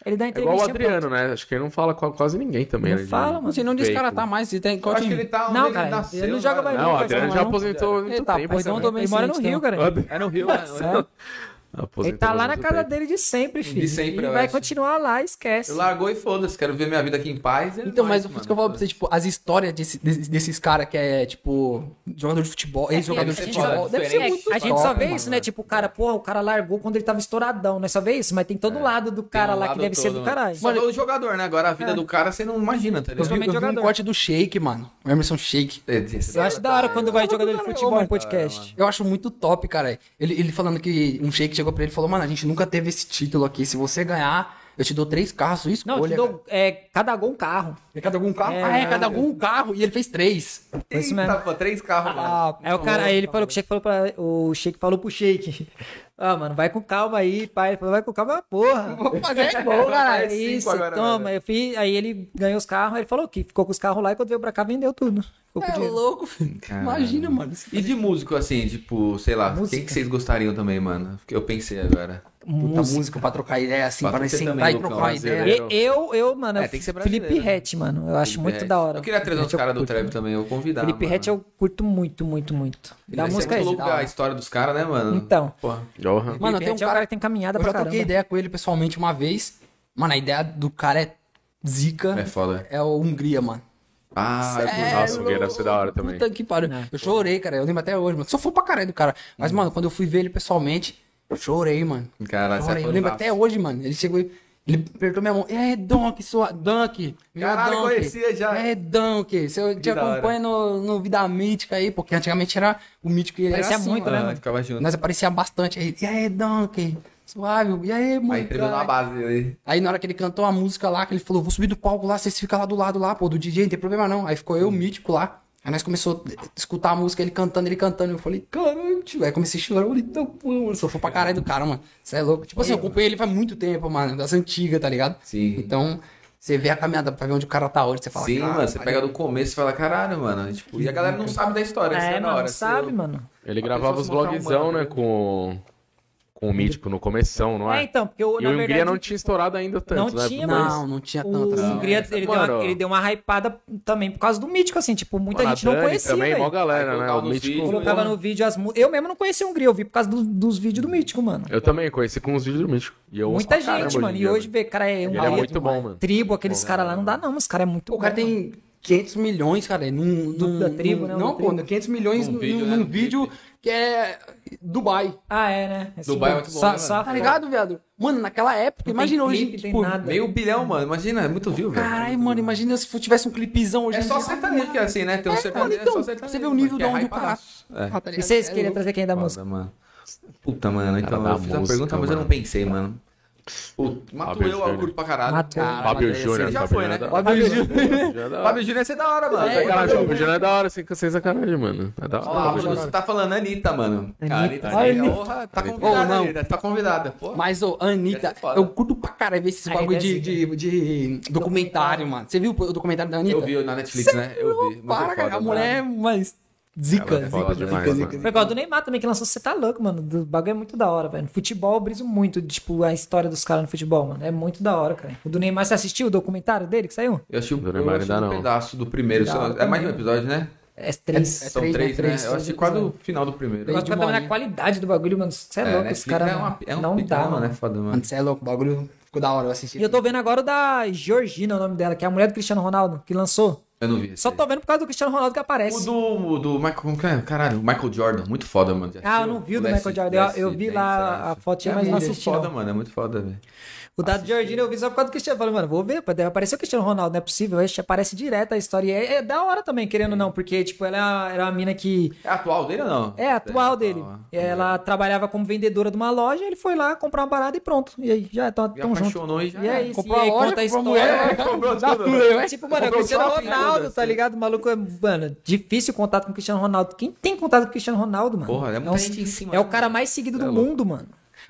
Ele dá É entrevista. igual o Adriano, né? Acho que ele não fala com quase ninguém também. Não né, fala, mano. Não cara Veículo. tá mais. Se tem acho que ele tá Não, ele cara, nasceu, ele não joga mais Não, o Não, Adriano não, já não. aposentou há muito tempo. não, cara. tô bem Ele mora no Rio, cara. É no Rio, né? Ele tá lá na casa tempo. dele de sempre, filho. De sempre, e vai acho. continuar lá, esquece. Eu largou e foda-se, quero ver minha vida aqui em paz. é Então, nóis, mas o mano. que eu falo pra você, tipo, as histórias desse- desses, desses caras que é, tipo, jogador de futebol, ex-jogador de deve ser futebol, deve ser diferente. muito a gente top, só vê mano. isso, né? Tipo, o cara, porra, o cara largou quando ele tava estouradão, né? Só vê isso, mas tem todo lado do cara um lá que deve ser todo, do mano. caralho. Só o jogador, né? Agora a vida do cara você não imagina, tá ligado? Principalmente eu vi um jogador. corte do Shake, mano. O Emerson Shake. Eu acho da hora quando vai jogador de futebol em mano. podcast. Eu acho muito top, cara. Ele, ele falando que um shake chegou pra ele e falou, mano, a gente nunca teve esse título aqui. Se você ganhar, eu te dou três carros, sua escolha. Não, eu te dou, é, cada gol um carro. É cada algum carro? É, ah, é, é. cada algum carro. E ele fez três. Foi isso Eita, mesmo. pô, três carros, mano. Ah, Aí o cara, aí ele falou que o Sheik falou pra. O Sheik falou pro Sheik. Ah, mano, vai com calma aí, pai. Ele falou, vai com calma, porra. Vou fazer gol, caralho. É isso, agora, toma. Eu fiz, aí ele ganhou os carros, ele falou que ficou com os carros lá e quando veio pra cá vendeu tudo. Ficou com É louco, filho. Imagina, mano. E de músico, assim, tipo, sei lá, Música. quem que vocês gostariam também, mano? Porque eu pensei agora. Puta música pra trocar ideia, assim, Pra pra nós você sentar também, e trocar ideia. E- Eu, eu, mano, É, tem que ser Felipe né? Rett, mano. Eu acho muito Felipe da hora. Eu queria trazer uns eu caras do trap também, eu convidar. Felipe Rett eu curto muito, muito, muito. Da música é louco a história dos caras, né, mano? Então. Porra. Johan. Mano, tem um cara que tem caminhada Eu pra já troquei caramba. ideia com ele pessoalmente uma vez. Mano, a ideia do cara é zica. É foda. É o Hungria, mano. Ah, eu É, Nossa, o Hungria deve ser da hora também. Puta que pariu. É. Eu chorei, cara. Eu lembro até hoje, mano. Só for pra caralho do cara. Mas, Hum. mano, quando eu fui ver ele pessoalmente, eu chorei, mano. Caralho, é. Eu lembro até hoje, mano. Ele chegou e. Ele apertou minha mão. É, Donk, sua. Dunk. Caralho, Dunk. conhecia já. É, Dunk. Você te Que da hora. acompanha no, no Vida Mítica aí, porque antigamente era o Mítico e ele Parecia assim, muito, mano. né, Ah, ficava junto. Nós aparecia bastante. Aí, e aí, Dunk? Suave. E aí, mano? Aí na base aí. Aí na hora que ele cantou a música lá, que ele falou, vou subir do palco lá, vocês ficam lá do lado lá, pô, do DJ, não tem problema não. Aí ficou eu, o Mítico lá. Aí nós começou a escutar a música, ele cantando, ele cantando. Eu falei, caralho, tio. Aí comecei a chorar. Eu falei, então, pô, mano, sou fã pra caralho do cara, mano. Você é louco. Tipo assim, eu acompanhei ele faz muito tempo, mano, das antigas, tá ligado? Sim. Então, você vê a caminhada pra ver onde o cara tá hoje, você fala, Sim, "Caralho, mano, você pega do começo e fala, caralho, mano. Tipo, e a galera não sabe da história, isso É, é mano, hora. sabe, Você- mano. Ele gravava os né, né? com, com o Mítico no começão, não É, é? então, porque eu, E na o Hungria verdade, não tinha estourado ainda tanto, Não né? tinha, Depois- Não, não tinha O tanto. assim. Hungria, ele, deu uma, ele deu uma hypada também por causa do Mítico, assim, tipo, muita Mano, gente não conhecia, também, mó velho. galera, né? O Mítico... vídeos, Colocava no vídeo as músicas. Eu mesmo não conhecia o Hungria, eu vi por causa do- dos vídeos do Mítico, mano. Eu também conheci com os vídeos do Mítico. E eu Muita caramba gente, mano. E hoje ver, cara, é Ele Hungria, é muito bom, mano. tribo, aqueles caras lá, não dá não, mas os caras é muito o cara tem 500 milhões, cara, num, num, da tribo, num- né? Não, pô, tribo. 500 milhões Num num, vídeo, né? que é Dubai. Ah, é, né? Esse Dubai é muito bom, né, só mano? Tá ligado, viado? Mano, naquela época, Não imagina tem hoje, clipe, tem tipo, nada. Meio bilhão, mano. Imagina, é muito view, velho. Caralho, mano, imagina se tivesse um clipezão hoje. É em só sertanejo que é assim, né? Tem um É, sertanejo, mano, então, é só sertanejo. você vê o nível de onde o cara-. É. Tá ligado? E vocês É queriam trazer quem da música? mano. Puta, mano, então eu fiz a pergunta, mas eu não pensei, mano. Pô, mato Fábio eu, eu curto pra caralho. Matou. Cara, Fábio mas esse Júnior. já Fábio foi, né? é. Fábio Júnior. É da hora. Fábio Júnior ia ser da hora, mano. É? Fábio Júnior é da hora, sem, sem sacanagem, mano. É da lá, hora. mano, você tá falando Anitta, mano. Anitta. Anitta, Anitta. porra, tá convidada, Oh. Anitta, tá convidada. Pô. Mas, ô, Anitta, eu curto pra caralho ver esses bagulho de, de, de documentário, mano. Você viu o documentário da Anitta? Eu vi na Netflix, né? Eu vi. Para, cara, a mulher é zica, é foda zica, demais, zica, zica, Foi igual do Neymar também, que lançou Você Tá Louco, mano. O bagulho é muito da hora, velho. No futebol eu briso muito, tipo, a história dos caras no futebol, mano. É muito da hora, cara. O do Neymar, você assistiu o documentário dele que saiu? Eu assisti, Do eu Neymar assisti ainda um não. pedaço do primeiro. Hora É mais de um episódio, né? É três. É São três, três, né? né? Três, Eu assisti três quase o final do primeiro. Eu gosto de também da molinho. qualidade do bagulho, mano. Você é, louco, Netflix os caras. é, uma, é um não dá, mano. né? Foda, mano. Mano, você é louco, o bagulho ficou da hora eu assisti. E eu tô vendo agora o da Georgina, o nome dela, que é a mulher do Cristiano Ronaldo, que lançou. Eu não vi. Só tô vendo por causa do Cristiano Ronaldo que O aparece. do, o do Michael, como que é? Caralho, o Michael Jordan, muito foda, mano. Já Ah, eu não vi o do Michael Jordan. Eu- eu vi lá a fotinha, É mas não muito assisti, foda, não. mano, é muito foda, velho. O da Georgina eu vi só por causa do Cristiano. Falei, mano, vou ver, aparecer o Cristiano Ronaldo, não é possível. Aparece direto a história. E é, é da hora também, querendo ou não, porque, tipo, ela era uma mina que. É atual dele ou não? É, atual dele. é. Ela trabalhava como vendedora de uma loja, ele foi lá comprar uma parada e pronto. E aí, já tão, E tão junto. e já E é isso, Comprou e a aí loja, conta a história. mulher, comprou tudo. aí, vai. Tipo, mano, é o Cristiano shopping, Ronaldo, tá ligado? O maluco é, mano, difícil contato com o Cristiano Ronaldo. Quem tem contato com o Cristiano Ronaldo, mano? Porra, é muita um- gente em cima, É o né, cara mais seguido do É louco. mundo, mano.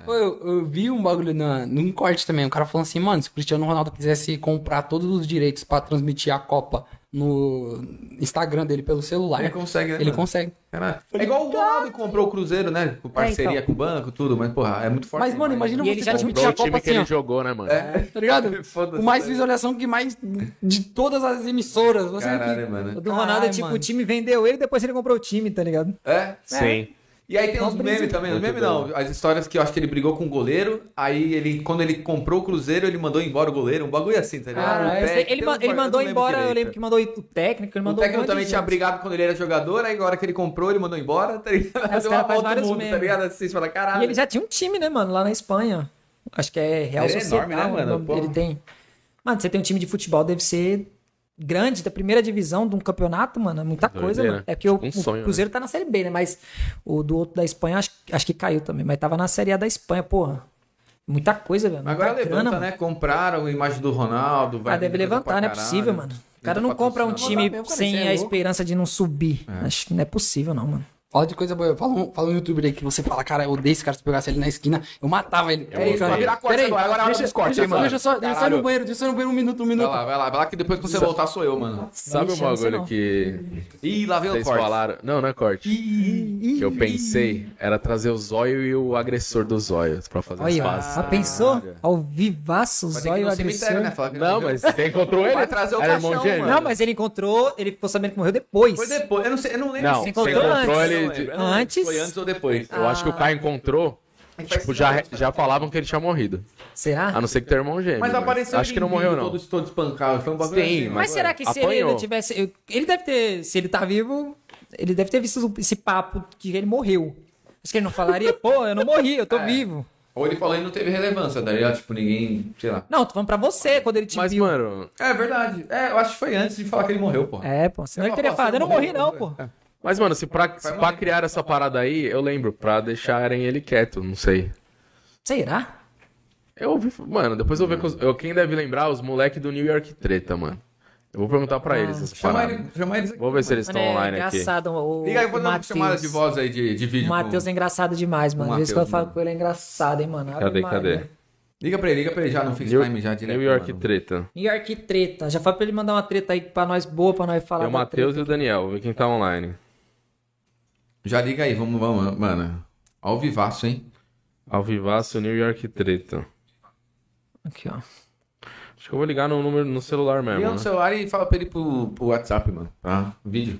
Eu, eu vi um bagulho na, num corte também. O cara falou assim, mano, se o Cristiano Ronaldo quisesse comprar todos os direitos pra transmitir a Copa no Instagram dele pelo celular, Ele consegue, né? ele mano? consegue. Caralho. É igual o Ronaldo que comprou o Cruzeiro, né? Com parceria então. com o banco, tudo, mas, porra, é muito forte. Mas, mano, imagina E ele você já transmitir a o time Copa que assim, ele ó. jogou, né, mano? Tá ligado? Foda-se, Com mais velho. visualização que mais de todas as emissoras. Você Caralho, O mano. do Ronaldo é tipo, mano. o time vendeu ele, depois ele comprou o time, tá ligado? É? Sim. E aí tem uns memes também, os memes não, as histórias que eu acho que ele brigou com o goleiro, aí ele, quando ele comprou o Cruzeiro, ele mandou embora o goleiro, um bagulho assim, tá ligado? Ah, O eu técnico- ele, ele bagulho, mandou eu embora, eu direito. lembro que mandou o técnico, ele O mandou um técnico monte também tinha gente. brigado quando ele era jogador, aí agora que ele comprou, ele mandou embora, tá ligado? Deu uma volta vários no mundo, tá memes. ligado? Assim, você fala, caralho. E ele já tinha um time, né, mano, lá na Espanha. Acho que é Real Ele é Sociedade. enorme, né, o mano? Porra. Ele tem. Mano, você tem um time de futebol, deve ser grande, da primeira divisão de um campeonato, mano. É muita coisa, mano. É porque o, Tipo um sonho, o Cruzeiro tá na Série B, né? Mas o do outro da Espanha, acho, acho que caiu também. Mas tava na Série A da Espanha, porra. Muita coisa, velho. Agora grana, levanta, mano. né? Compraram a imagem do Ronaldo. vai Ah, deve levantar, não é caralho. possível, mano. O cara não compra um time sem é a esperança de não subir. Acho que não é possível, não, mano. Fala de coisa boa. Fala um, fala um youtuber aí que você fala, cara, eu odeio esse cara. Se eu pegasse ele na esquina, eu matava ele. Peraí, isso, vai virar corte agora, agora é a hora deixa, dos cortes, deixa, hein, mano? deixa só, deixa só no banheiro, deixa só ir no banheiro um minuto, um Vai minuto. lá, vai lá, vai lá que depois que você voltar sou eu, mano. Sabe um eu sei bagulho que Ih, lá vem o corte. falaram? Não, não é corte. Que eu pensei era trazer o zóio e o agressor dos zóios pra fazer as Olha, pazes. já pensou? Ao vivaço, Vai ir zóio agressor. cemitério, né? Não, mas você encontrou ele? Vai trazer o Era caixão. Não, mas ele encontrou, ele ficou sabendo que morreu depois. Foi depois, eu não sei, eu não lembro Não, se você encontrou antes. Não lembro se Antes? Foi antes ou depois. Eu acho que o Caio encontrou. Tipo, já, já falavam que ele tinha morrido. Será? A não ser que tenha irmão gêmeo. Mas né? apareceu Acho ele que não morreu, não. Todo, todo espancado. Foi um bagulho Sim, assim, Mas mas- será que se ele apanhou. ainda tivesse. Ele deve ter. Se ele tá vivo, ele deve ter visto esse papo que ele morreu. Acho que ele não falaria, pô, eu não morri, eu tô É. vivo. Ou ele falou e não teve relevância, tá ligado? Tipo, ninguém, sei lá. Não, tô falando pra você quando ele te Mas, viu. mano, É verdade. É, eu acho que foi antes de falar que ele morreu, pô. É, pô, senão Eu ele teria falado, eu não morri não, pô. é. Mas, mano, se pra, se pra criar essa parada aí, eu lembro, pra deixarem ele quieto, não sei. Será? Eu ouvi, mano, depois eu vou ver com os, eu, quem deve lembrar, os moleques do New York Treta, mano. Eu vou perguntar pra eles essas Chama, paradas. ele, chama eles aqui. Vou ver se eles Mano, estão é online aqui. engraçado. O, Liga aí, vou dar uma chamada de voz aí de, de vídeo. O Matheus é engraçado demais, mano. Às vezes que eu falo mano. com ele é engraçado, hein, mano. Cadê, cadê? Liga pra ele, liga pra ele já no FaceTime já direto. New York mano. Treta. New York treta. Já falei pra ele mandar uma treta aí pra nós boa, pra nós falar Tem o Matheus e o Daniel, vou ver quem tá online. Já liga aí, vamos, vamos, mano. Ao vivaço, hein? Ao vivaço, New York Treta. Aqui, ó. Acho que eu vou ligar no número no celular mesmo, Liga no né? celular e fala pra ele pro, pro WhatsApp, mano. Tá? Vídeo.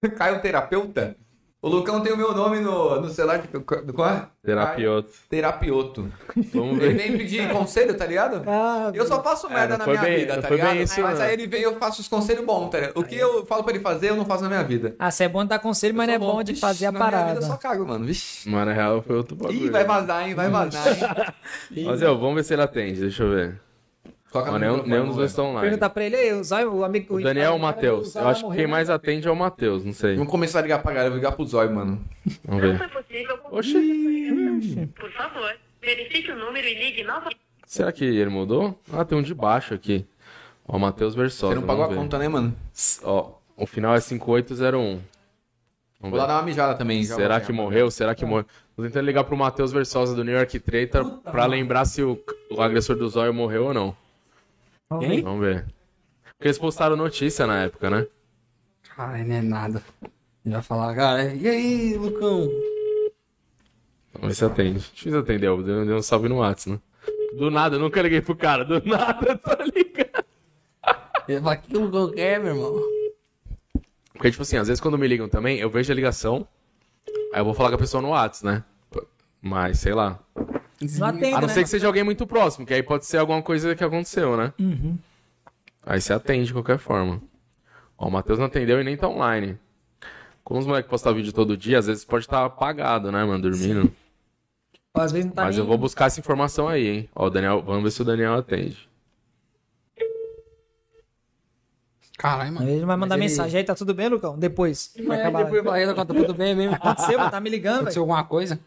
Caio Terapeuta? O Lucão tem o meu nome no, no celular. Do, do, qual é? Terapioto. Terapioto. Vamos Ele ver. vem pedir conselho, tá ligado? Ah, Eu só faço merda não na minha bem- vida, tá foi ligado? bem isso, Mas não. aí ele vem e eu faço os conselhos bons, tá ligado? O que eu falo pra ele fazer, eu não faço na minha vida. Ah, você é bom de dar conselho, mas não é sou bom de Vixe, fazer a na minha vida parada. eu só cago, mano. Vixe. Mano, na real foi outro bagulho. Ih, vai vazar, hein? Vai vazar, hein? Mas eu, vamos ver se ele atende, deixa eu ver. Coloca Mas nenhum, dos dois estão online. Perguntar pra ele aí, o Zóio, o amigo. O Daniel ou o cara, Matheus? Zóio Eu acho que morreu, quem mais atende é o Matheus, não sei. Vamos começar a ligar pra galera, eu vou ligar pro Zóio, mano. Vamos Não ver. foi possível. Oxi. Por favor, Verifique o número e ligue novamente. Será que ele mudou? Ah, tem um de baixo aqui. Ó, Matheus Versosa. Você não pagou a ver. conta, né, mano? Ó, o final é 5801. Vamos Vou lá dar uma mijada também. já Será que morreu? Será que morreu? Tô tentando ligar pro Matheus Versosa do New York Traitor pra lembrar se o, o agressor do zóio morreu ou não. Quem? Vamos ver. Porque eles postaram notícia na época, né? Ai, não é nada. Ele vai falar, cara, e aí, Lucão? Vamos ver se atende. Difícil atender, eu dei um salve no WhatsApp, né? Do nada, eu nunca liguei pro cara. Do nada, eu tô ligando. Ele fala, o que o Lucão quer, meu irmão? Porque, tipo assim, às vezes quando me ligam também, eu vejo a ligação, aí eu vou falar com a pessoa no WhatsApp, né? Mas, sei lá. Não atende, A não né? ser que seja alguém muito próximo, que aí pode ser alguma coisa que aconteceu, né? Aí você atende de qualquer forma. Ó, o Matheus não atendeu e nem tá online. Como os moleques postam vídeo todo dia, às vezes pode estar apagado, né, mano? Dormindo. Às vezes não tá Mas nem... eu vou buscar essa informação aí, hein? Ó, o Daniel, vamos ver se o Daniel atende. Caralho, mano. Ele vai mandar Mas ele- mensagem aí, tá tudo bem, Lucão? Depois. Vai É, acabar. depois vai, Lucão, tá tudo bem mesmo? Aconteceu, mano, tá me ligando. Aconteceu alguma coisa?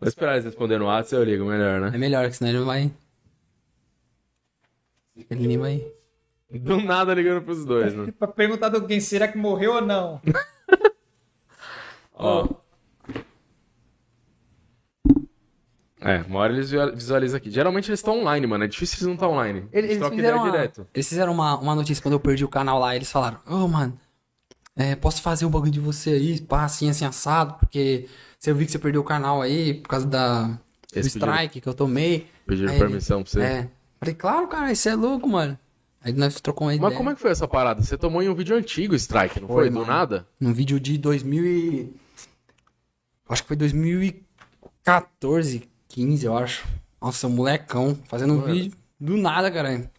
Vou esperar eles responderem no WhatsApp eu ligo, melhor, É né? melhor, que senão ele vai... Ele nem vai... Do nada ligando pros dois, né? Pra perguntar do quem será que morreu ou não. Ó. É, uma hora eles visualizam aqui. Geralmente eles estão online, mano. É difícil eles não estar online. Eles, eles trocam fizeram ideia uma, direto. Eles fizeram uma, uma notícia quando eu perdi o canal lá. Eles falaram: Ô, mano, é, posso fazer um bagulho de você aí, pá, assim, assim, assado, porque você viu que você perdeu o canal aí por causa da, do strike que eu tomei. Pediram Aí permissão pra você. É. Falei, claro, cara, isso é louco, mano. Aí nós trocamos uma Mas ideia. como é que foi essa parada? Você tomou em um vídeo antigo o strike, não foi? Foi, Do mano. nada? Num vídeo de 2000 e... Acho que foi 2014, 15, eu acho. Nossa, um molecão fazendo um vídeo do nada, cara.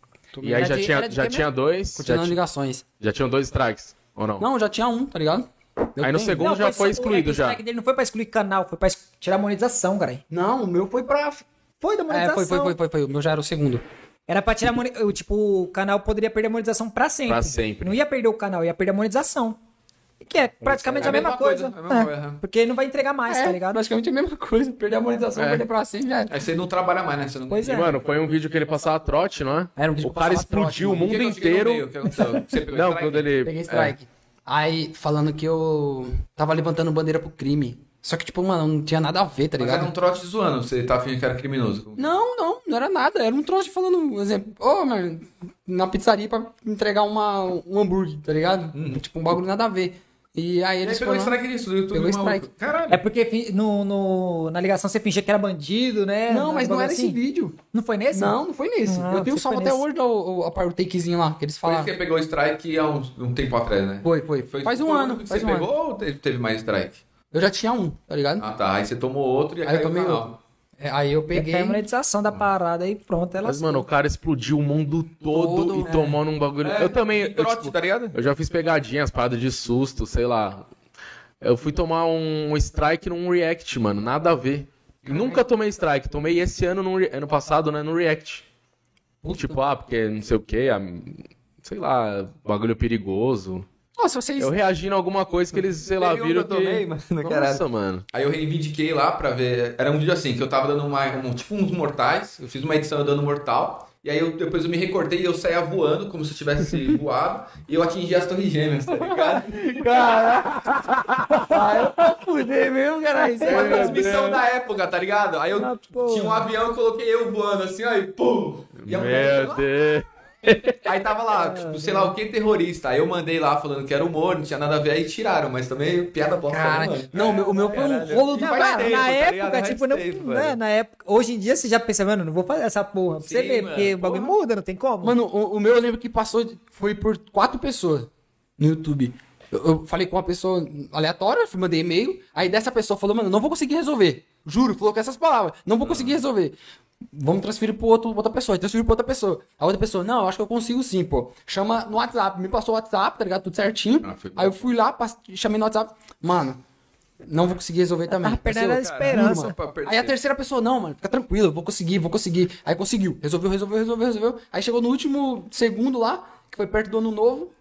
E aí já tinha, já tinha dois. Já, Continuando ti- ligações. já tinham dois strikes. Ou não? Não, já tinha um, tá ligado? Eu Aí no tenho. segundo já foi excluído o já. strike dele não foi pra excluir canal, foi pra tirar a monetização, cara. Não, o meu foi pra... Foi da É, monetização. foi, foi, foi, foi, foi. O meu já era o segundo. Era pra tirar a monetização. Tipo, o canal poderia perder a monetização pra sempre. Pra sempre. Não ia perder o canal, ia perder a monetização. Que é praticamente É a mesma coisa. é a mesma É, coisa. Porque não vai entregar mais, tá ligado? praticamente a mesma coisa. Perder a monetização, É. perder pra sempre, já. Aí você não trabalha mais, né? Você não... Pois E, é. mano, foi um vídeo que ele passava trote, não é? Era um vídeo o cara passava trote, explodiu o. O mundo inteiro. meio? O que aconteceu? Você pegou Não, strike? quando ele. Peguei é, strike. Aí, falando que eu tava levantando bandeira pro crime. Só que, tipo, mano, não tinha nada a ver, tá Mas ligado? era um trote zoando, você tá fingindo que era criminoso. Não, não, não era nada. Era um troço falando, exemplo, ô, mano, na pizzaria pra entregar uma, um hambúrguer, tá ligado? Tipo, um bagulho nada a ver. E aí Ele eles pegou foram... strike disso do YouTube. Pegou strike. Caralho. É porque no, no- na ligação você fingia que era bandido, né? Não, mas não era esse assim. vídeo. Não foi nesse? Não, não foi nesse. Ah, eu tenho salvo foi até nesse. hoje o, o, a parte do takezinho lá, que eles Foi isso falaram. que ele pegou strike há uns- um tempo atrás, né? Foi, foi. Faz um foi o ano, que faz você um ano. pegou ou teve, teve mais strike? Eu já tinha um, tá ligado? Ah, tá. Aí você tomou outro e Aí eu caiu o tomei outro. É, aí eu Peguei peguei... a monetização da parada e pronto, ela Mas, mano, o cara explodiu o mundo todo, Todo, e é. tomou num bagulho. eu também. Eu, Trote, tipo, tá ligado? eu já fiz pegadinhas, paradas de susto, sei lá. Eu fui tomar um strike num react, mano. Nada a ver. Nunca tomei strike. Tomei esse ano, no, ano passado, né? No react. Tipo, ah, porque não sei o que, sei lá, bagulho perigoso. Nossa, vocês... Eu reagindo a alguma coisa que eles, sei lá, viram que eu tomei, que... mano, Nossa, caralho. mano. Aí eu reivindiquei lá pra ver. Era um vídeo assim, que eu tava dando uma, um, tipo uns mortais. Eu fiz uma edição eu dando mortal. E aí eu, depois eu me recortei e eu saía voando, como se eu tivesse voado. E eu atingi as torres gêmeas, tá ligado? Fuder mesmo, caralho. Foi uma transmissão da época, tá ligado? Aí eu Ah, tinha um avião eu coloquei eu voando assim, aí pum! E a Meu mulher. Deus. Aí tava lá, tipo, sei lá o que terrorista. Aí eu mandei lá falando que era humor, não tinha nada a ver, aí tiraram, mas também piada bosta, né, Cara, mano? não, o meu, o meu foi um rolo do cara, tempo, na tá época? Faz tipo, não, tempo, né, na época, hoje em dia você já pensa, mano, não vou fazer essa porra pra você ver, porque o bagulho porra. muda, não tem como. Mano, o, o meu eu lembro que passou, foi por quatro pessoas no YouTube. Eu, eu falei com uma pessoa aleatória, mandei e-mail, aí dessa pessoa falou, mano, não vou conseguir resolver. Juro, falou com essas palavras, não vou conseguir resolver. Vamos transferir pro outro, outra pessoa, transferir pra outra pessoa. A outra pessoa, não, eu acho que eu consigo sim, pô. Chama no WhatsApp, me passou o WhatsApp, tá ligado? Tudo certinho. Ah, aí eu fui lá, chamei no WhatsApp, mano, não vou conseguir resolver também. Tava perdendo a esperança. Aí a terceira pessoa, não, mano, fica tranquilo, eu vou conseguir, vou conseguir. Aí conseguiu, resolveu, resolveu, resolveu, resolveu. Aí chegou no último segundo lá, que foi perto do ano novo.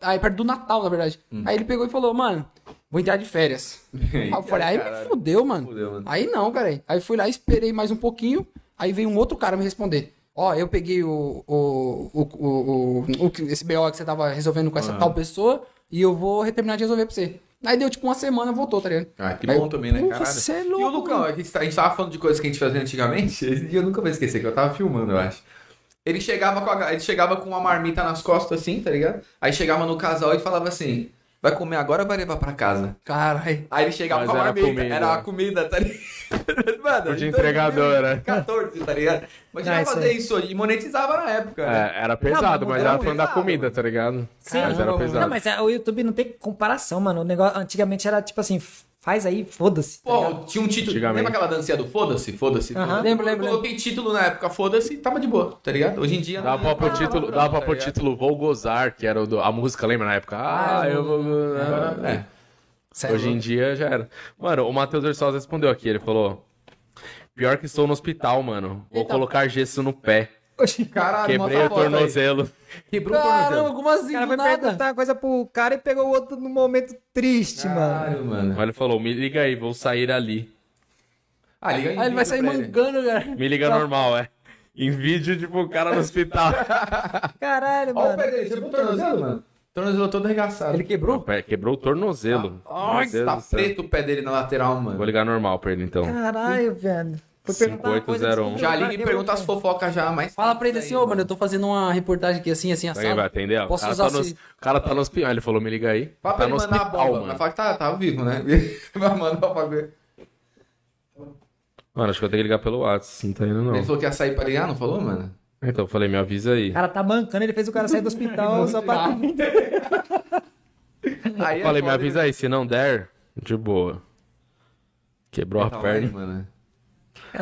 Aí, perto do Natal, na verdade. Aí ele pegou e falou, mano, vou entrar de férias. aí eu falei, aí me fudeu, mano. Fudeu, mano. Aí não, cara. Aí fui lá, esperei mais um pouquinho. Aí veio um outro cara me responder. Ó, eu peguei o, o, o, o, o- esse BO que você tava resolvendo com essa tal pessoa e eu vou terminar de resolver pra você. Aí deu tipo uma semana, voltou, tá ligado? Ah, que Aí bom eu, também, né, "Porra, caralho? cê é E louco, o Lucão, a gente, tá- a gente tava falando de coisas que a gente fazia antigamente. Dia eu nunca vou esquecer, que eu tava filmando, eu acho. Ele chegava com, a- ele chegava com uma marmita nas costas assim, tá ligado? Aí chegava no casal e falava assim: vai comer agora ou vai levar pra casa? Caralho. Aí ele chegava com a era marmita, comida. era a comida, tá ligado? Mano, De então, entregador, né? 14, tá ligado? Mas Ah, fazer isso hoje. E monetizava na época. né? É, era pesado, Não, mas era falando da comida, tá ligado? Sim. Mas era pesado. Não, mas é, o YouTube não tem comparação, mano. O negócio antigamente era tipo assim, faz aí, foda-se. tá? Pô, tinha um título. Lembra aquela dancinha do foda-se? Foda-se. Foda-se? Lembro, Eu lembro, coloquei título na época, foda-se, tava de boa, tá ligado? Hoje em dia. Dava não pra pôr Ah, título, dava pra tá pôr ligado? título Vou Gozar, que era o do- a música, lembra na época? Ah, Ah, eu vou. Agora, é. Sério. Hoje em dia já era. Mano, o Matheus Ersosa respondeu aqui, ele falou: Pior que estou no hospital, mano. Vou Eita. colocar gesso no pé. Caralho, Quebrei o tornozelo. Quebrou o Caramba, tornozelo. como assim? O cara do foi nada? perguntar uma coisa pro cara e pegou o outro num momento triste, mano. Caralho, mano. Aí ele falou: Me liga aí, vou sair ali. Ah, liga Aí ele vai sair mangando, cara. Me liga normal, é. Em vídeo, tipo, o cara no hospital. Caralho, Olha o mano. dele, você viu o tornozelo, mano? Tornozelo todo arregaçado. Ele quebrou? O pé- Quebrou o tornozelo. Ai, Meu Deus tá preto o pé dele na lateral, mano. Vou ligar normal pra ele então. Caralho, velho. Foi perguntar uma coisa, 5801. descobriu Já liga e pergunta as fofocas já, mas. Fala pra ele assim, ô, mano, eu tô fazendo uma reportagem aqui assim, assim, Alguém vai atender? Posso cara, usar tá o cara tá no hospital. Ele falou: Me liga aí. Fala pra Tá ele no mandar a hospital, bomba. Vai mano. falar que tá, tá vivo, né? Vai mandar pra ver. Mano, acho que eu tenho que ligar pelo WhatsApp. Não tá indo, não. Ele falou que ia sair pra ligar, não falou, mano? Então eu falei: Me avisa aí. O cara tá mancando, ele fez o cara sair do hospital só pra. Aí Eu falei: Me avisa aí. Se não der, de boa. Quebrou a Tá perna. online,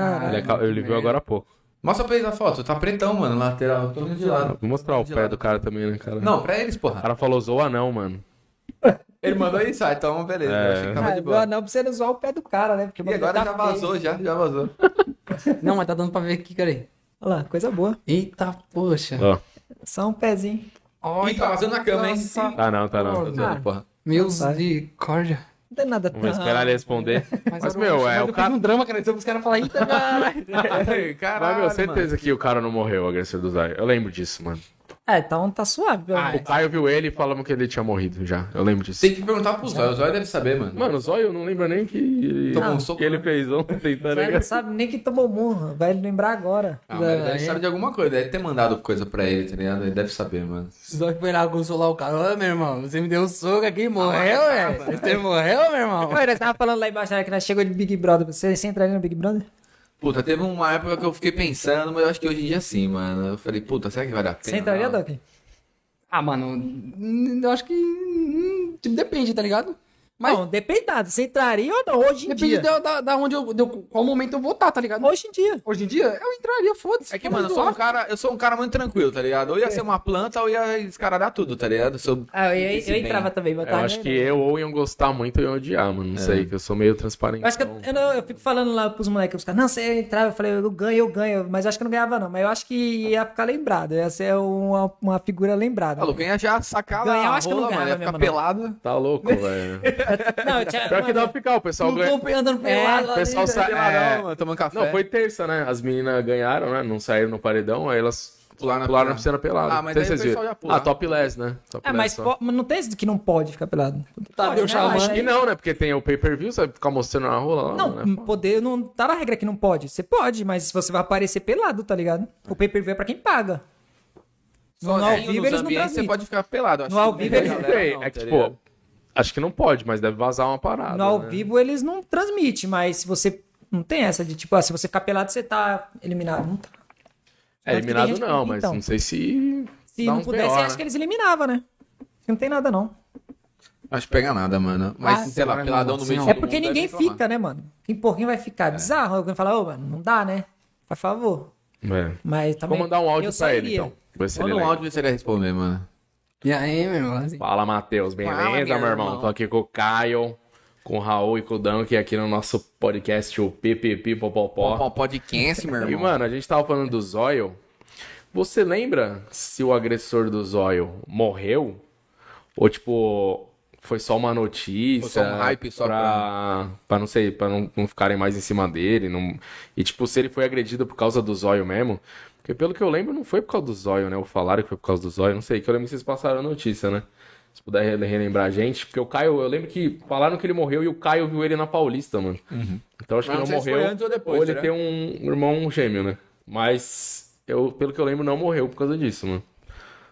mano. Ele, aca- ele viu agora há pouco. Mostra pra eles a foto, tá pretão, mano, lateral, todo de lado. Vou mostrar o De pé lado. do cara também, né, cara? Não, pra eles, O porra. cara falou: Zoa não, mano. Ele mandou isso, ah, então beleza. É. Eu achei que tava de Ah, boa. não, pra você não zoar o pé do cara, né? Porque o E agora tá já feio. vazou, já, já vazou. Não, mas tá dando pra ver aqui, cara aí. Olha lá, coisa boa. Eita, poxa. Ó. Só um pezinho. Ih, tá vazando na cama, hein? Tá não, tá não. Tô zoando, porra. Misericórdia. Não tem nada Vamos esperar ele responder. Mas, eu meu, é mas o eu cara. um drama, cara. Os caras falam, eita, caralho. Mas, meu, certeza que o cara não morreu, o agressor do Zóio. Eu lembro disso, mano. É, então tá suave, pelo Ah, menos. O Caio viu ele e falamos que ele tinha morrido já. Eu lembro disso. Tem que perguntar pro Zóio, o Zóio deve saber, mano. Mano, o Zóio não lembra nem que, Tomou um que soco, ele né? fez ontem, tá Ele não sabe nem que tomou murro. Vai lembrar agora. Ah, mas ele deve É. saber de alguma coisa, deve ter mandado coisa pra ele, tá ligado? Ele deve saber, mano. Só foi lá consolar o cara. Ô, meu irmão, você me deu um soco aqui, morreu, velho. Você morreu, meu irmão? Oi, nós tava falando lá embaixo, né, que nós chegou de Big Brother. Você, você entraria no Big Brother? Puta, teve uma época que eu fiquei pensando, mas eu acho que hoje em dia sim, mano. Eu falei, puta, será que vai dar pena? Você entraria, Não. Doc? Ah, mano, eu acho que. hum, Tipo, depende, tá ligado? Mas Não, dependado. Você entraria ou não? Hoje em depende dia. da, da, da onde eu. de qual momento eu vou estar, tá ligado? Hoje em dia. Hoje em dia, eu entraria, foda-se. É que, mano, eu sou um cara, eu sou um cara muito tranquilo, tá ligado? Ou ia ser uma planta ou ia descaralhar tudo, tá ligado? Eu sou... Ah, eu, eu, eu entrava também, mas Eu tava acho que nem- eu ou iam gostar muito ou iam odiar, mano. Não sei, que eu sou meio transparente. Eu acho que eu, eu, não- eu fico falando lá pros moleques, os caras, não, você entrava, eu falei, eu ganho, eu ganho, mas eu acho que eu não ganhava não, mas eu acho que ia ficar lembrado, ia ser uma, uma figura lembrada. Falou, ia já sacar lá Ganhar, eu acho que eu não rola, mano, ia ganhava ficar mesmo, não. pelado. Tá louco, velho. Não, eu tinha, Pior que dá pra ficar, o pessoal tô andando É, O pessoal sa... Peladão, é... tomando café. Não, foi terça, né? As meninas ganharam, né? Não saíram no paredão, aí elas Pularam na pularam na piscina. pelada. Ah, mas Não sei aí se o vocês pessoal viram. já pula. Ah, topless, né? É, Topless mas, mas não tem esse que não pode ficar pelado. Tá, Pode, meu né? Mas Acho que não, né? Porque tem o pay-per-view, você vai ficar mostrando na rola lá. Não, né? poder não tá na regra que não pode. Você pode, mas você vai aparecer pelado, tá ligado? O pay-per-view é pra quem paga. No, ao Sozinho vivo eles não transmitem. você pode ficar pelado. acho No ao que vivo eles- não, é que, tá tipo? Acho que não pode, mas deve vazar uma parada. No ao né? vivo eles não transmitem, mas se você. Não tem essa de tipo, ah, se você ficar pelado, você tá eliminado. Não tá. É eliminado gente que- não, mas então. não sei se. Se não pudesse, BO, acho né? que eles eliminavam, né? Não tem nada, não. Acho que pega nada, mano. Mas, Ah, sei lá, sim, peladão no meio É porque mundo ninguém fica, né, mano? Quem porquinho vai ficar? Bizarro. Alguém fala, ô, mano, não dá, né? Por favor. É. Mas também. Vou mandar um áudio pra ele, então. Manda um áudio e você vai responder, mano. E aí, meu irmão? Assim. Fala, Matheus. Beleza, Fala, meu meu irmão? irmão. Tô aqui com o Caio, com o Raul e com o Dan, que é aqui no nosso podcast, o PPP Popopó. Pô, podcast, meu E, irmão. mano, a gente tava falando do Zóio. Você lembra se o agressor do Zóio morreu? Ou, tipo, foi só uma notícia. Foi só um hype só pra... pra não sei, pra não, não ficarem mais em cima dele. Não... E, tipo, se ele foi agredido por causa do zóio mesmo. Porque, pelo que eu lembro, não foi por causa do zóio, né? Ou falaram que foi por causa do zóio. Não sei, que eu lembro que vocês passaram a notícia, né? Se puder re- relembrar a gente. Porque o Caio, eu lembro que falaram que ele morreu e o Caio viu ele na Paulista, mano. Então acho que Mas não não se morreu. foi antes ou depois, ele será? tem um irmão gêmeo, né? Mas, eu, pelo que eu lembro, não morreu por causa disso, mano.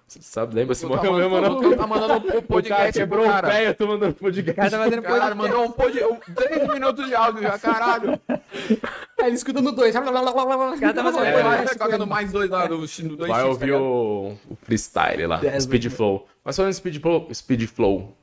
Sabe, lembra se Tá morreu mesmo, mandando- não? Tá mandando um O podcast quebrou pro o pé, eu tô mandando podcast. O cara tá fazendo Caralho, mandou um pod... um, três minutos de áudio já, caralho. Aí ele escutando dois. O cara tá fazendo É, podcast. colocando mais dois lá do dois Vai tá ouvir o, o freestyle lá, o Speed Flow. Mas falando em Speed Flow, Speed Flow,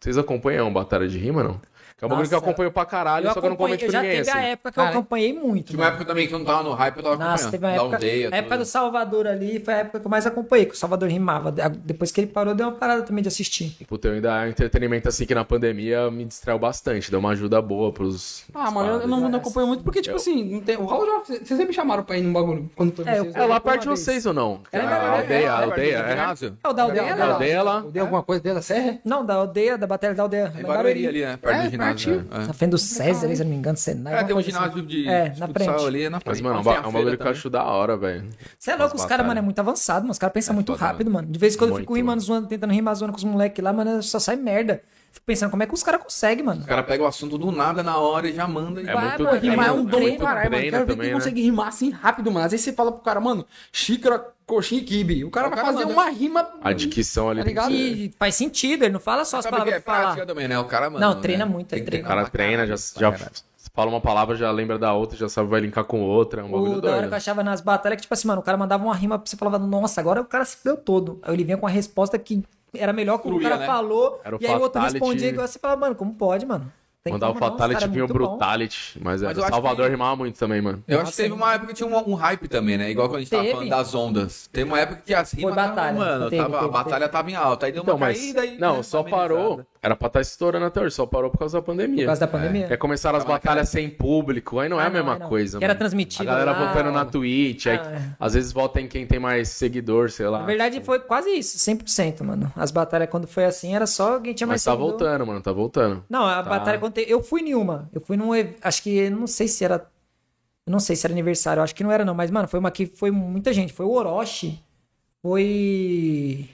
vocês acompanham Batalha de Rima, não? Que é um bagulho que eu acompanho pra caralho, Eu, só que eu não comento eu com já ninguém, teve assim. a época que eu acompanhei muito. Tinha uma mano. época também que eu não tava no hype, eu tava Nossa, acompanhando. teve uma Da época. aldeia, a época do Salvador ali foi a época que eu mais acompanhei, que o Salvador rimava. De- Depois que ele parou, deu uma parada também de assistir. Puta, eu ainda é um entretenimento assim que na pandemia me distraiu bastante, deu uma ajuda boa pros. Ah, mano, eu, eu não, não acompanho muito porque, tipo assim, não tem, o Raul já. Vocês sempre me chamaram pra ir num bagulho quando foi É, vocês. eu- É lá de vocês ou não? É, a é, é, aldeia, é, a aldeia, é. ginásio? É o da aldeia, Da não. aldeia lá. Deu alguma coisa dele da Serra? Não, da aldeia, da Batalha da aldeia. Barueri ali, né? Perto É, do ginásio. Pertinho. né? Na frente do César, ali, se eu não me engano, Senai. É, é tem um coisa ginásio de É, de na futsal frente. ali, é na frente. Mas, mano, é um é bagulho que eu acho da hora, velho. Você é louco, os caras, mano, é muito avançado, mano. Os caras pensam muito foda, rápido, mano. De vez em quando eu fico Muito, rimando, zoando, tentando rimar zoando com os moleques lá, mano, só sai merda. Fico pensando, como é que os caras conseguem, mano? O cara pega o assunto do nada na hora e já manda. e É vai. muito mano, Rimar é um dom do treino, caralho, mano. Quero ver também, quem né? consegue rimar assim rápido, mano. Às vezes você fala pro cara, mano, xícara, coxinha e kibe. O cara O vai cara fazer manda. uma rima. A dicção ali Tá ligado? E faz sentido, ele não fala só as Sabe que palavras é pra falar. prática também, né? O cara, mano. Não, treina né? muito, treina. O cara treina, já, já fala uma palavra, já lembra da outra, já sabe vai linkar com outra. É um bagulho O da hora que eu achava nas batalhas que, tipo assim, mano, o cara mandava uma rima pra você falava, nossa, agora o cara se deu todo. Aí ele vinha com a resposta que era melhor que o cara né? falou. Era o e aí o outro respondia igual você falava, mano, como pode, mano? Tem Mandar o não, Fatality é vinha o muito bom. Brutality. Mas, Mas era acho Salvador que- rimava muito também, mano. Eu acho que teve uma época que tinha um, um hype também, né? Igual quando a gente tava Teve. falando das ondas. Teve uma época que as rimas batalha, tava, mano, teve, tava, teve, a batalha tava em alta. Aí deu Então, uma mas. caída e. não, né, só amenizada. parou. Era pra estar estourando até hoje, só parou por causa da pandemia. Por causa da pandemia. Que aí começaram as batalhas sem público, aí não é Ah, a mesma não, não. coisa. Que era mano. transmitido A galera lá. votando na Twitch, aí Ah, é. às vezes vota em quem tem mais seguidor, sei lá. Na verdade, foi quase isso, 100%, mano. As batalhas, quando foi assim, era só quem tinha mais Mas tá seguidor. voltando, mano, tá voltando. Não, a Tá. batalha quando eu fui em uma. Eu fui num, acho que não sei se era não sei se era aniversário, acho que não era não, mas mano, foi uma que foi muita gente, foi o Orochi, foi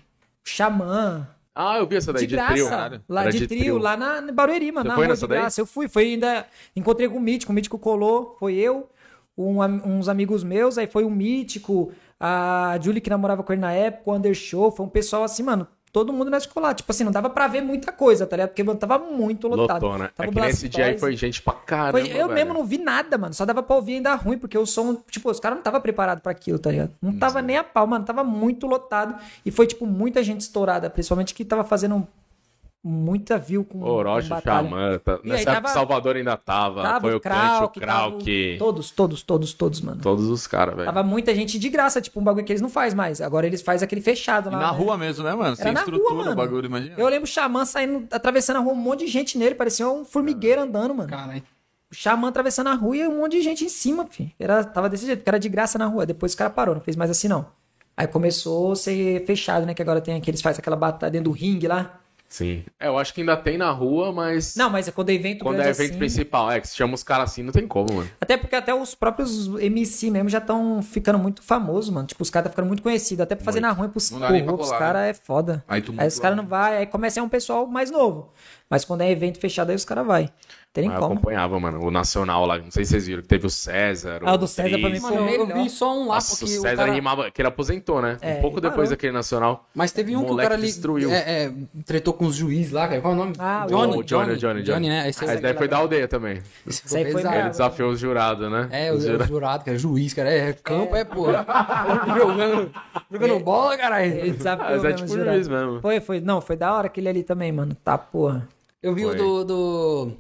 o Xamã, Ah, eu vi essa daí de de, graça, trio. lá Era de, trio, lá na na Barueri, mano, Você na foi rua nessa de daí? graça. Eu fui, foi ainda encontrei com o Mítico, o Mítico colou, foi eu, um uns amigos meus, aí foi o Mítico, a Julie que namorava com ele na época, o Undershow, foi um pessoal assim, mano, todo mundo nessa escola, tipo assim, não dava pra ver muita coisa, tá ligado? Porque mano, tava muito lotado. Lotou, né? Tava É que nesse dia aí foi gente pra caramba. Foi- eu velho. mesmo não vi nada, mano. Só dava pra ouvir ainda ruim, porque o som, tipo, os caras não tava preparado pra aquilo, tá ligado? Não tava nem a pau, mano. Tava muito lotado. E foi, tipo, muita gente estourada, principalmente que tava fazendo muita view com. Orochi, com. Xamã. Tá... E Nessa tava- Salvador ainda tava. Tava foi o o Krauk, o- Krauk. Todos, todos, todos, todos, mano. Todos os caras, velho. Tava muita gente de graça, tipo, um bagulho que eles não fazem mais. Agora eles fazem aquele fechado E lá. na né? rua mesmo, né, mano? Sem Era na estrutura, rua, mano. o bagulho, imagina. Eu lembro o Xamã saindo, atravessando a rua, um monte de gente nele, parecia um formigueiro andando, mano. Caralho. O Xamã atravessando a rua e um monte de gente em cima, filho. Era, tava desse jeito, porque era de graça na rua. Depois o cara parou, não fez mais assim, não. Aí começou a ser fechado, né? Que agora tem aqueles faz aquela batalha dentro do ringue lá. Sim. É, eu acho que ainda tem na rua, mas. Não, mas é quando é evento Quando é evento assim- principal, é que se chama os caras assim, não tem como, mano. Até porque até os próprios MC mesmo já estão ficando muito famosos, mano. Tipo, os caras estão ficando muito conhecidos. Até pra fazer na rua pra pros colar, caras é foda. Aí tu Aí os caras não vai, aí começa a ser um pessoal mais novo. Mas quando é evento fechado, aí os caras vai. Tem Mas eu como. acompanhava, mano. O Nacional lá, não sei se vocês viram, que teve o César. Ah, o do César pra mim foi Mano, eu, eu melhor. vi só um lá, Nossa, o porque o César cara... rimava, que ele aposentou, né? É, um pouco depois parou. daquele Nacional. Mas teve um que o Moleque cara ali destruiu. é, é, tretou com os juízes lá, cara. Qual é o nome? Ah, o Johnny, O Johnny, o Johnny, Johnny, né? Esse, Esse daí foi da aldeia também. esse foi pesado. Ele desafiou os jurados, né? É, o, Os jurados. jurado, cara. Juiz, cara. É, campo é, pô. jogando, jogando bola, caralho. Ele desafiou Mas é tipo juiz mesmo. Foi, foi. Não, foi da hora aquele ali também, mano. Tá, porra. Eu vi o do...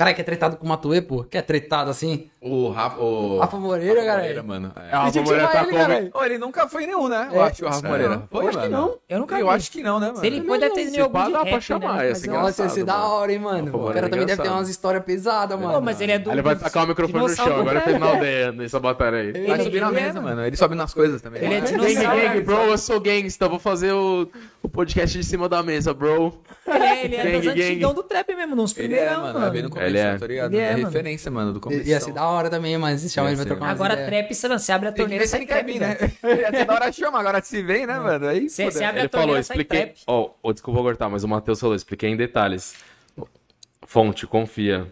Cara que é tretado com o Matuê, pô. Que é tretado assim. O Rafa, o... Rafa Moreira, cara. Moreira, mano. É. É, a tinha que Moreira tá ele, como-. Ô, ele nunca foi nenhum, né? Eu É. acho, o Rafa É. Moreira. Foi, Eu acho que mano. não. Eu nunca Eu vi. acho que não, né, mano? Se ele for, deve ter em algum de dá pra rap, chamar, né? Mas eu-. Nossa, ia ser da hora, hein, mano. Rafa O cara é também deve ter umas histórias pesadas, mano. Pô, mas ele é do. Ele vai tacar o microfone no chão. Agora ele completo. fez na aldeia nessa batalha aí. Vai Ele- subir na é, mesa, mano. Ele sobe nas coisas também. Ele é Mano. dinossauro. Gang, gang, bro, eu sou gangsta. Vou fazer o, podcast de cima da mesa, bro. Ele é, é dos antigão do trap mesmo, nos primeiros, é, mano. É Ele é. tá ligado? Ele é, é mano. referência, mano, do começo. Ia ser da hora também, mas se chama ele vai trocar Agora, trap, você, você abre a torneira se ele quer trap, vir, né? Até da hora chama, agora se vem, né, mano? Aí, Você, você abre Ele a falou, torneira sai expliquei. trap. Ó, oh, desculpa cortar, mas o Matheus falou, expliquei em detalhes. Fonte, confia.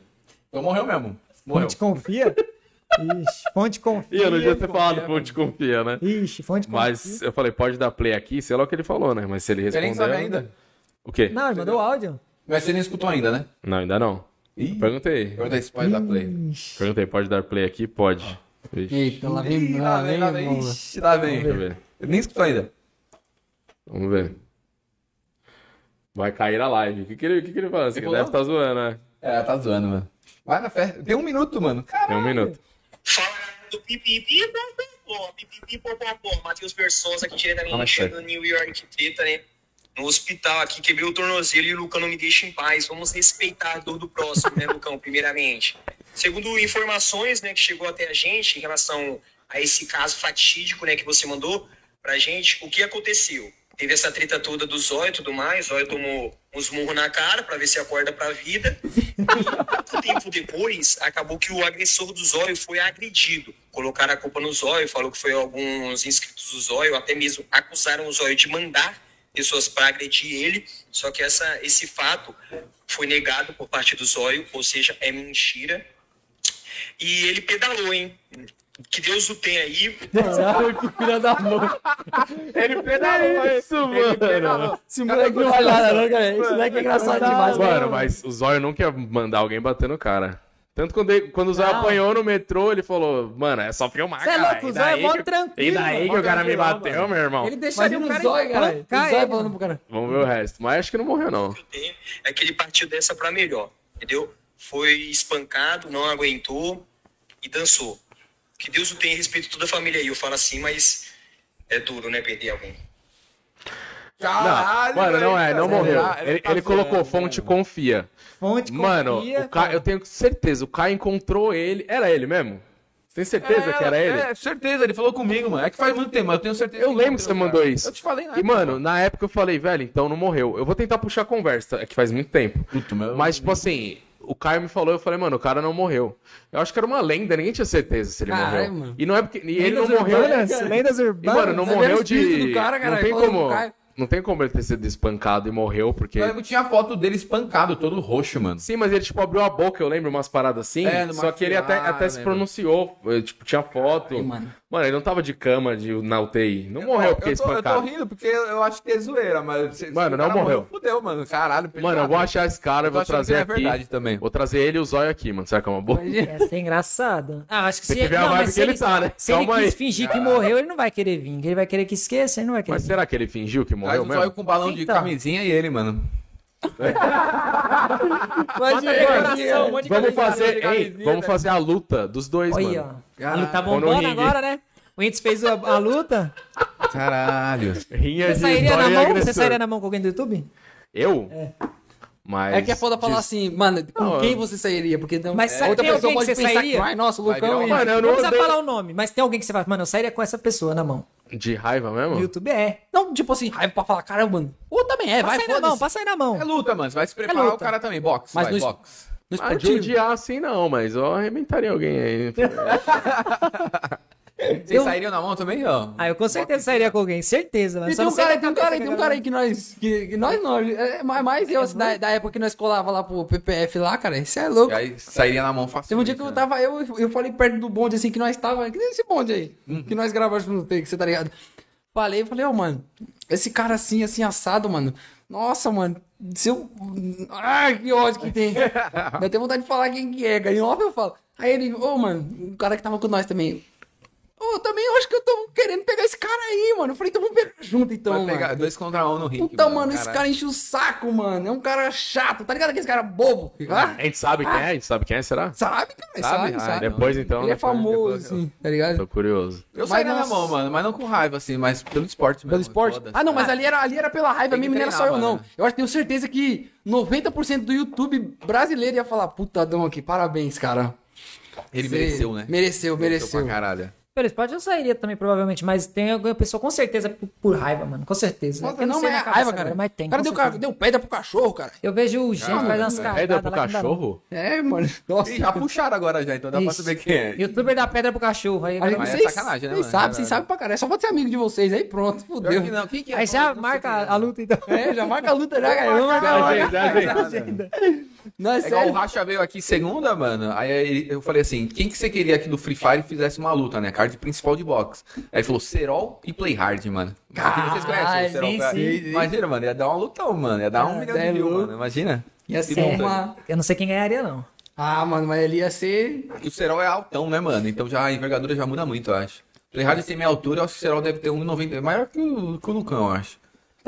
Então morreu mesmo. Morreu. Fonte confia? Ixi, fonte confia. Ih, eu não devia ter falado fonte, confia, né? Ixi, fonte confia. Mas eu falei, pode dar play aqui, sei lá o que ele falou, né? Mas se ele Você responder. nem sabe ainda. O quê? Não, ele mandou áudio. Mas você nem escutou ainda, né? Não, ainda não. Ih. Perguntei. Pergunta se pode dar play. Perguntei, pode dar play aqui? Pode. Eita, lá vem, Ih, lá vem, lá vem. Ixi, lá vem. deixa eu ver. Eu nem escutou ainda. Vamos ver. Vai cair a live. O que, que, ele, que, que ele falou? Você Ele deve estar zoando, né? É, tá zoando, mano. Vai na fé. Tem um minuto, mano. Caralho. Tem um minuto. Fala do pipipi, pô, pipipi, pô, pô, pô. Matheus Bersosa aqui diretamente Fala, chefe. do New York treta, né? No hospital aqui, quebrei o tornozelo e o Lucão não me deixa em paz. Vamos respeitar a dor do próximo, né, Lucão, primeiramente. Segundo informações, né, que chegou até a gente em relação a esse caso fatídico, né, que você mandou pra gente, o que aconteceu? Teve essa treta toda do Zóio e tudo mais, Zóio tomou uns murros na cara pra ver se acorda pra vida. Pouco tempo depois, acabou que o agressor do Zóio foi agredido. Colocaram a culpa no Zóio, falou que foi alguns inscritos do Zóio, até mesmo acusaram o Zóio de mandar pessoas para agredir ele. Só que essa, esse fato foi negado por parte do Zóio, ou seja, é mentira. E ele pedalou, hein? Que Deus o tenha aí. Caralho, que filha da mãe. Ele pedalou isso, mano. Esse moleque não vai nada, não, cara. Esse moleque é engraçado demais, Mano, mas o Zóio nunca ia mandar alguém bater no cara. Tanto quando, ele- quando o Não. apanhou no metrô, ele falou, mano, é só filmar, Você é cara. louco, o E Zóio é daí mó que- tranquilo. E daí mó que o cara me tranquilão, bateu, mano. meu irmão. Ele deixaria Mas o no cara ele, falando mano. pro cara. Vamos ver o resto. Mas acho que não morreu, não. que eu tenho é que ele partiu dessa para melhor, entendeu? Foi espancado, não aguentou e dançou. Que Deus o tenha e respeito toda a família aí. Eu falo assim, mas é duro, né, perder alguém. Caralho, Mano, não é, não morreu. Ah, Ele, tá ele colocou fonte mano. confia. Fonte Mano, confia, o Caio, eu tenho certeza, o Caio encontrou ele. Era ele mesmo? Você tem certeza que era ele? É, certeza, ele falou comigo, mano. É que faz muito tempo, mas eu tenho certeza Eu lembro que você mandou cara. isso. Eu te falei, né? E, mano, na época eu falei, velho, então não morreu. Eu vou tentar puxar a conversa, é que faz muito tempo. Puta, meu- Mas, tipo assim, o Caio me falou, eu falei, mano, o cara não morreu. Eu acho que era uma lenda, ninguém tinha certeza se ele Caralho, morreu. mano. E não é porque. E ele não Lendas morreu. urbanas, Lendas, lendas E, urbanas. mano, não morreu de. do cara, cara, não tem como. Não tem como ele ter sido espancado e morreu, porque. Eu tinha foto dele espancado, todo roxo, mano. Sim, mas ele, tipo, abriu a boca, eu lembro umas paradas assim. É, só que ele até, até se pronunciou. eh, Tipo, tinha foto. Ai, mano. Mano, ele não tava de cama de, na UTI. Não morreu porque eu tô, eu tô espancado. rindo porque eu acho que é zoeira, mas... se- se Mano, o não cara morreu. Fudeu, mano. Caralho. Mano, eu vou achar esse cara, eu Eu tô vou trazer é aqui. verdade também. Vou trazer ele e o zóio aqui, mano. Será que é uma boa? Ia ser engraçado. Ah, acho que se que ver a não, vibe mas que se ele tá, né? Se ele Calma quis aí. fingir que morreu, ele não vai querer vir. Ele vai querer que esqueça, ele não vai querer Mas vir. será que ele fingiu que morreu o zóio mesmo? com balão de Então. camisinha e ele, mano. Bota decoração, um monte de Vamos fazer, ei, camisinha, vamos fazer a luta dos dois, Olha, mano. ó. A luta tá bombando agora, né? O Entes fez a, a luta. Caralho. Rinha Você de sairia na mão? Você agressor. sairia na mão com alguém do YouTube? Eu? Mas... É que é foda falar de- assim, mano, com Não, quem você sairia? Porque então, Mas é, outra tem pessoa alguém que pode você pensar sairia? que, ai, nossa, o Vai Lucão... uma- Mano, eu Não não precisa odeio... falar o nome, mas tem alguém que você fala, mano, eu sairia com essa pessoa na mão. De raiva mesmo? YouTube é. Não, tipo assim, raiva pra falar, caramba, mano. Ou também é, vai, Passa aí na mão, passa aí na mão. É luta, mano. Você vai se preparar, luta. o cara também. Box, Mas vai, no es- box. No Ah, de esportivo. odiar assim não, mas eu arrebentaria alguém aí. Vocês sairiam na mão também, ó? Ah, eu com certeza sairia com alguém, certeza. Mas E tem um cara, tem um cara, tem um cara aí que nós. Que, que nós não. É, mais mais eu, assim, da, da época que nós colava lá pro PPF lá, cara. Isso é louco. E aí sairia na mão fácil. Teve um dia que eu tava, eu, eu falei perto do bonde assim que nós tava, que nem esse bonde aí, Uhum. que nós gravamos no take, você tá ligado? Falei, falei, ó, mano, esse cara assim, assim, assado, mano. Nossa, mano, se eu. Ai, que ódio que tem. eu tenho vontade de falar quem que é, cara. Em off eu falo. Aí ele, ô, mano, o cara que tava com nós também. Ô, eu também acho que eu tô querendo pegar esse cara aí, mano. Eu falei, então vamos pegar junto, então, Vai pegar mano. dois contra um no ringue. Puta, mano, esse cara enche o saco, mano. É um cara chato, tá ligado? Aquele cara bobo. Ah, A gente sabe quem é? A gente sabe quem é, será? sabe, cara, Sabe? sabe, Ah, sabe. Depois então. Ele é famoso, depois- assim, tá ligado? Tô curioso. Eu Mas saí na minha mão, mano, mas não com raiva, assim, mas pelo esporte mesmo. Pelo esporte? Ah, não, mas ali era, ali era pela raiva que mesmo, não era só eu, não. mano. Eu acho que tenho certeza que 90% do YouTube brasileiro ia falar, puta, Dom aqui, parabéns, cara. Ele mereceu, né? Mereceu, mereceu. pra caralho. Pelo esporte eu sairia também, provavelmente, mas tem alguma pessoa com certeza por, por raiva, mano. Com certeza. Nossa, Eu não, sei mas na é raiva, agora, cara. Mas tem. Cara deu, certeza. ca- deu pedra pro cachorro, cara. Eu vejo gente que faz umas Pedra cagadas pro não não. cachorro? É, mano. Nossa. Ih, já puxaram agora já, então dá pra Ixi. saber quem é. Youtuber dá pedra pro cachorro. Aí, Aí Mas é vocês, sacanagem, né, Vocês sabem, Caralho. vocês sabem pra caralho. É só pode ser amigo de vocês aí, pronto, fudeu. que não. Quem que é? aí já Não marca quem é. a luta, então. É, já marca a luta já, cara. Vamos marcar a luta. Não, é É igual o. Racha veio aqui segunda, mano. Aí eu falei assim: quem que você queria aqui do Free Fire fizesse uma luta, né? Card principal de boxe. Aí ele falou Serol e Play Hard, mano. Aqui vocês conhecem o Serol? sim, Pra- sim. Imagina, mano, ia dar uma lutão, mano. Ia dar um Ah, milhão é de views, louco. mano. Imagina. Ia Se ser uma... Eu não sei quem ganharia, não. Ah, mano, mas ele ia ser... O Serol é altão, né, mano? Então já a envergadura já muda muito, eu acho. Play Hard tem meia altura, eu acho que o Serol deve ter 1,90. É maior que o, que o Lucão, eu acho.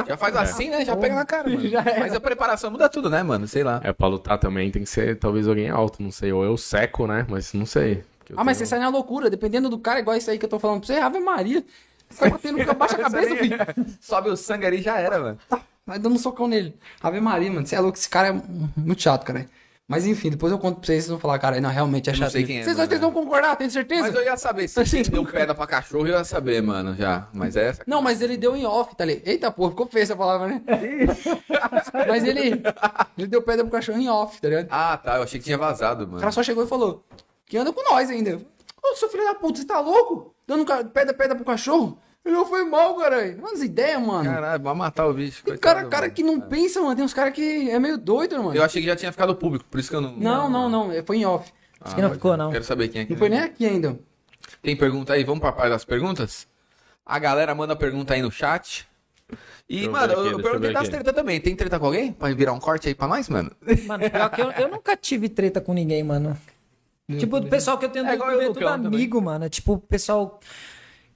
Já faz assim, né? Já pega na cara, mano. Já é. Mas a preparação muda tudo, né, mano? Sei lá. É, pra lutar também tem que ser talvez alguém alto, não sei. Ou eu seco, né? Mas não sei. Ah, mas você tenho- sai na loucura. Dependendo do cara, igual isso aí que eu tô falando pra você, Ave Maria. Você tá batendo, baixa a cabeça, filho. Sobe o sangue ali já era, mano. Vai dando um socão nele. Ave Maria, mano. Você é louco, esse cara é muito chato, cara. Mas enfim, depois eu conto pra vocês, vocês vão falar, cara, não, realmente é Eu chato. sei quem é, vocês, mano. vocês vão concordar, tem certeza? Mas eu ia saber se Assim, deu pedra pra cachorro, eu ia saber, mano, já. Mas é essa. Não, mas ele deu em off, tá ligado? Eita porra, ficou feia essa palavra, né? mas ele, ele deu pedra pro cachorro em off, tá ligado? Ah, tá. Eu achei que tinha vazado, O mano. cara só chegou e falou que anda com nós ainda. Ô, seu filho da puta, você tá louco? Dando pedra, pedra pro cachorro? Ele não foi mal, caralho. Umas ideias, mano. Caralho, vai matar o bicho. Tem cara, cara mano. que não pensa, mano. Tem uns caras que é meio doido, mano. Eu achei que já tinha ficado público, por isso que eu não. Não, não, não. Foi em off. Acho que não ficou, não. Quero saber quem é que Não foi nem aqui ainda. Tem pergunta aí? Vamos pra parte das perguntas? A galera manda pergunta aí no chat. E, eu mano, aqui, eu, eu perguntei das treta também. Tem treta com alguém? Pra virar um corte aí pra nós, mano? Mano, pior que eu, eu nunca tive treta com ninguém, mano. Tipo, o pessoal que eu tenho do É igual YouTube eu, é tudo Lucão, também. amigo, mano. Tipo, o pessoal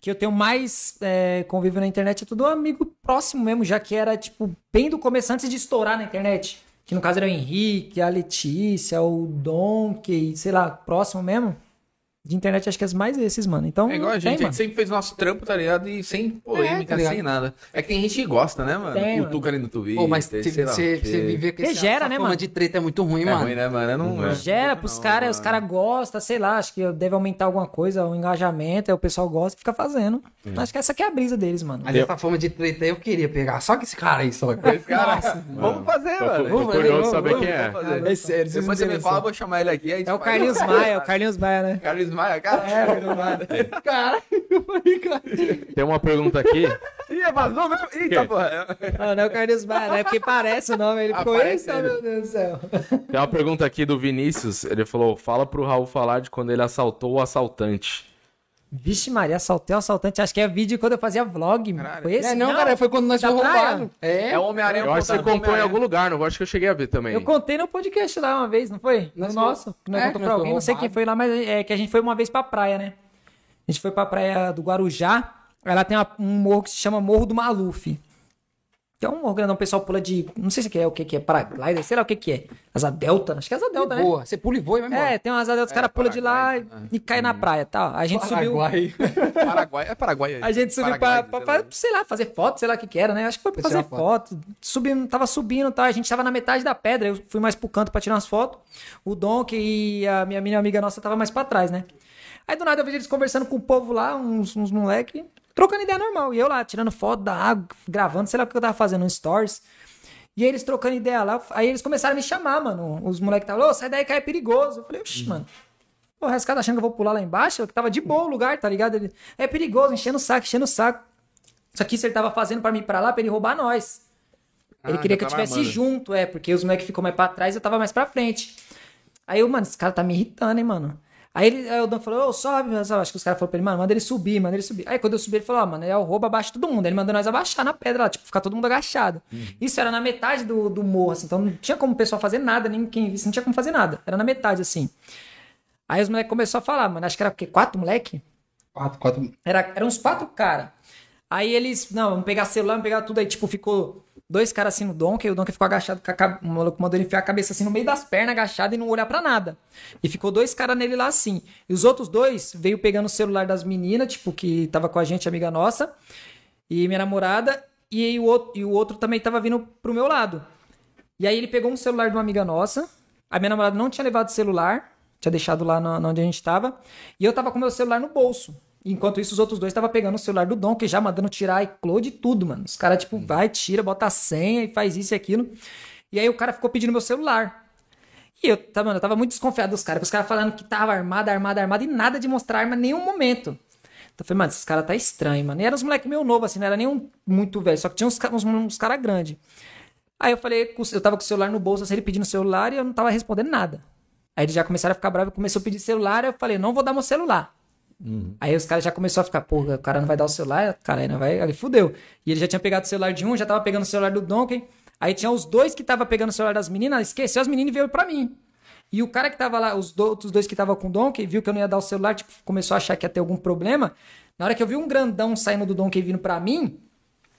que eu tenho mais é, convívio na internet é tudo amigo próximo mesmo, já que era, tipo, bem do começo, antes de estourar na internet. Que no caso era o Henrique, a Letícia, o Donkey, sei lá, próximo mesmo. De internet, acho que é mais esses, mano. Então, É igual a tem, gente, a mano. gente sempre fez nosso trampo, tá ligado? E sem polêmica, tá ligado? sem nada. É que tem gente que gosta, né, mano? Tem, Cutuca ali no Twitter. Pô, mas você viver com esse, gera, né, fama mano? de treta é muito ruim, É mano. ruim, né, mano? Eu não, eu- Gera pros não, caras, os caras gostam, sei lá, acho que deve aumentar alguma coisa, o engajamento, aí o pessoal gosta e fica fazendo. Acho que essa que é a brisa deles, mano. Mas essa fama de treta aí eu queria pegar. Só que esse cara aí, só. Esse cara, vamos fazer, Tô, mano. tô Vamos, curioso vamos, saber vamos, quem é. Fazer. É sério, vocês Depois você me fala, noção. vou chamar ele aqui. a É o. Carlinhos Maia, é o Carlinhos Maia, né? Carlinhos Maia, cara. Cara, eu falei, cara. Tem uma pergunta aqui. Ih, vazou, meu. Eita, porra. Não, não é o Carlinhos Maia, não é porque parece o nome, ele ficou meu Deus do céu. Tem uma pergunta aqui do Vinícius. Ele falou: fala pro Raul falar de quando ele assaltou o assaltante. Vixe Maria, assaltei o assaltante, acho que é vídeo quando eu fazia vlog, Caralho. foi esse? É, não, cara, foi quando nós fomos roubados. É, É o Homem-Aranha. Eu acho que você contou em algum lugar, não acho que eu cheguei a ver também. Eu contei no podcast lá uma vez, não foi? No Nós nosso. Que nós é, contou que pra nós alguém, foi não sei quem foi lá, mas é que a gente foi uma vez pra praia, né? A gente foi pra praia do Guarujá, aí lá tem uma- um morro que se chama Morro do Maluf. É um grandão, o pessoal pula de. Não sei se que é o que, que é, paraglider, sei lá o que, que é. Asa Delta? Acho que é Asa Delta, né? boa. Você pula e voa e vai embora. É, tem umas asa delta, os caras pulam de lá Paraguai, e, e caem na praia, tá? A gente subiu. Paraguai. Paraguai. É Paraguai. A gente subiu pra, Paraguai, pra- sei pra, lá. sei lá, fazer foto, sei lá o que que era, né? Acho que foi pra fazer tirar foto. Subindo, tava subindo, tá? A gente tava na metade da pedra, eu fui mais pro canto pra tirar umas fotos. O Donk e a minha, minha amiga nossa tava mais pra trás, né? Aí do nada eu vejo eles conversando com o povo lá, uns, uns moleque, trocando ideia normal. E eu lá, tirando foto da água, gravando, sei lá o que eu tava fazendo, um stories. E eles trocando ideia lá, aí eles começaram a me chamar, mano. Os moleques estavam, ô, sai daí que é perigoso. Eu falei, oxi, mano. Porra, esse cara tá achando que eu vou pular lá embaixo? Que tava de boa o lugar, tá ligado? Ele, é perigoso, enchendo o saco, enchendo o saco. Isso aqui se ele tava fazendo pra mim ir pra lá, pra ele roubar nós. Ele Ah, queria que eu armando. junto, é, porque os moleques ficou mais pra trás e eu tava mais pra frente. Aí eu, mano, esse cara tá me irritando, hein, mano. Aí, ele, aí o Dan falou, ô, sobe, mas eu acho que os caras falaram pra ele, mano, manda ele subir, manda ele subir. Aí quando eu subi, ele falou, ó, mano, é o roubo abaixo de todo mundo. Ele mandou nós abaixar na pedra lá, tipo, ficar todo mundo agachado. Isso era na metade do, do morro, assim, então não tinha como o pessoal fazer nada, nem quem visse, não tinha como fazer nada. Era na metade, assim. Aí os moleques começaram a falar, mano, acho que era o quê? Quatro moleque? Quatro, quatro. Era, eram uns quatro caras. Aí eles, não, vamos pegar celular, vamos pegar tudo. Aí, tipo, ficou dois caras assim no Donkey, o Donkey ficou agachado, o maluco mandou ele enfiar a cabeça assim no meio das pernas, agachado e não olhar pra nada. E ficou dois caras nele lá assim. E os outros dois veio pegando o celular das meninas, tipo, que tava com a gente, amiga nossa, e minha namorada, e, o, outro, e o outro também tava vindo pro meu lado. E aí ele pegou um celular de uma amiga nossa, a minha namorada não tinha levado o celular, tinha deixado lá na onde a gente tava, e eu tava com meu celular no bolso. Enquanto isso, os outros dois estavam pegando o celular do Donkey, já mandando tirar iCloud e tudo, mano. Os caras, tipo, vai, tira, bota a senha e faz isso e aquilo. E aí o cara ficou pedindo meu celular. E eu, tá, mano, eu tava muito desconfiado dos caras, porque os caras falando que tava armado, armado, armado, e nada de mostrar arma em nenhum momento. Então eu falei, mano, esses caras tá estranho, mano. E eram uns moleques meio novo, assim, não era nem um muito velho, só que tinha uns, uns, uns caras grandes. Aí eu falei, eu tava com o celular no bolso, assim, ele pedindo celular e eu não tava respondendo nada. Aí eles já começaram a ficar bravos, começou a pedir celular, eu falei, não vou dar meu celular. Aí os caras já começaram a ficar, porra, o cara não vai dar o celular, cara, aí não vai, aí fudeu. E ele já tinha pegado o celular de um, já tava pegando o celular do Donkey. Aí tinha os dois que tava pegando o celular das meninas, esqueceu as meninas e veio pra mim. E o cara que tava lá, os outros dois que tava com o Donkey, viu que eu não ia dar o celular, tipo, começou a achar que ia ter algum problema. Na hora que eu vi um grandão saindo do Donkey vindo pra mim,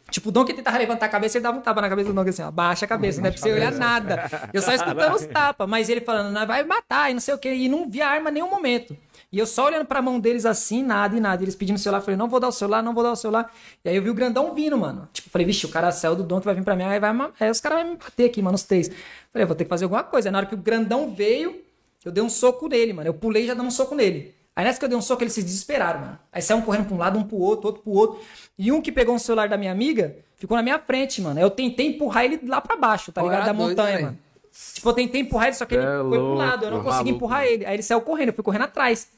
Tipo, o Donkey tentava levantar a cabeça, ele dava um tapa na cabeça do Donkey assim, ó, baixa a cabeça, não é pra você olhar nada. Eu só escutando os tapas, mas ele falando, vai matar e não sei o que, e não via arma em nenhum momento. E eu só olhando pra mão deles assim, nada e nada. Eles pedindo o celular, eu falei, não vou dar o celular, não vou dar o celular. E aí eu vi o grandão vindo, mano. Tipo, falei, vixe, o cara saiu do Donkey, vai vir pra mim, aí, vai, aí os caras vão me bater aqui, mano, os três. Falei, eu vou ter que fazer alguma coisa. Aí na hora que o grandão veio, eu dei um soco nele, mano. Eu pulei e já dei um soco nele. Aí nessa que eu dei um soco, eles se desesperaram, mano. Aí saiu um correndo pra um lado, um pro outro, outro pro outro. E um que pegou um celular da minha amiga ficou na minha frente, mano. Eu tentei empurrar ele lá pra baixo, tá ligado? Da montanha, mano. Tipo, eu tentei empurrar ele, só que ele É foi pro lado. Eu não consegui maluco, empurrar ele. Aí ele saiu correndo, eu fui correndo atrás.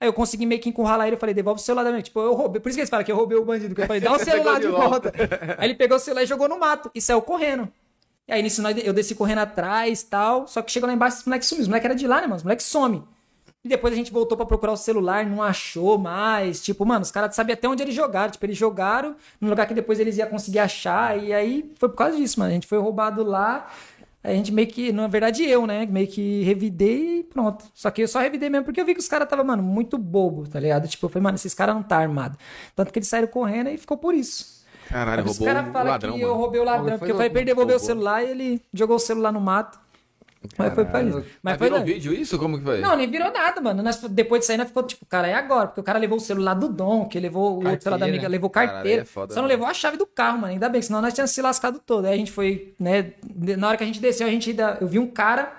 Aí eu consegui meio que encurralar ele, eu falei, devolve o celular da minha. Tipo, eu roubei. Por isso que eles falam que eu roubei o bandido. Que eu falei, dá o celular de volta. Aí ele pegou o celular e jogou no mato. E saiu correndo. E aí nisso eu desci correndo atrás e tal. Só que chegou lá embaixo, os moleques sumiram. Os moleques eram de lá, né, mano? Os moleques somem. E depois a gente voltou pra procurar o celular, não achou mais. Tipo, mano, os caras sabiam até onde eles jogaram. Tipo, eles jogaram num lugar que depois eles iam conseguir achar. E aí foi por causa disso, mano. A gente foi roubado lá. A gente meio que, na verdade, eu, né? Meio que revidei e pronto. Só que eu só revidei mesmo porque eu vi que os caras tava, mano, muito bobo, tá ligado? Tipo, eu falei, mano, esses caras não tá armado. Tanto que eles saíram correndo e ficou por isso. Caralho, Os roubou caras o falam ladrão, que eu mano. roubei o ladrão, porque eu falei pra ele devolver o celular e ele jogou o celular no mato. Mas foi pra isso. Mas Mas foi virou vídeo isso? Como que foi? Não, nem virou nada, mano. Nós, depois disso aí, nós ficou tipo, cara, é agora. Porque o cara levou o celular do Dom, que levou o outro celular da amiga, levou Caralho, carteira. é foda, só não né? levou a chave do carro, mano. Ainda bem, senão nós tínhamos se lascado todo. Aí a gente foi, né? de- Na hora que a gente desceu, a gente ainda. Eu vi um cara.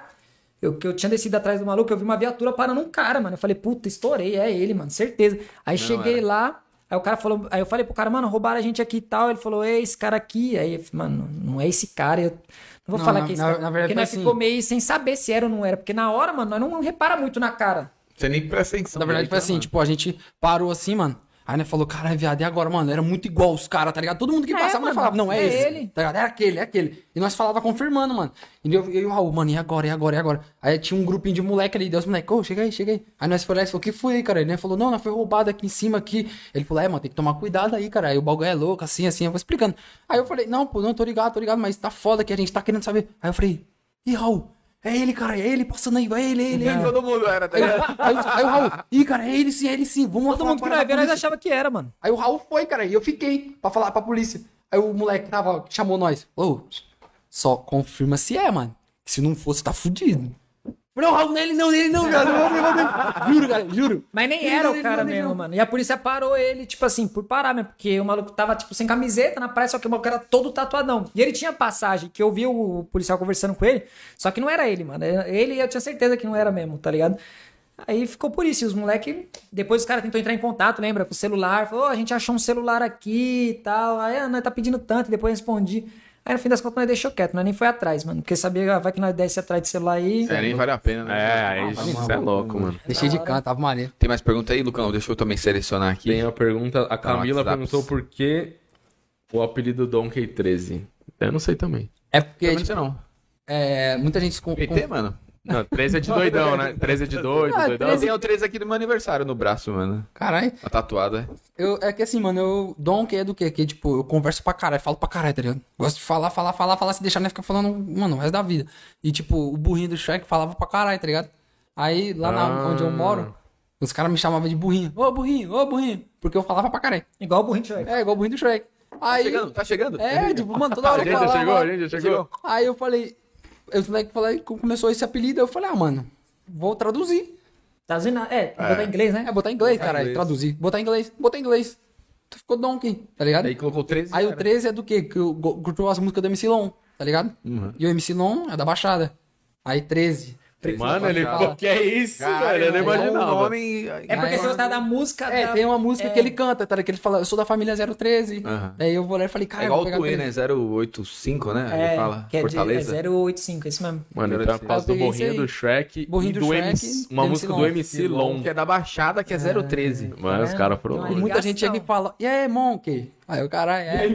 Eu, que eu tinha descido atrás do maluco, eu vi uma viatura parando um cara, mano. Eu falei, puta, estourei, é ele, mano, certeza. Aí cheguei era. lá, aí o cara falou, aí eu falei pro cara, mano, roubaram a gente aqui e tal. Ele falou, é esse cara aqui. Aí, eu falei, mano, não é esse cara. Eu não vou Não, falar na- que esse na- na verdade porque nós assim. ficou meio sem saber se era ou não era. Porque na hora, mano, nós não repara muito na cara. Você nem presta atenção. Na verdade, foi assim, né, mano? tipo, a gente parou assim, mano. Aí, né, falou, caralho, viado, e agora, mano? Era muito igual os caras, tá ligado? Todo mundo que É, passava, mano, falava, não, é, é esse. ele. Tá ligado? É aquele, é aquele. E nós falava confirmando, mano. E eu, eu e o Raul, mano, e agora, e agora, e agora? Aí tinha um grupinho de moleque ali, Deus, moleque, ô, chega aí, chega aí. Aí nós e falou, o que foi aí, cara? Ele né, falou, não, nós foi roubado aqui em cima, aqui. Ele falou, é, mano, tem que tomar cuidado aí, cara. Aí o bagulho é louco, assim, assim, eu vou explicando. Aí eu falei, não, pô, não, tô ligado, tô ligado, mas tá foda que a gente tá querendo saber. Aí eu falei, ih, Raul, é ele, cara, é ele passando aí, é ele, é ele, é ele. Todo mundo era, tá Aí, ligado? aí, o- aí o Raul, ih, cara, é ele sim, é ele sim, vamos lá Todo mundo que nós polícia. achava que era, mano. Aí o Raul foi, cara, e eu fiquei pra falar pra polícia. Aí o moleque tava, chamou nós. Ô, só confirma se é, mano. Se não fosse, tá fudido. Não, Raul, nele não, nele não, eu vou- eu vou- Juro, cara, juro. Mas nem era não, o cara não, mesmo, não. mano. E a polícia parou ele, tipo assim, por parar mesmo. Porque o maluco tava, tipo, sem camiseta na praia, só que o maluco era todo tatuadão. E ele tinha passagem, que eu vi o policial conversando com ele, só que não era ele, mano. Ele eu tinha certeza que não era mesmo, tá ligado? Aí ficou por isso. E os moleques. Depois os caras tentou entrar em contato, lembra? Com o celular. Falou, "Ô, a gente achou um celular aqui e tal. Aí, ah, nós tá pedindo tanto. E depois eu respondi. Aí no fim das contas nós deixou quieto, nós nem foi atrás, mano. Porque sabia, ah, vai que nós desce atrás de celular aí. É, nem vale a pena, né? É, aí isso é louco, mano. Deixei de canto, tava maneiro. Tem mais pergunta aí, Lucão? Deixa eu também selecionar aqui. Tem a pergunta, a Camila WhatsApp. perguntou por que o apelido Donkey 13. Eu não sei também. É porque, não tipo, sei não. é, muita gente... Com, com- PT, mano? Não, 13 é de doidão, né? 13 é de doido, Ah, doidão. Eu tenho o 3 aqui do meu aniversário no braço, mano. Caralho. A tatuada. Eu, é que assim, mano, eu. Dom que é do quê? Que, tipo, eu converso pra caralho, falo pra caralho, tá ligado? Gosto de falar, falar, falar, falar, se deixar, né? Ficar falando, mano, o resto da vida. E, tipo, o burrinho do Shrek falava pra caralho, tá ligado? Aí, lá na, Ah. onde eu moro, Os caras me chamavam de burrinho. Ô, burrinho, ô, burrinho. Porque eu falava pra caralho. Igual o burrinho de Shrek. É, igual o burrinho do Shrek. Aí, Chegando, tá chegando? é, tipo, mano, toda hora A que gente já chegou, a gente já chegou. Aí eu falei, os moleques falei, começou esse apelido, eu falei, ah, mano, vou traduzir. Tá dizendo? É, botar em inglês, né? É, botar em inglês, Botar caralho, inglês. traduzir. Botar em inglês, botar em inglês. Ficou Donkey, tá ligado? Aí colocou 13. Aí o cara. 13 é do quê? Que eu curtiu as músicas do MC Lon, tá ligado? Uhum. E o MC Lon é da Baixada. Aí 13. Mano, ele. Fala. Pô, que é isso, Caralho, velho? Eu não é um imaginava. nome- É porque você gostava da música É, da... tem uma música é. que ele canta, tá? Que ele fala, eu sou da família 013. Aham. Daí eu vou lá e falei, É cara, eu igual o 13. né? 085, né? É, Ele fala. que é, de, é Fortaleza. 085, isso mesmo. Mano, então é por causa do aí. do Shrek Burrinho e do do Shrek, MC, uma música do. MC Long. Que é da Baixada, que é 013. Mano, os É. caras foram. Então, E aí- muita gente chega e fala, e aí, Monkey? Aí o cara é.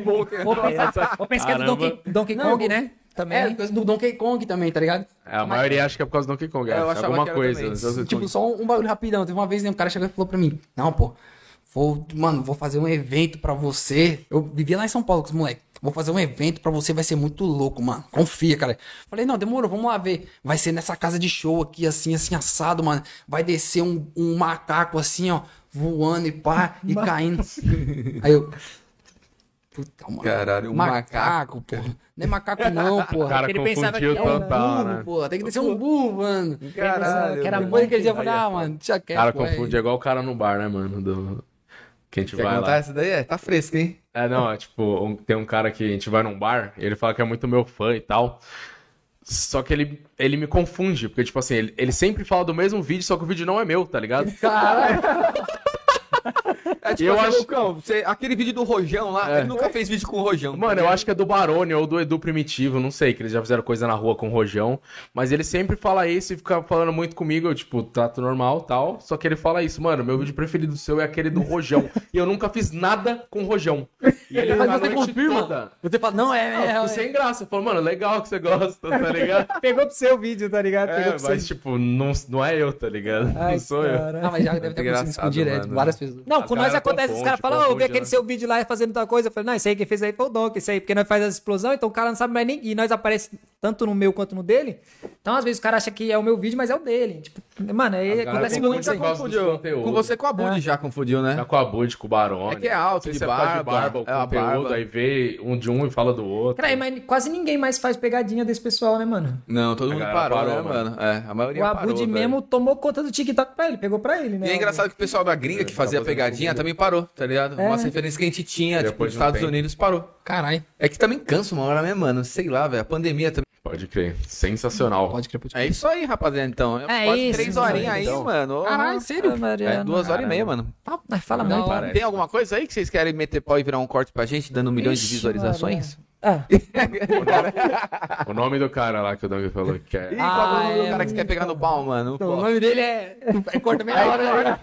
Ou pensa, ou pensa que é do. Donkey, Kong, né? Também. É, coisa do Donkey Kong também, tá ligado? É, a maioria acha que é por causa do Donkey Kong. É, eu É, achava alguma coisa. também. Tipo, só um, um bagulho rapidão. Teve uma vez, né, um cara chegou e falou pra mim, não, pô, vou, mano, vou fazer um evento pra você. Eu vivia lá em São Paulo com os moleques. Vou fazer um evento pra você, vai ser muito louco, mano. Confia, cara. Falei, não, demorou, vamos lá ver. Vai ser nessa casa de show aqui, assim, assim, assado, mano. Vai descer um, um macaco assim, ó, voando e pá, e caindo. Aí eu. Puta, mano. Caralho, um macaco, porra. Não é macaco, não, O porra. cara Ele pensava confundiu que era um total, burro, né? porra. Tem que descer um burro, mano. Caralho. que era dia eu falei, aí é ah, mano, deixa O quieto. cara é. confunde, é igual o cara no bar, né, mano? Do... Que a gente Quer vai contar lá. essa daí? É, tá fresco, hein? É, não, é tipo, um- tem um cara que a gente vai num bar, e ele fala que é muito meu fã e tal. Só que ele, ele me confunde, porque, tipo assim, ele, ele sempre fala do mesmo vídeo, só que o vídeo não é meu, tá ligado? É tipo Eu assim, acho- Lucão, você- aquele vídeo do Rojão lá, É. ele nunca fez vídeo com o Rojão. Mano, eu acho que é do Barone ou do Edu Primitivo, não sei, que eles já fizeram coisa na rua com o Rojão. Mas ele sempre fala isso e fica falando muito comigo, eu, tipo, trato normal tal. Só que ele fala isso, mano, meu vídeo preferido seu é aquele do Rojão. e eu nunca fiz nada com o Rojão. E ele Mas você confirma? toda. Você fala, não, é, Não, é, eu é, sem graça. Eu falo, mano, legal que você gosta, tá ligado? Pegou pro seu vídeo, tá ligado? Pegou É, pro seu mas, tipo, não, não é eu, tá ligado? Ai, não sou eu. cara. Não, mas já deve ter acontecido isso com direto, mano. várias pessoas. Não, As galera acontece, os caras falam, ô, eu vi aquele né? seu vídeo lá fazendo tal coisa. Eu falei, não, isso aí quem fez aí foi o Donkey, isso aí, porque nós faz as explosão, então o cara não sabe mais nem. E nós aparece tanto no meu quanto no dele. Então, às vezes, o cara acha que é o meu vídeo, mas é o dele. Tipo, mano, aí acontece muito dos confundiu. Com você com a Bud já confundiu, né? Tá com a Bud, com o Barone. É que é alto, de é causa barba, o é conteúdo, barba. aí vê um de um e fala do outro. Cara, mas quase ninguém mais faz pegadinha desse pessoal, né, mano? Não, todo A mundo parou, parou, né, mano. mano? É, a maioria O parou, Abud velho. mesmo tomou conta do TikTok pra ele, pegou pra ele, né? E é engraçado que o pessoal da gringa que fazia pegadinha também parou, tá ligado? É. Umas referências que a gente tinha, tipo, Depois nos de um Estados tempo. Unidos parou. Caralho, É que também cansa uma hora, né, mano? Sei lá, velho. A pandemia também. Pode crer. Sensacional. pode crer, pode É crer. isso aí, rapaziada, então. É quase isso, três horinhas aí, então. mano. Caralho, sério? Mariana. É, duas horas e meia, mano. Tá, mas fala Da muito. Tem alguma coisa aí que vocês querem meter pau e virar um corte pra gente, dando milhões de Ixi, visualizações? Ah, O nome do cara lá que o Donkey falou que é. Ih, qual é o nome Ah, do é cara que você quer pegar no pau, mano? Então, o nome dele é. é corta meia hora, né?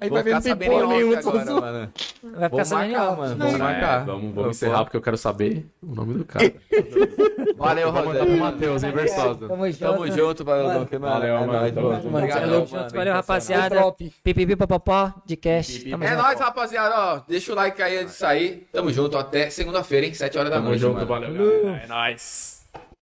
Aí Vou vai ver, não tem porra nenhuma agora, mano. vai ficar Vamos sabendo marcar, mano. É, Vamos marcar. vamos, vamos encerrar porque eu quero saber o nome do cara. Valeu, pro Rogério. Matheus, hein, Versosa. Tamo junto. Tamo junto, valeu, mano. Valeu, É mano. Valeu, rapaziada. Pipipi papapó de cash. Tamo É nóis, rapaziada. Ó, deixa o like aí antes de sair. Tamo junto até segunda-feira, hein? 7 horas da Tamo noite. junto, mano. valeu, galera. É nóis.